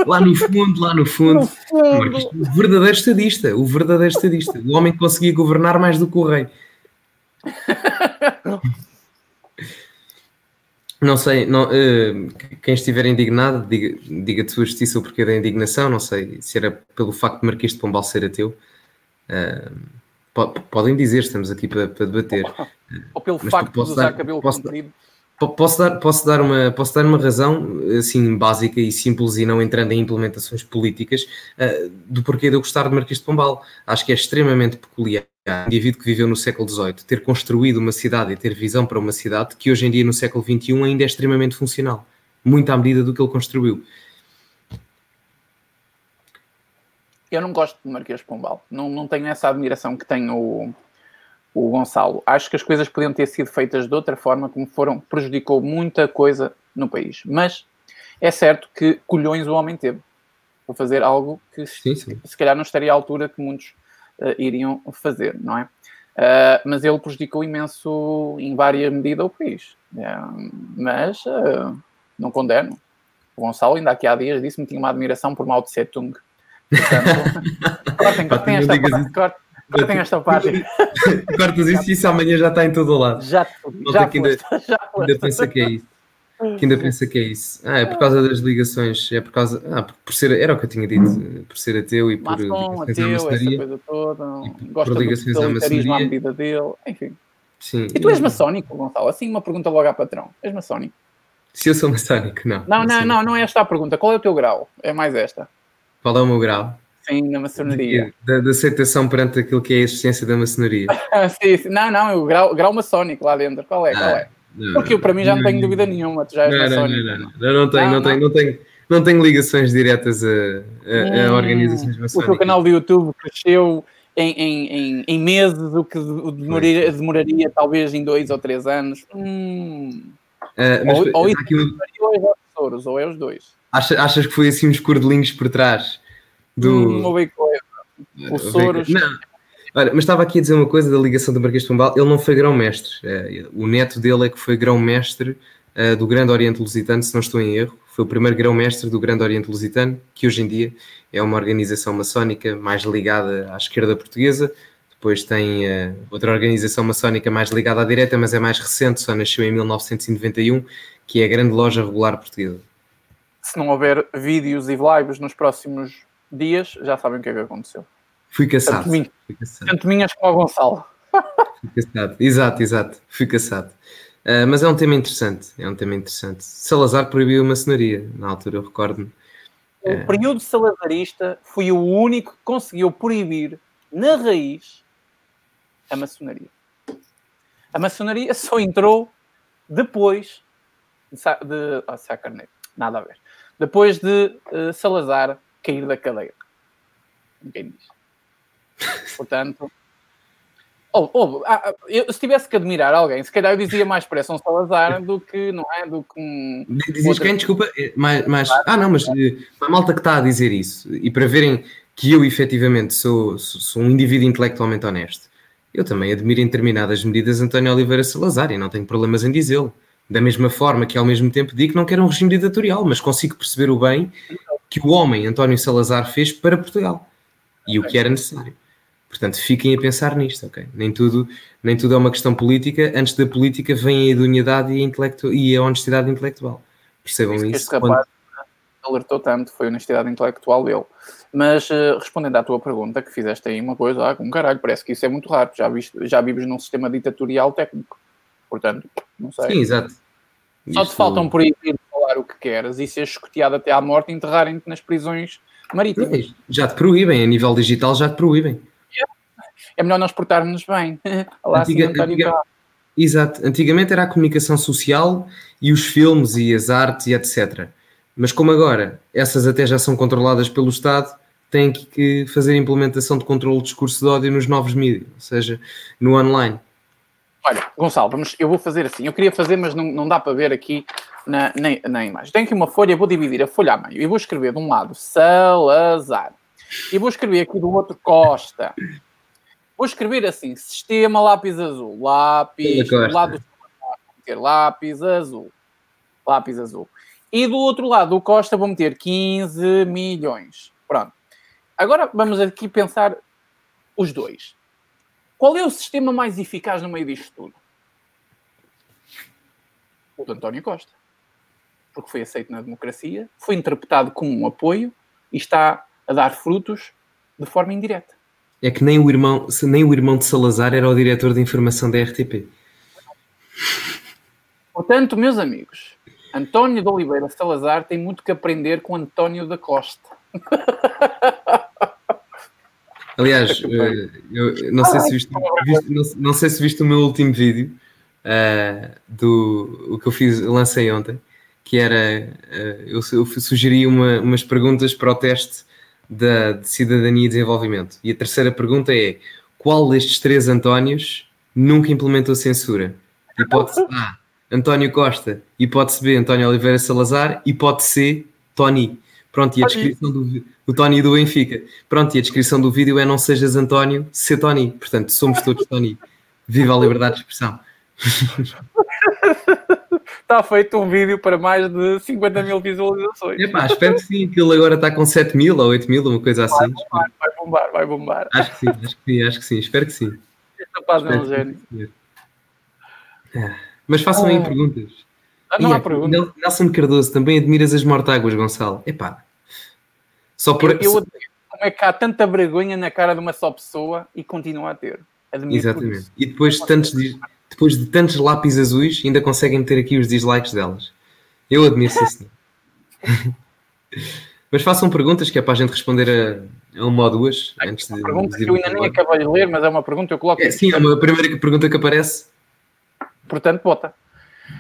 Lá no fundo, lá no fundo, no fundo. o verdadeiro estadista, o verdadeiro estadista, o homem que conseguia governar mais do que o rei. Não sei, não, uh, quem estiver indignado, diga, diga de sua justiça o porquê da indignação. Não sei se era pelo facto de Marquês de Pombal ser ateu. Uh, podem dizer, estamos aqui para, para debater. Ou pelo Mas facto de usar dar, cabelo posso, comprido. Posso dar, posso, dar uma, posso dar uma razão assim básica e simples e não entrando em implementações políticas uh, do porquê de eu gostar de Marquês de Pombal. Acho que é extremamente peculiar um indivíduo que viveu no século XVIII ter construído uma cidade e ter visão para uma cidade que hoje em dia no século XXI ainda é extremamente funcional, muito à medida do que ele construiu. Eu não gosto de Marquês de Pombal, não, não tenho essa admiração que tem o, o Gonçalo. Acho que as coisas podiam ter sido feitas de outra forma, como foram, prejudicou muita coisa no país. Mas é certo que colhões o homem teve para fazer algo que sim, sim. se calhar não estaria à altura que muitos iriam fazer, não é? Uh, mas ele prejudicou imenso, em várias medidas, o país. Uh, mas não condeno. O Gonçalo, ainda aqui há dias, disse-me que tinha uma admiração por Mao Tse Tung. Portanto, cortem, cortem esta parte. Cortem, cortem esta parte. Cortas isso e isso amanhã já está em todo o lado. Já, já, foste, ainda, já ainda pensa que é isso que ainda pensa que é isso. Ah, é por causa das ligações, é por causa. Ah, por ser. Era o que eu tinha dito, por ser ateu e por Maçom, ligações ateu, à maçonaria. Coisa toda, gosta por ligações do à maçonaria. à medida dele, enfim. Sim. E tu és maçónico, Gonçalo? Assim, uma pergunta logo à patrão. És maçónico? Se eu sou maçónico, não. Não, não, não, não é esta a pergunta. Qual é o teu grau? É mais esta. Qual é o meu grau? Sim, na maçonaria. Da, da aceitação perante aquilo que é a existência da maçonaria. sim, sim, não, não, o grau, grau maçónico lá dentro. Qual é? Ah. Qual é? Porque eu, para mim, já não, tenho dúvida nenhuma. Tu já és não, não, não, não, não, não, tenho, não, tenho, não, tenho, não tenho ligações diretas a, hum, organizações maçónicas. O teu canal do YouTube cresceu em, em, meses, o que demoraria, talvez em dois ou três anos. Hum. Mas, ou, ou isso ou é os tesouros, ou é os dois. Achas, achas que foi assim uns cordelinhos por trás do. Hum. O Soros. Não, Olha, mas estava aqui a dizer uma coisa da ligação do Marquês de Pombal. Ele não foi grão-mestre. É, o neto dele é que foi grão-mestre uh, do Grande Oriente Lusitano, se não estou em erro. Foi o primeiro grão-mestre do Grande Oriente Lusitano, que hoje em dia é uma organização maçónica mais ligada à esquerda portuguesa. Depois tem uh, outra organização maçónica mais ligada à direita, mas é mais recente, só nasceu em 1991, que é a Grande Loja Regular Portuguesa. Se não houver vídeos e lives nos próximos dias, já sabem o que é que aconteceu. Fui caçado. Tanto, minhas, Fui caçado. tanto minhas como o Gonçalo. Fui caçado. Exato, exato. Fui caçado. Uh, mas é um tema interessante. É um tema interessante. Salazar proibiu a maçonaria. Na altura, eu recordo-me. O uh... período salazarista foi o único que conseguiu proibir, na raiz, a maçonaria. A maçonaria só entrou depois de, de oh, Sá Carneiro. Nada a ver. Depois de uh, Salazar cair da cadeira. Ninguém diz. Portanto, oh, oh, eu, se tivesse que admirar alguém, se calhar eu dizia mais para um Salazar do que, não é? Do que um. Dizes outra... quem? Desculpa, é, mais, mais... Ah, não, mas eh, a malta que está a dizer isso e para verem que eu efetivamente sou, sou um indivíduo intelectualmente honesto, eu também admiro em determinadas medidas António Oliveira Salazar e não tenho problemas em dizê-lo. Da mesma forma que ao mesmo tempo digo que não quero um regime ditatorial, mas consigo perceber o bem que o homem António Salazar fez para Portugal e o que era necessário. Portanto, fiquem a pensar nisto, ok? Nem tudo, nem tudo é uma questão política. Antes da política vem a idoneidade e a, intelectu e a honestidade intelectual. Percebam isso. Este rapaz quando... alertou tanto, foi a honestidade intelectual dele. Mas uh, respondendo à tua pergunta, que fizeste aí uma coisa, ah, com caralho, parece que isso é muito raro. Já, viste, já vives num sistema ditatorial técnico. Portanto, não sei. Sim, exato. Só te faltam por aí falar o que queres e ser escoteado até à morte e enterrarem-te nas prisões marítimas. Já te proíbem, a nível digital já te proíbem é melhor nós portarmos bem. Olá, Antiga, antiga, Exato. Antigamente era a comunicação social e os filmes e as artes e etc. Mas como agora essas até já são controladas pelo Estado, tem que fazer implementação de controle de discurso de ódio nos novos mídias, ou seja, no online. Olha, Gonçalo, vamos, eu vou fazer assim. Eu queria fazer, mas não, não dá para ver aqui na, na, na imagem. Tenho aqui uma folha, vou dividir a folha a meio e vou escrever de um lado Salazar E vou escrever aqui do outro Costa. Vou escrever assim: sistema lápis azul. Lápis. Do lado do lápis azul. Lápis azul. E do outro lado do Costa vou meter 15 milhões. Pronto. Agora vamos aqui pensar os dois. Qual é o sistema mais eficaz no meio disto tudo? O de António Costa. Porque foi aceito na democracia, foi interpretado como um apoio e está a dar frutos de forma indireta. É que nem o irmão, nem o irmão de Salazar era o diretor de informação da RTP. Portanto, meus amigos, António de Oliveira Salazar tem muito que aprender com António da Costa. Aliás, eh, eu não sei se viste, não, não, sei se viste o meu último vídeo uh, do o que eu fiz, lancei ontem, que era uh, eu, eu, sugeri uma, umas perguntas para o teste da, de cidadania e desenvolvimento. E a terceira pergunta é: qual destes três Antónios nunca implementou censura? Hipótese A, António Costa. Hipótese B, António Oliveira Salazar. Hipótese C, Tony. Pronto, e a descrição do, do Tony do Benfica. Pronto, e a descrição do vídeo é não sejas António, se Tony. Portanto, somos todos Tony. Viva a liberdade de expressão. está feito um vídeo para mais de 50 mil visualizações. Epá, espero que sim, que ele agora está com 7 mil ou 8 mil, uma coisa assim. Vai bombar, vai bombar, vai bombar. Acho que sim, acho que sim, acho que sim, espero que sim. Este rapaz é um gênio. Ah, mas façam aí ah. perguntas. Ah, não há pergunta. Nelson Cardoso, também admiras as mortáguas, Gonçalo? Epá. Só por... Eu, eu como é que há tanta vergonha na cara de uma só pessoa e continua a ter. Admiro Exatamente. E depois de, tantos, depois de tantos lápis azuis, ainda conseguem ter aqui os dislikes delas. Eu admiro isso. mas façam perguntas que é para a gente responder a, a uma ou duas. É antes de, pergunta de que eu ainda nem acabei de ler, mas é uma pergunta que eu coloco. É, sim, é uma primeira pergunta que aparece. Portanto, bota.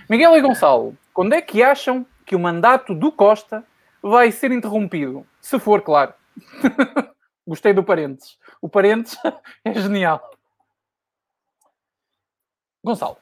Miguel e Gonçalo, quando é que acham que o mandato do Costa vai ser interrompido? Se for, claro. Gostei do parênteses. O parênteses é genial. Gonçalo.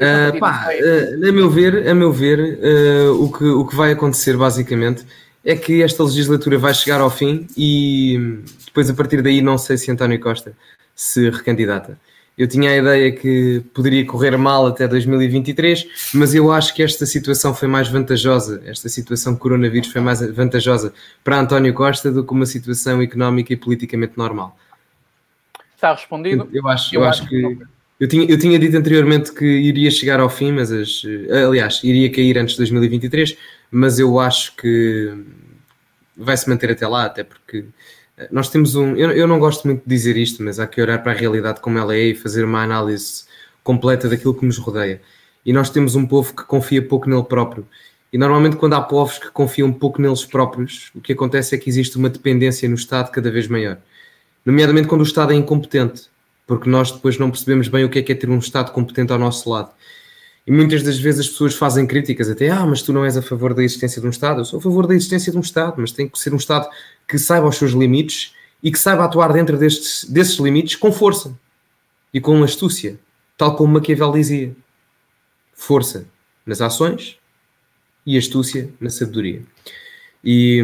Uh, pá, uh, a meu ver, a meu ver uh, o, que, o que vai acontecer basicamente é que esta legislatura vai chegar ao fim e depois a partir daí não sei se António Costa se recandidata. Eu tinha a ideia que poderia correr mal até 2023, mas eu acho que esta situação foi mais vantajosa, esta situação de coronavírus foi mais vantajosa para António Costa do que uma situação económica e politicamente normal. Está respondido? Eu acho, eu, eu acho, acho que. que eu tinha, eu tinha dito anteriormente que iria chegar ao fim, mas as, aliás, iria cair antes de 2023, mas eu acho que vai se manter até lá, até porque nós temos um. Eu, eu não gosto muito de dizer isto, mas há que olhar para a realidade como ela é e fazer uma análise completa daquilo que nos rodeia. E nós temos um povo que confia pouco nele próprio. E normalmente, quando há povos que confiam pouco neles próprios, o que acontece é que existe uma dependência no Estado cada vez maior. Nomeadamente quando o Estado é incompetente, porque nós depois não percebemos bem o que é, que é ter um Estado competente ao nosso lado. E muitas das vezes as pessoas fazem críticas até, ah, mas tu não és a favor da existência de um Estado. Eu sou a favor da existência de um Estado, mas tem que ser um Estado que saiba os seus limites e que saiba atuar dentro destes, desses limites com força e com astúcia, tal como Maquiavel dizia. Força nas ações e astúcia na sabedoria. E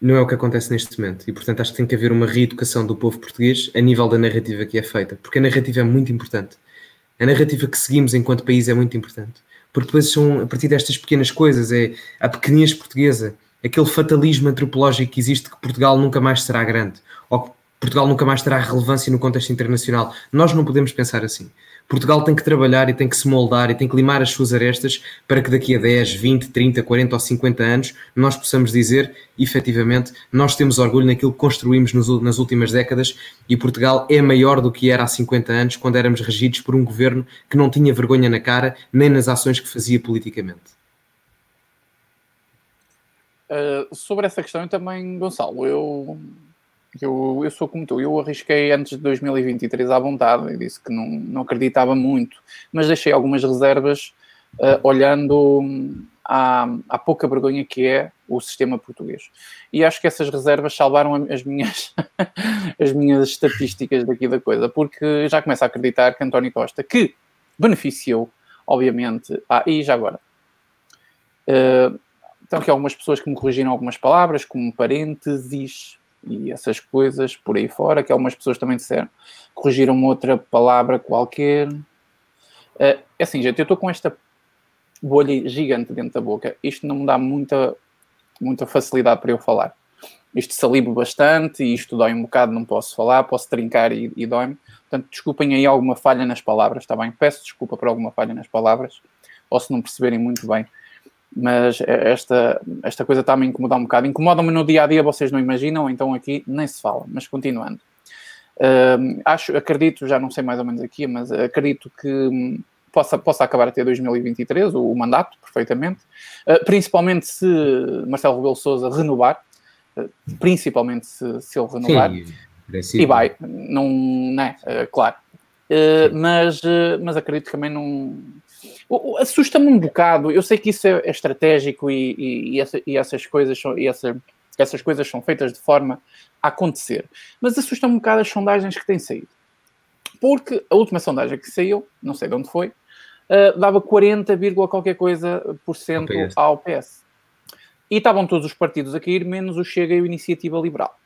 não é o que acontece neste momento. E, portanto, acho que tem que haver uma reeducação do povo português a nível da narrativa que é feita, porque a narrativa é muito importante a narrativa que seguimos enquanto país é muito importante. Porque depois são, a partir destas pequenas coisas, é a pequenez portuguesa, aquele fatalismo antropológico que existe que Portugal nunca mais será grande, ou que Portugal nunca mais terá relevância no contexto internacional. Nós não podemos pensar assim. Portugal tem que trabalhar e tem que se moldar e tem que limar as suas arestas para que daqui a 10, 20, 30, 40 ou 50 anos nós possamos dizer, efetivamente, nós temos orgulho naquilo que construímos nas últimas décadas e Portugal é maior do que era há 50 anos, quando éramos regidos por um governo que não tinha vergonha na cara nem nas ações que fazia politicamente. Uh, sobre essa questão também, Gonçalo, eu eu, eu sou como tu, eu arrisquei antes de 2023 à vontade e disse que não, não acreditava muito, mas deixei algumas reservas uh, olhando à, à pouca vergonha que é o sistema português. E acho que essas reservas salvaram as minhas, as minhas estatísticas daqui da coisa, porque já começo a acreditar que António Costa, que beneficiou, obviamente, ah, e já agora. Uh, então, aqui algumas pessoas que me corrigiram algumas palavras, como parênteses, e essas coisas por aí fora, que algumas pessoas também disseram, corrigiram outra palavra qualquer. Uh, é assim, gente, eu estou com esta bolha gigante dentro da boca, isto não me dá muita, muita facilidade para eu falar. Isto salivo bastante e isto dói um bocado, não posso falar, posso trincar e, e dói-me. Portanto, desculpem aí alguma falha nas palavras, está bem? Peço desculpa por alguma falha nas palavras, ou se não perceberem muito bem mas esta, esta coisa está-me a incomodar um bocado. Incomoda-me no dia a dia, vocês não imaginam, então aqui nem se fala. Mas continuando, uh, acho, acredito, já não sei mais ou menos aqui, mas acredito que hum, possa, possa acabar até 2023 o, o mandato, perfeitamente, uh, principalmente se Marcelo Rebelo Souza renovar, uh, principalmente se, se ele renovar. Sim, e vai, não, não é, claro. mas, mas acredito que também não Assusta-me um bocado. Eu sei que isso é, é estratégico e, e, e, essa, e essas coisas são, essa, essas coisas são feitas de forma a acontecer. Mas assusta-me um bocado as sondagens que têm saído. Porque a última sondagem que saiu, não sei de onde foi, uh, dava 40, qualquer coisa por cento ao PS. E estavam todos os partidos a cair, menos o Chega e a Iniciativa Liberal.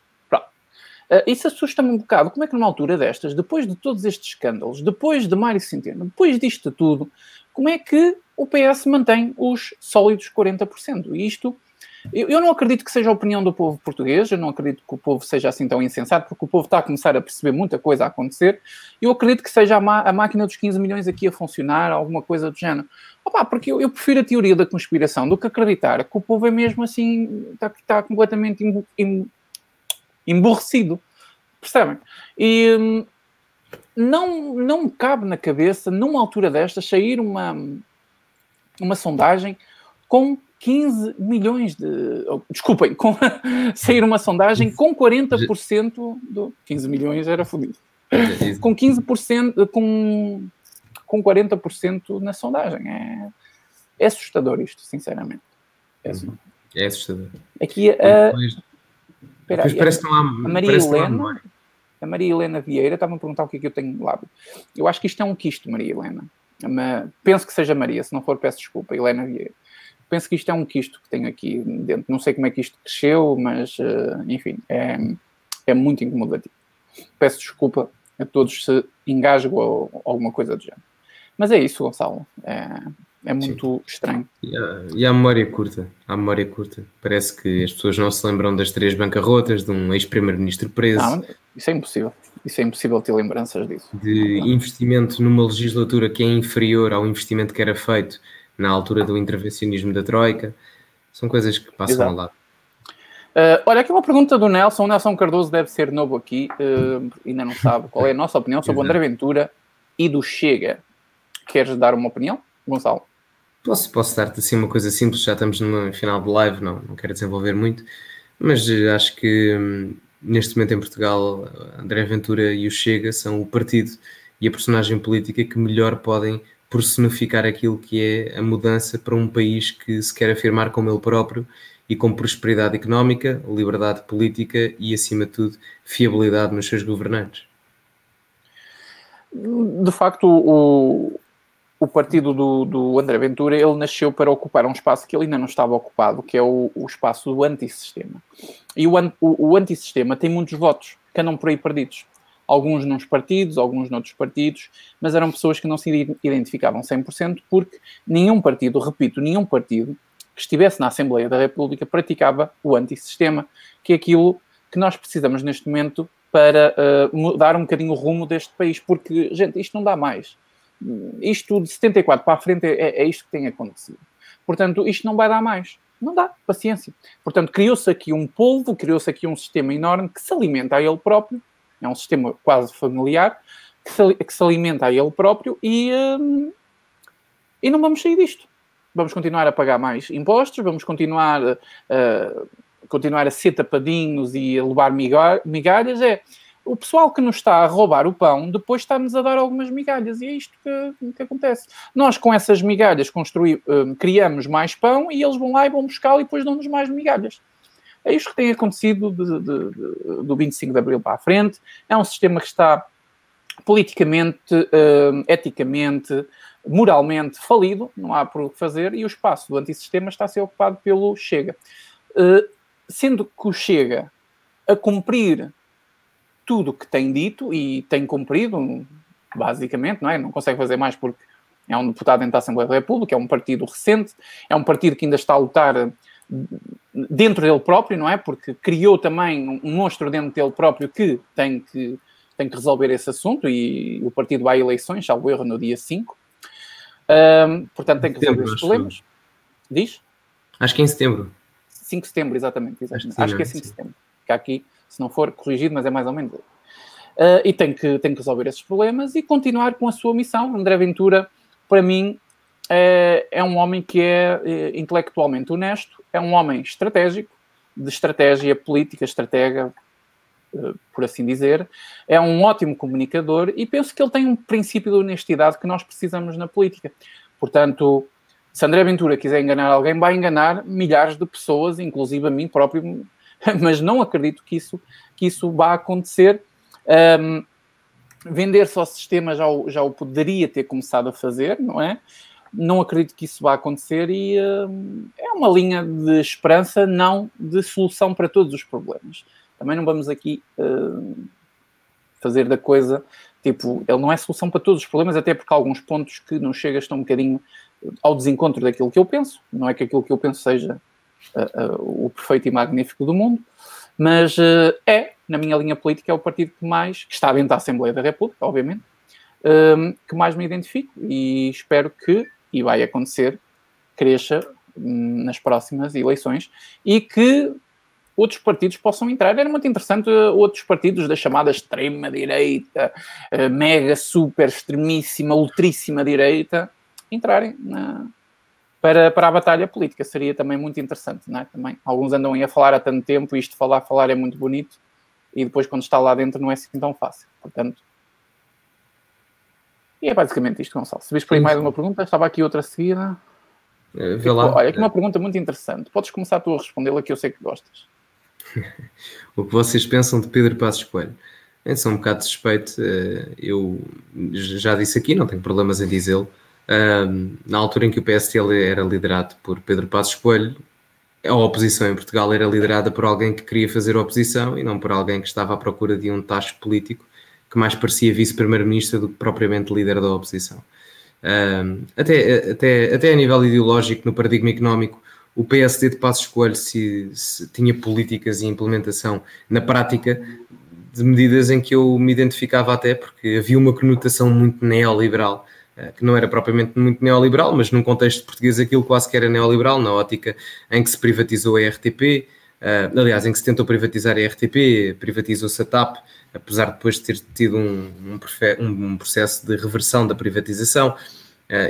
Uh, isso assusta-me um bocado. Como é que numa altura destas, depois de todos estes escândalos, depois de Mário Centeno, depois disto tudo, como é que o PS mantém os sólidos 40%. E isto, eu, eu, não acredito que seja a opinião do povo português, eu não acredito que o povo seja assim tão insensato, porque o povo está a começar a perceber muita coisa a acontecer. Eu acredito que seja a, a máquina dos 15 milhões aqui a funcionar, alguma coisa do género. Opa, porque eu, eu, prefiro a teoria da conspiração do que acreditar que o povo é mesmo assim, está, está completamente emborrecido. Percebem? E hum, não, não me cabe na cabeça, numa altura desta, sair uma, uma sondagem com 15 milhões de. Desculpem, com, sair uma sondagem com 40% do. 15 milhões era fodido. Com 15%, com, com 40% na sondagem. É, é assustador isto, sinceramente. É, assustador. É assustador. Aqui a. Depois, depois parece que não há. A Maria Helena a Maria Helena Vieira estava a perguntar o que é que eu tenho lá. Eu acho que isto é um quisto, Maria Helena. penso que seja Maria, se não for, peço desculpa, Helena Vieira. Penso que isto é um quisto que tenho aqui dentro. Não sei como é que isto cresceu, mas, uh, enfim, é, é muito incomodativo. Peço desculpa a todos se engasgo ou alguma coisa do género. Mas é isso, Gonçalo. É, é muito Sim. estranho. E a, e a, memória curta. A memória curta. Parece que as pessoas não se lembram das três bancarrotas, de um ex-primeiro-ministro preso. Não, isso é impossível. Isso é impossível ter lembranças disso. De investimento numa legislatura que é inferior ao investimento que era feito na altura do intervencionismo da Troika. São coisas que passam Exato. ao lado. Uh, olha, aqui uma pergunta do Nelson. O Nelson Cardoso deve ser novo aqui, uh, ainda não sabe qual é a nossa opinião sobre o André Ventura e do Chega. Queres dar uma opinião, Gonçalo? Posso, posso dar-te assim uma coisa simples, já estamos no final de live, não, não quero desenvolver muito, mas eh, acho que hum, neste momento em Portugal, André Ventura e o Chega são o partido e a personagem política que melhor podem personificar aquilo que é a mudança para um país que se quer afirmar como ele próprio e com prosperidade económica, liberdade política e, acima de tudo, fiabilidade nos seus governantes. De facto, o, o partido do, do André Ventura, ele nasceu para ocupar um espaço que ele ainda não estava ocupado, que é o, o espaço do antissistema. E o, o, o antissistema tem muitos votos que andam por aí perdidos. Alguns nos partidos, alguns noutros partidos, mas eram pessoas que não se identificavam 100% porque nenhum partido, repito, nenhum partido que estivesse na Assembleia da República praticava o antissistema, que é aquilo que nós precisamos neste momento para uh, mudar um bocadinho o rumo deste país, porque, gente, isto não dá mais isto de 74 para a frente é, é isto que tem acontecido. Portanto, isto não vai dar mais. Não dá, paciência. Portanto, criou-se aqui um polvo, criou-se aqui um sistema enorme que se alimenta a ele próprio, é um sistema quase familiar, que se, que se alimenta a ele próprio e, hum, e não vamos sair disto. Vamos continuar a pagar mais impostos, vamos continuar, uh, continuar a ser tapadinhos e a levar migalhas. É, o pessoal que nos está a roubar o pão depois está-nos a dar algumas migalhas e é isto que, que acontece. Nós com essas migalhas construí, um, criamos mais pão e eles vão lá e vão buscá-lo e depois dão-nos mais migalhas. É isto que tem acontecido de, de, de, do 25 de Abril para a frente. É um sistema que está politicamente, uh, eticamente, moralmente falido, não há por o que fazer, e o espaço do antissistema está a ser ocupado pelo Chega. Uh, sendo que o Chega a cumprir tudo o que tem dito e tem cumprido, basicamente, não é? Não consegue fazer mais porque é um deputado dentro da Assembleia da República, é um partido recente, é um partido que ainda está a lutar dentro dele próprio, não é? Porque criou também um monstro dentro dele próprio que tem que, tem que resolver esse assunto e o partido vai a eleições, salvo erro, no dia 5. Um, portanto, tem que resolver esses problemas. Diz? Acho que é em setembro. 5 de setembro, exatamente. exatamente. Acho, sim, Acho que é 5 de setembro. Que aqui, se não for corrigido, mas é mais ou menos. Uh, e tem que, tem que resolver esses problemas e continuar com a sua missão. André Ventura, para mim, é, é um homem que é, é intelectualmente honesto, é um homem estratégico, de estratégia política, estratega, uh, por assim dizer, é um ótimo comunicador e penso que ele tem um princípio de honestidade que nós precisamos na política. Portanto, se André Ventura quiser enganar alguém, vai enganar milhares de pessoas, inclusive a mim próprio, mas não acredito que isso, que isso vá acontecer. Um, vender só sistema já o, já o poderia ter começado a fazer, não é? Não acredito que isso vá acontecer e um, é uma linha de esperança, não de solução para todos os problemas. Também não vamos aqui uh, fazer da coisa tipo, ele não é solução para todos os problemas, até porque alguns pontos que não chega estão um bocadinho ao desencontro daquilo que eu penso. Não é que aquilo que eu penso seja o perfeito e magnífico do mundo, mas uh, é, na minha linha política, é o partido que mais, que está dentro da Assembleia da República, obviamente, que mais me identifico e espero que, e vai acontecer, cresça hum, nas próximas eleições e que outros partidos possam entrar. Era muito interessante outros partidos da chamada extrema-direita, mega, super, extremíssima, ultríssima direita, entrarem na, para, para a batalha política. Seria também muito interessante, não é? Também, alguns andam aí a falar há tanto tempo e isto falar, falar é muito bonito e depois quando está lá dentro não é assim tão fácil. Portanto, e é basicamente isto, Gonçalo. Se vês por aí mais uma pergunta, estava aqui outra seguida. Uh, vê lá. Olha, aqui uma pergunta muito interessante. Podes começar tu a respondê-la que eu sei que gostas. o que vocês pensam de Pedro Passos Coelho? É um bocado suspeito. Eh, eu já disse aqui, não tenho problemas em dizê-lo na altura em que o PSL era liderado por Pedro Passos Coelho, a oposição em Portugal era liderada por alguém que queria fazer oposição e não por alguém que estava à procura de um tacho político que mais parecia vice-primeiro-ministro do que propriamente líder da oposição. até, até, até a nível ideológico, no paradigma económico, o PSD de Passos Coelho se, se, tinha políticas e implementação na prática de medidas em que eu me identificava até, porque havia uma conotação muito neoliberal que não era propriamente muito neoliberal, mas num contexto português aquilo quase que era neoliberal, na ótica em que se privatizou a RTP, uh, eh, aliás, em que se tentou privatizar a RTP, privatizou-se a TAP, apesar de depois de ter tido um, um, um processo de reversão da privatização,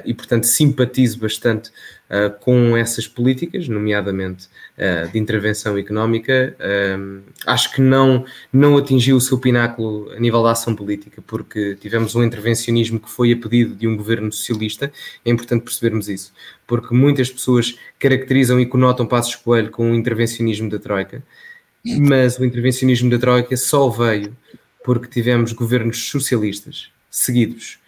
e portanto simpatizo bastante uh, com essas políticas, nomeadamente uh, de intervenção económica, uh, acho que não, não atingiu o seu pináculo a nível da ação política, porque tivemos um intervencionismo que foi a pedido de um governo socialista, é importante percebermos isso, porque muitas pessoas caracterizam e conotam Passos Coelho com o intervencionismo da Troika, mas o intervencionismo da Troika só veio porque tivemos governos socialistas seguidos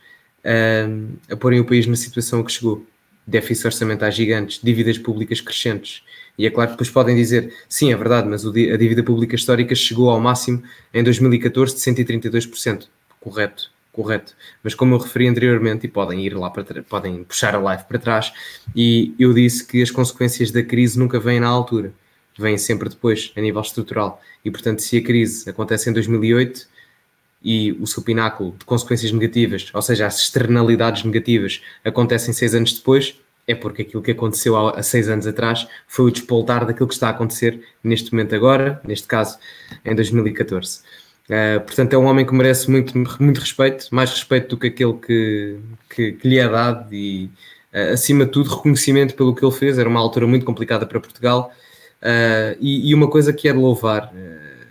a porem o país na situação que chegou déficits orçamentais gigantes, dívidas públicas crescentes. E é claro que depois podem dizer, sim, é verdade, mas a dívida pública histórica chegou ao máximo em 2014 de 132%. Correto, correto. Mas como eu referi anteriormente, e podem ir lá para podem puxar a live para trás, e eu disse que as consequências da crise nunca vêm na altura, vêm sempre depois, a nível estrutural. E portanto, se a crise acontece em 2008 e o seu pináculo de consequências negativas, ou seja, as externalidades negativas, acontecem seis anos depois, é porque aquilo que aconteceu há, seis anos atrás foi o despoltar daquilo que está a acontecer neste momento agora, neste caso em 2014. Uh, eh, portanto, é um homem que merece muito, muito respeito, mais respeito do que aquele que, que, que lhe é dado e, uh, acima de tudo, reconhecimento pelo que ele fez. Era uma altura muito complicada para Portugal uh, e, e, uma coisa que é de louvar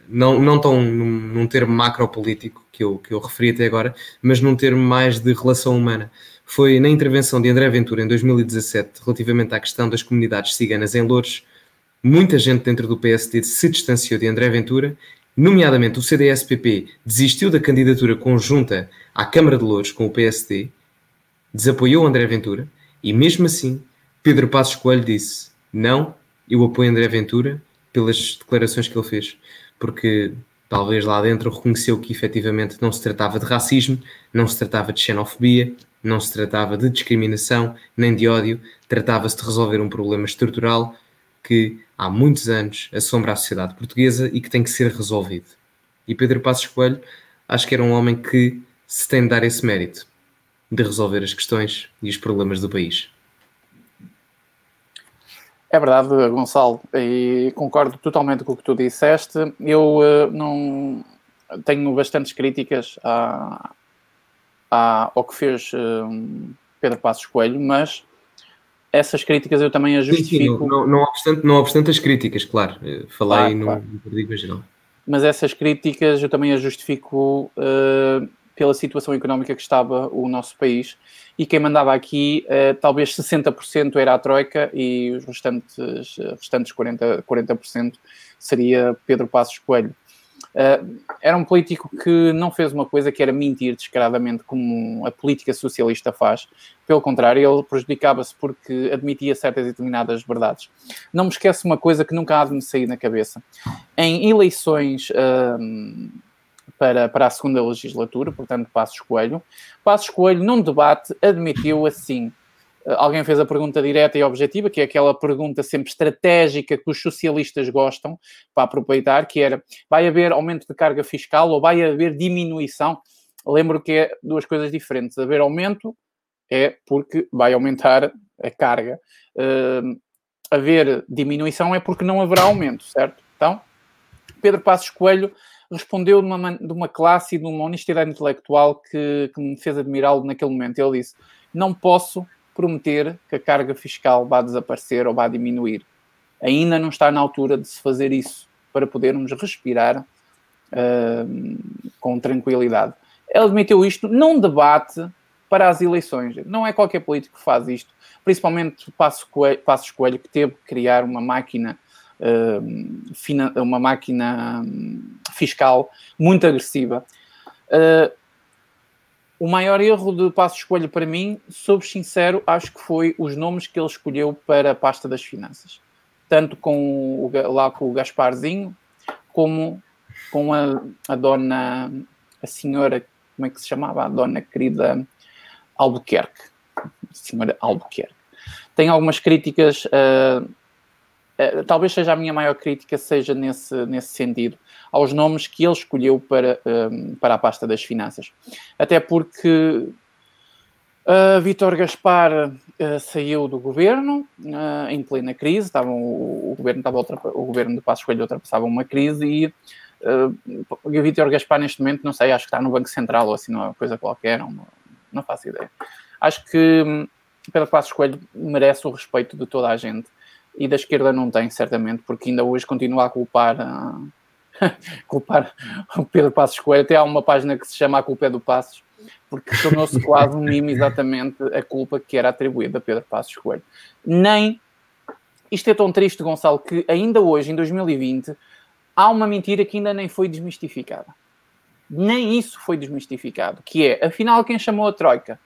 não, não tão num, num termo macropolítico que eu, que eu referi até agora, mas num termo mais de relação humana. Foi na intervenção de André Ventura em 2017, relativamente à questão das comunidades ciganas em Louros, muita gente dentro do PSD se distanciou de André Ventura, nomeadamente o CDS-PP desistiu da candidatura conjunta à Câmara de Louros com o PSD, desapoiou André Ventura e mesmo assim Pedro Passos Coelho disse não, eu apoio André Ventura pelas declarações que ele fez. Porque talvez lá dentro reconheceu que efetivamente não se tratava de racismo, não se tratava de xenofobia, não se tratava de discriminação nem de ódio, tratava-se de resolver um problema estrutural que há muitos anos assombra a sociedade portuguesa e que tem que ser resolvido. E Pedro Passos Coelho acho que era um homem que se tem de dar esse mérito de resolver as questões e os problemas do país. É verdade, Gonçalo, e concordo totalmente com o que tu disseste. Eu uh, não tenho bastantes críticas a, a, ao que fez uh, Pedro Passos Coelho, mas essas críticas eu também as justifico. Sim, sim, não, não, obstante, não obstante as críticas, claro, eh, falei claro, no, claro. geral. Mas essas críticas eu também as justifico uh, pela situação económica que estava o nosso país e quem mandava aqui, uh, talvez 60% era a Troika e os restantes, restantes 40%, 40% seria Pedro Passos Coelho. Uh, era um político que não fez uma coisa que era mentir descaradamente, como a política socialista faz. Pelo contrário, ele prejudicava-se porque admitia certas e determinadas verdades. Não me esqueço uma coisa que nunca há de me sair na cabeça. Em eleições uh, para, para a segunda legislatura, portanto, Passos Coelho, Passos Coelho, num debate, admitiu assim alguém fez a pergunta direta e objetiva, que é aquela pergunta sempre estratégica que os socialistas gostam para aproveitar, que era, vai haver aumento de carga fiscal ou vai haver diminuição? Lembro que é duas coisas diferentes. Haver aumento é porque vai aumentar a carga. Uh, haver diminuição é porque não haverá aumento, certo? Então, Pedro Passos Coelho respondeu de uma, de uma classe e de uma honestidade intelectual que, que me fez admirá-lo naquele momento. Ele disse: Não posso prometer que a carga fiscal vá desaparecer ou vá diminuir. Ainda não está na altura de se fazer isso para podermos respirar uh, com tranquilidade. Ele admitiu isto num debate para as eleições. Não é qualquer político que faz isto, principalmente Passos Coelho, Passos Coelho que teve que criar uma máquina, uma máquina fiscal muito agressiva. Uh, o maior erro de Passo Escolho para mim, sou sincero, acho que foi os nomes que ele escolheu para a pasta das finanças. Tanto com o, lá com o Gasparzinho, como com a, a dona, a senhora, como é que se chamava? A dona querida Albuquerque. Senhora Albuquerque. Tem algumas críticas, uh, uh, talvez seja a minha maior crítica, seja nesse, nesse sentido aos nomes que ele escolheu para, um, para a pasta das finanças. Até porque uh, Vítor Gaspar uh, saiu do governo uh, em plena crise, estavam, o, o, governo estava o governo de Passos Coelho ultrapassava uma crise e uh, Vítor Gaspar neste momento, não sei, acho que está no Banco Central ou assim, uma coisa qualquer, não, não faço ideia. Acho que um, Pedro Passos Coelho merece o respeito de toda a gente e da esquerda não tem, certamente, porque ainda hoje continua a culpar uh, culpar o Pedro Passos Coelho. Até há uma página que se chama A Culpa é do Passos, porque tornou-se quase um mimo exatamente a culpa que era atribuída a Pedro Passos Coelho. Nem, isto é tão triste, Gonçalo, que ainda hoje, em 2020, há uma mentira que ainda nem foi desmistificada. Nem isso foi desmistificado, que é, afinal, quem chamou a Troika?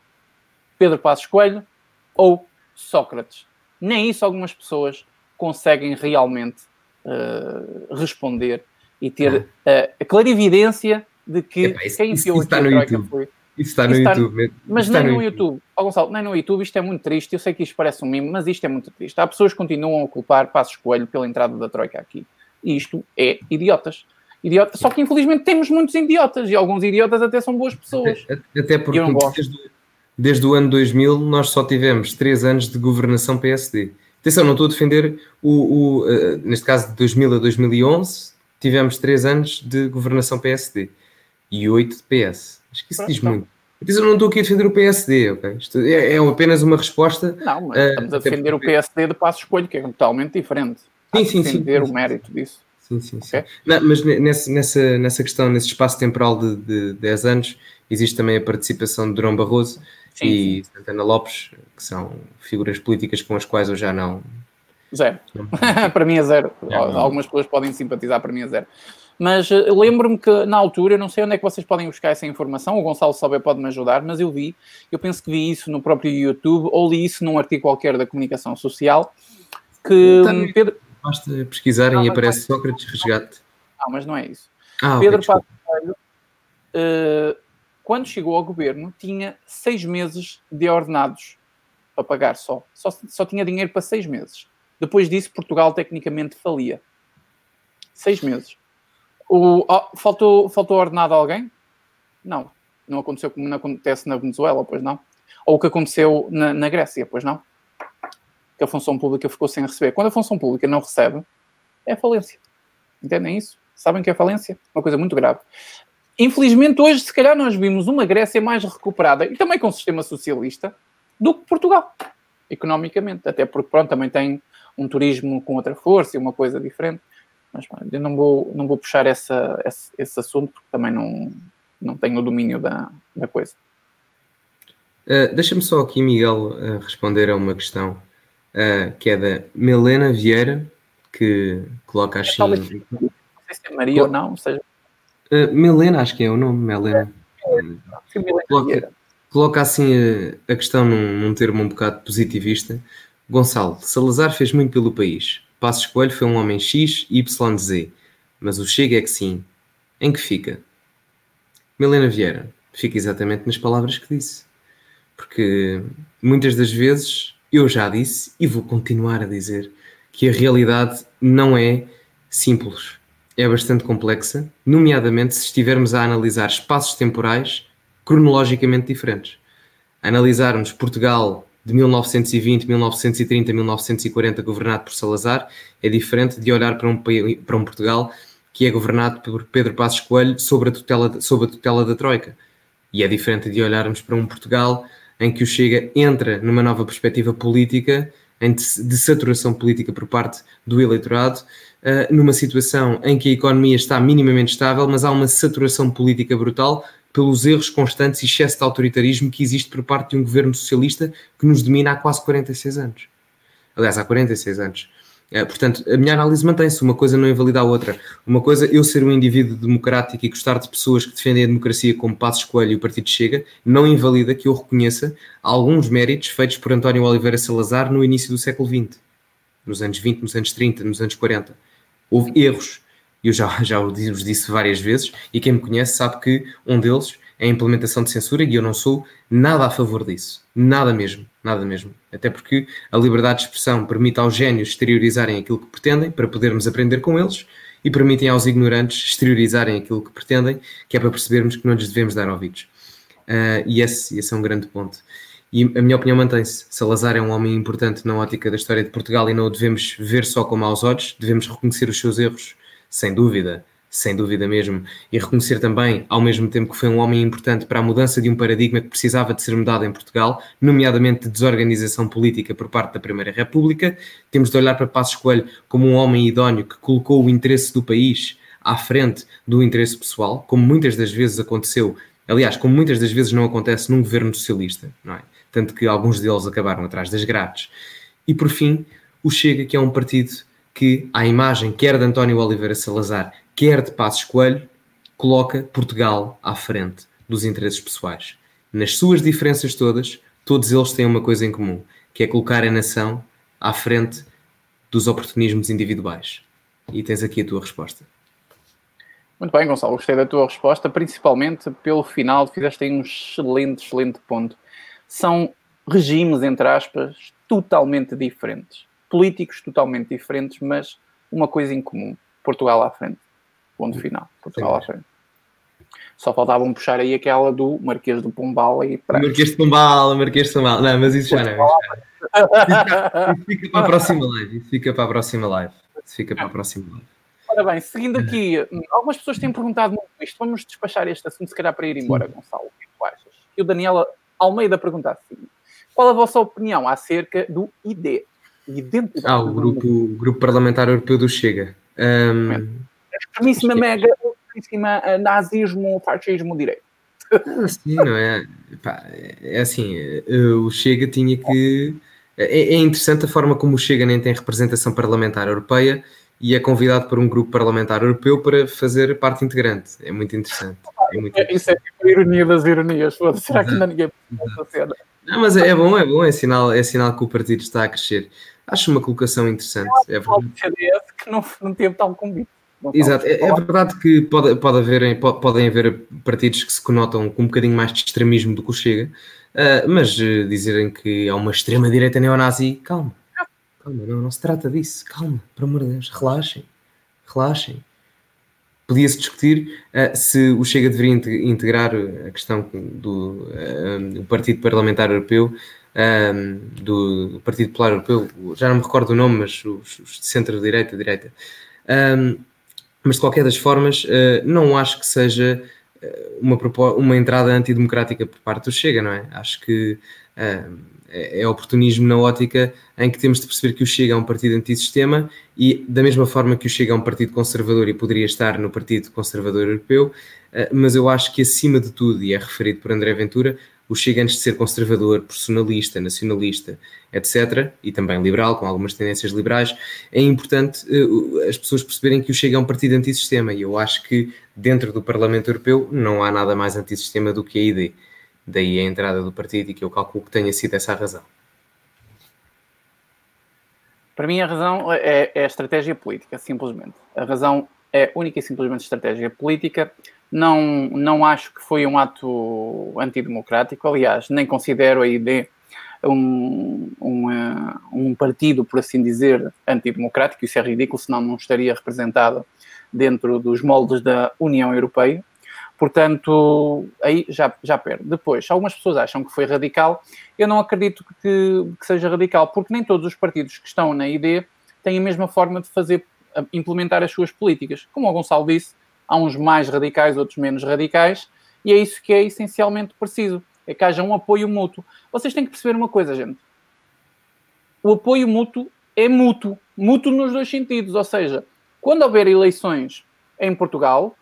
Pedro Passos Coelho ou Sócrates? Nem isso algumas pessoas conseguem realmente uh, responder e ter uh, a clarividência de que isso, quem enfiou aqui a Troika foi. Isso está no está, YouTube. Mas nem no, no YouTube. Oh, Gonçalo, nem no YouTube. Isto é muito triste. Eu sei que isto parece um mimo, mas isto é muito triste. Há pessoas que continuam a culpar Passos Coelho pela entrada da Troika aqui. E isto é idiotas. Idiota. Só que infelizmente temos muitos idiotas e alguns idiotas até são boas pessoas. Até, até porque desde, desde, o ano 2000 nós só tivemos três anos de governação PSD. Atenção, não estou a defender o, o uh, neste caso de 2000 a 2011 tivemos três anos de governação PSD e oito de PS. Acho que isso diz muito. Mas eu não estou aqui a defender o PSD, ok? Isto é, é apenas uma resposta. Não, mas estamos a defender o PSD de passo escolho, que é totalmente diferente. Sim, sim, sim. defender o mérito disso. Sim, sim, sim. Okay? Não, mas nessa, nessa, nessa questão, nesse espaço temporal de, de 10 anos, existe também a participação de Durão Barroso sim, e sim. Santana Lopes, que são figuras políticas com as quais eu já não, Zero. para mim é zero. É, Algumas pessoas podem simpatizar, para mim é zero. Mas uh, lembro-me que na altura, eu não sei onde é que vocês podem buscar essa informação, o Gonçalo Souber pode me ajudar, mas eu vi, eu penso que vi isso no próprio YouTube ou li isso num artigo qualquer da comunicação social que Pedro... Basta pesquisarem ah, e aparece Sócrates Resgate. Não, mas não é isso. Ah, Pedro okay, Passos Coelho, uh, quando chegou ao governo, tinha seis meses de ordenados para pagar só. só. Só tinha dinheiro para seis meses. Depois disso, Portugal tecnicamente falia. Seis meses. O, oh, faltou, faltou ordenado a alguém? Não. Não aconteceu como não acontece na Venezuela, pois não. Ou o que aconteceu na, na Grécia, pois não. Que a função pública ficou sem receber. Quando a função pública não recebe, é falência. Entendem isso? Sabem que é falência? Uma coisa muito grave. Infelizmente, hoje, se calhar, nós vimos uma Grécia mais recuperada e também com o sistema socialista do que Portugal, economicamente. Até porque, pronto, também tem um turismo com outra força e uma coisa diferente. Mas eu não vou, não vou puxar essa, esse, esse assunto porque também não, não tenho o domínio da, da coisa. Uh, Deixa-me só aqui, Miguel, uh, responder a uma questão uh, que é da Melena Vieira, que coloca assim. Não sei se é Maria ou não, ou seja. Melena, acho que é o nome, Melena. É, é, coloca, coloca assim a, a questão num, num termo um bocado positivista. Gonçalo, Salazar fez muito pelo país. Passos Coelho foi um homem X, Y, Z. Mas o Chega é que sim. Em que fica? Milena Vieira, fica exatamente nas palavras que disse. Porque muitas das vezes eu já disse e vou continuar a dizer que a realidade não é simples. É bastante complexa, nomeadamente se estivermos a analisar espaços temporais cronologicamente diferentes. Analisarmos Portugal de 1920, 1930, 1940 governado por Salazar é diferente de olhar para um, para um Portugal que é governado por Pedro Passos Coelho sobre a tutela, sobre a tutela da Troika. E é diferente de olharmos para um Portugal em que o Chega entra numa nova perspectiva política, de saturação política por parte do eleitorado, eh, numa situação em que a economia está minimamente estável, mas há uma saturação política brutal pelos erros constantes e excesso de autoritarismo que existe por parte de um governo socialista que nos domina há quase 46 anos. Aliás, há 46 anos. É, portanto, a minha análise mantém-se, uma coisa não invalida a outra. Uma coisa, eu ser um indivíduo democrático e gostar de pessoas que defendem a democracia como Passos Coelho e o Partido Chega, não invalida que eu reconheça alguns méritos feitos por António Oliveira Salazar no início do século XX, nos anos 20, nos anos 30, nos anos 40. Houve erros, eu já, já vos disse várias vezes, e quem me conhece sabe que um deles é a implementação de censura e eu não sou nada a favor disso. Nada mesmo, nada mesmo. Até porque a liberdade de expressão permite aos génios exteriorizarem aquilo que pretendem para podermos aprender com eles e permitem aos ignorantes exteriorizarem aquilo que pretendem, que é para percebermos que não lhes devemos dar ouvidos. Uh, e esse, esse é um grande ponto. E a minha opinião mantém-se. Salazar é um homem importante na ótica da história de Portugal e não o devemos ver só como aos olhos, devemos reconhecer os seus erros, sem dúvida, sem dúvida mesmo, e reconhecer também, ao mesmo tempo, que foi um homem importante para a mudança de um paradigma que precisava de ser mudado em Portugal, nomeadamente de desorganização política por parte da Primeira República. Temos de olhar para Passos Coelho como um homem idóneo que colocou o interesse do país à frente do interesse pessoal, como muitas das vezes aconteceu, aliás, como muitas das vezes não acontece num governo socialista, não é? Tanto que alguns deles acabaram atrás das grades. E por fim, o Chega, que é um partido que, à imagem quer de António Oliveira Salazar, quer de Passos Coelho, coloca Portugal à frente dos interesses pessoais. Nas suas diferenças todas, todos eles têm uma coisa em comum, que é colocar a nação à frente dos oportunismos individuais. E tens aqui a tua resposta. Muito bem, Gonçalo, gostei da tua resposta, principalmente pelo final, fizeste aí um excelente, excelente ponto. São regimes, entre aspas, totalmente diferentes. Políticos totalmente diferentes, mas uma coisa em comum: Portugal à frente. Ponto final. Portugal à frente. Só faltavam puxar aí aquela do Marquês do Pombal e para. Marquês de Pombal, Marquês de Pombal. Não, mas isso já não. Isso fica para a próxima live. Isso fica para a próxima live. Isso fica para a próxima live. Ora bem, seguindo aqui, algumas pessoas têm perguntado muito isto. Vamos despachar este assunto, se calhar, para ir embora, Sim. Gonçalo. O que tu achas? E o Daniela Almeida pergunta assim: qual a vossa opinião acerca do ID? Identidade ah, o grupo, grupo Parlamentar Europeu do Chega. Um, extremíssima mega, extremíssima uh, nazismo, fascismo direito. Ah, sim, não é? Pá, é assim, uh, o Chega tinha que. É, é, interessante a forma como o Chega nem tem representação parlamentar europeia e é convidado por um grupo parlamentar europeu para fazer parte integrante. É muito interessante. É muito interessante. Isso é tipo a ironia das ironias. Será que ainda ninguém essa cena? Não, mas é, é bom, é bom, é sinal, é sinal que o partido está a crescer. Acho uma colocação interessante. É verdade. CDS que não, não teve tal convite. Exato, é, é, verdade que pode, pode haver, pode, podem haver partidos que se conotam com um bocadinho mais de extremismo do que o Chega, uh, mas uh, dizerem que é uma extrema-direita neonazi, calma, calma, não, não se trata disso, calma, por amor de Deus, relaxem, relaxem. Podia-se discutir uh, se o Chega deveria integrar a questão do Partido Parlamentar Europeu um, do Partido Popular Europeu, já não me recordo o nome, mas os, os de centro-direita, direita. Um, mas de qualquer das formas, uh, não acho que seja ah, uma, uma entrada antidemocrática por parte do Chega, não é? Acho que uh, é oportunismo na ótica em que temos de perceber que o Chega é um partido antissistema e, da mesma forma que o Chega é um partido conservador e poderia estar no Partido Conservador Europeu, uh, mas eu acho que, acima de tudo, e é referido por André Ventura, o Chega, antes de ser conservador, personalista, nacionalista, etc., e também liberal, com algumas tendências liberais, é importante uh, as pessoas perceberem que o Chega é um partido antissistema, e eu acho que dentro do Parlamento Europeu não há nada mais antissistema do que a ID. Daí a entrada do partido e que eu calculo que tenha sido essa a razão. Para mim, a razão é, é a estratégia política, simplesmente. A razão é única e simplesmente estratégia política. Não, não acho que foi um ato antidemocrático, aliás, nem considero a ID um, um, um partido, por assim dizer, antidemocrático. Isso é ridículo, senão não estaria representado dentro dos moldes da União Europeia. Portanto, aí já, já perde. Depois, algumas pessoas acham que foi radical. Eu não acredito que, que seja radical, porque nem todos os partidos que estão na ID têm a mesma forma de fazer, implementar as suas políticas. Como o Gonçalo disse, há uns mais radicais, outros menos radicais, e é isso que é essencialmente preciso, é que haja um apoio mútuo. Vocês têm que perceber uma coisa, gente. O apoio mútuo é mútuo, mútuo nos dois sentidos, ou seja, quando houver eleições em Portugal,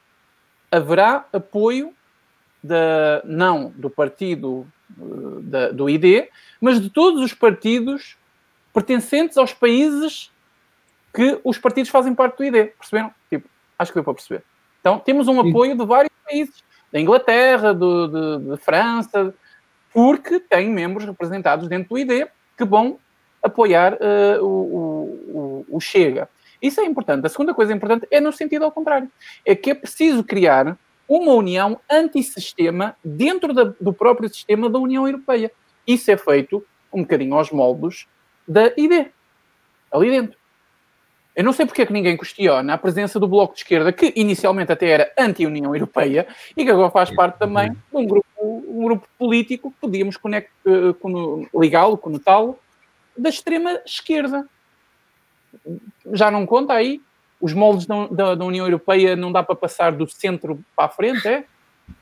haverá apoio da, não do partido eh, da, do ID, mas de todos os partidos pertencentes aos países que os partidos fazem parte do ID. Perceberam? Tipo, acho que deu para perceber. Então, temos um apoio de vários países, da Inglaterra, do, de, de, França, porque tem membros representados dentro do ID que vão apoiar uh, o, o, o, Chega. Isso é importante. A segunda coisa importante é no sentido ao contrário. É que é preciso criar uma união antissistema dentro da, do próprio sistema da União Europeia. Isso é feito um bocadinho aos moldes da ID, ali dentro. Eu não sei porque é que ninguém questiona a presença do Bloco de Esquerda, que inicialmente até era anti-União Europeia e que agora faz parte também de um grupo, um grupo político que podíamos uh, ligá-lo, conotá-lo, da extrema esquerda. Já não conta aí? Os moldes da, da, da, União Europeia não dá para passar do centro para a frente, é?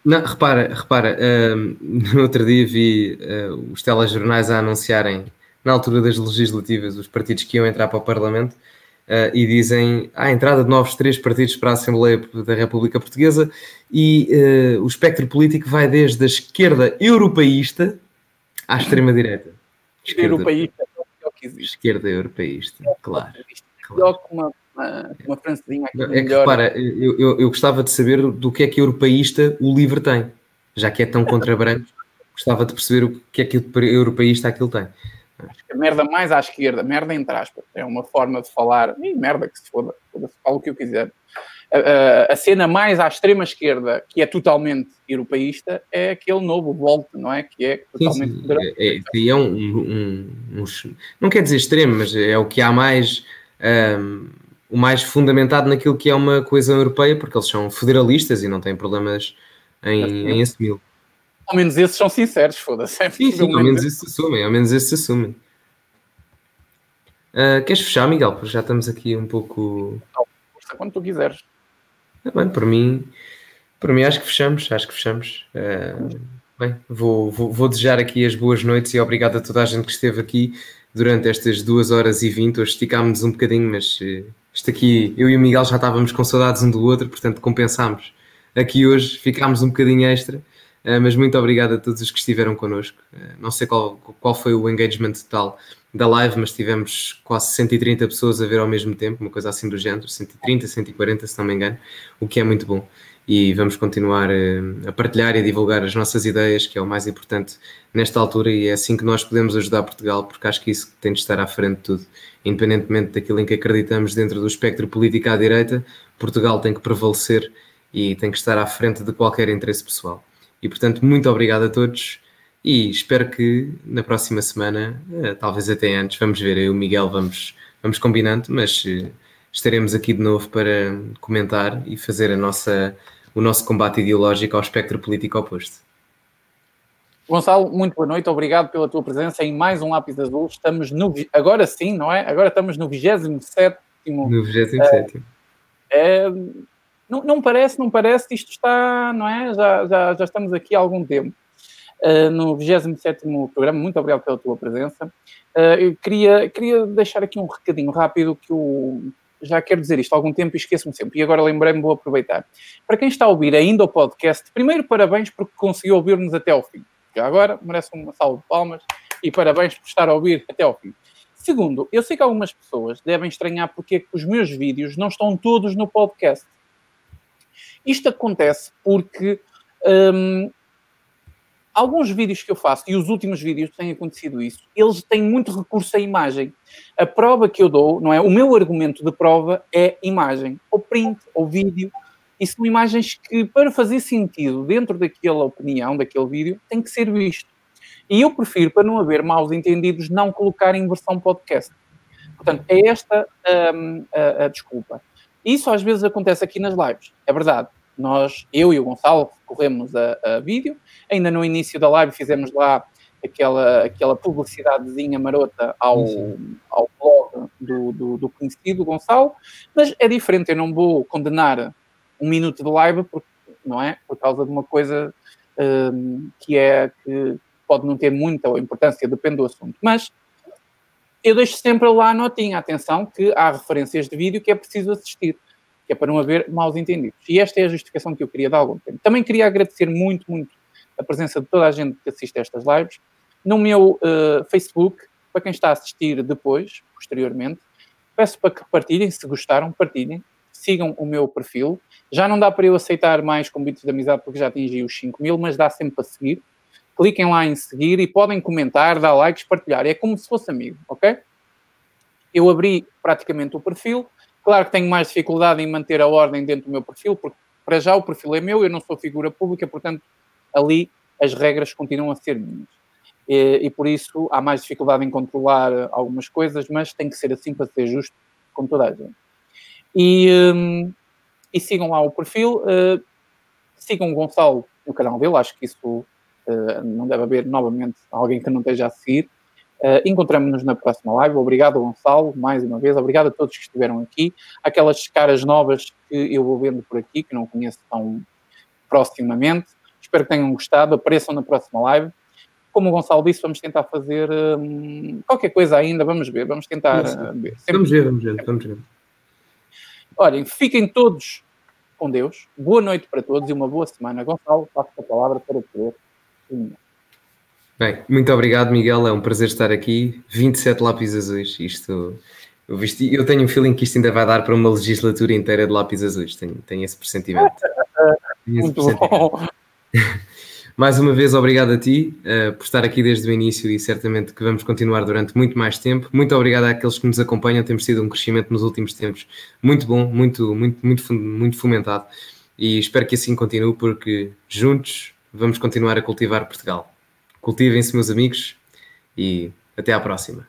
Não, repara, repara, uh, no outro dia vi uh, os telejornais a anunciarem, na altura das legislativas, os partidos que iam entrar para o Parlamento uh, e dizem a entrada de novos três partidos para a Assembleia da República Portuguesa e o espectro político vai desde a esquerda europeísta à extrema-direita. Esquerda europeísta é o que existe. Esquerda europeísta, claro. claro. uma, uma, uma francesinha aqui. É que repara, eu, eu, eu gostava de saber do que é que europeísta o livro tem, já que é tão contra branco, gostava de perceber o que é que o europeísta aquilo tem. Acho que a merda mais à esquerda, merda entre aspas, é uma forma de falar, e merda que se foda, foda falo o que eu quiser. A, cena mais à extrema esquerda, que é totalmente europeísta, é aquele novo Volt, não é? Que é totalmente. Sim, sim. É, é, é um, um, um, Não quer dizer extremo, mas é o que há mais. Um, o mais fundamentado naquilo que é uma coesão europeia, porque eles são federalistas e não têm problemas em, em assumi-lo. Ao menos esses são sinceros, foda-se. É sim, sim, ao menos esses assumem, ao menos esses assumem. Uh, queres fechar, Miguel? Porque já estamos aqui um pouco. Quando tu quiseres. É bem, por mim, por mim acho que fechamos, acho que fechamos. Uh, bem, vou, vou, vou, desejar aqui as boas noites e obrigado a toda a gente que esteve aqui durante estas duas horas e vinte. Hoje esticámos um bocadinho, mas uh, isto aqui, eu e o Miguel já estávamos com saudades um do outro, portanto compensámos. Aqui hoje ficámos um bocadinho extra. Uh, mas muito obrigado a todos os que estiveram connosco. Uh, não sei qual, qual foi o engagement total da live, mas tivemos quase 130 pessoas a ver ao mesmo tempo, uma coisa assim do género, 130, 140, se não me engano, o que é muito bom. E vamos continuar uh, a partilhar e a divulgar as nossas ideias, que é o mais importante nesta altura, e é assim que nós podemos ajudar Portugal, porque acho que isso tem de estar à frente de tudo, independentemente daquilo em que acreditamos dentro do espectro político à direita Portugal tem que prevalecer e tem que estar à frente de qualquer interesse pessoal. E portanto, muito obrigado a todos e espero que na próxima semana, eh, talvez até antes, vamos ver, eu e o Miguel vamos, vamos combinando, mas eh, estaremos aqui de novo para comentar e fazer a nossa, o nosso combate ideológico ao espectro político oposto. Gonçalo, muito boa noite, obrigado pela tua presença em mais um Lápis Azul. Estamos no, agora sim, não é? Agora estamos no 27 No 27 uh, é, não, não parece, não parece, isto está, não é? Já, já, já estamos aqui há algum tempo. Uh, no 27 programa. Muito obrigado pela tua presença. Uh, eu queria, queria deixar aqui um recadinho rápido que eu já quero dizer isto há algum tempo e esqueço-me sempre. E agora lembrei-me, vou aproveitar. Para quem está a ouvir ainda o podcast, primeiro parabéns porque conseguiu ouvir-nos até ao fim. Já agora merece uma salva de palmas e parabéns por estar a ouvir até ao fim. Segundo, eu sei que algumas pessoas devem estranhar porque é que os meus vídeos não estão todos no podcast. Isto acontece porque hum, alguns vídeos que eu faço, e os últimos vídeos têm acontecido isso, eles têm muito recurso à imagem. A prova que eu dou, não é? O meu argumento de prova é imagem, ou print, ou vídeo, e são imagens que, para fazer sentido dentro daquela opinião, daquele vídeo, tem que ser visto. E eu prefiro, para não haver maus entendidos, não colocar em versão podcast. Portanto, é esta um, a, a desculpa. Isso às vezes acontece aqui nas lives, é verdade nós, eu e o Gonçalo, corremos a, a, vídeo. Ainda no início da live fizemos lá aquela, aquela publicidadezinha marota ao, ao blog do, do, do, conhecido Gonçalo, mas é diferente, eu não vou condenar um minuto de live, porque, não é? Por causa de uma coisa um, que é que pode não ter muita importância, depende do assunto. Mas eu deixo sempre lá a notinha, atenção, que há referências de vídeo que é preciso assistir que é para não haver maus entendidos. E esta é a justificação que eu queria dar algum tempo. Também queria agradecer muito, muito a presença de toda a gente que assiste a estas lives. No meu uh, Facebook, para quem está a assistir depois, posteriormente, peço para que partilhem, se gostaram, partilhem, sigam o meu perfil. Já não dá para eu aceitar mais convites de amizade porque já atingi os 5 mil, mas dá sempre para seguir. Cliquem lá em seguir e podem comentar, dar likes, partilhar. É como se fosse amigo, ok? Eu abri praticamente o perfil, Claro que tenho mais dificuldade em manter a ordem dentro do meu perfil, porque para já o perfil é meu, eu não sou figura pública, portanto, ali as regras continuam a ser minhas. E, e, por isso há mais dificuldade em controlar algumas coisas, mas tem que ser assim para ser justo com toda a gente. E, um, e sigam lá o perfil, uh, sigam o Gonçalo no canal dele, acho que isso não deve haver novamente alguém que não esteja a seguir. Uh, Encontramos-nos na próxima live. Obrigado, Gonçalo, mais uma vez. Obrigado a todos que estiveram aqui. Aquelas caras novas que eu vou vendo por aqui, que não conheço tão proximamente. Espero que tenham gostado. Apareçam na próxima live. Como o Gonçalo disse, vamos tentar fazer um, qualquer coisa ainda. Vamos ver, vamos tentar uh, ver. Sempre... Vamos ver, vamos ver, vamos ver. Olhem, fiquem todos com Deus. Boa noite para todos e uma boa semana. Gonçalo, passo a palavra para poder Bem, muito obrigado, Miguel. É um prazer estar aqui. 27 lápis azuis. Isto. Eu, vesti, eu tenho um feeling que isto ainda vai dar para uma legislatura inteira de lápis azuis. Tenho, tenho esse pressentimento. Tenho esse pressentimento. mais uma vez, obrigado a ti uh, por estar aqui desde o início e certamente que vamos continuar durante muito mais tempo. Muito obrigado àqueles que nos acompanham. Temos tido um crescimento nos últimos tempos muito bom, muito, muito, muito, muito fomentado. E espero que assim continue, porque juntos vamos continuar a cultivar Portugal. Cultivem-se, meus amigos, e até à próxima.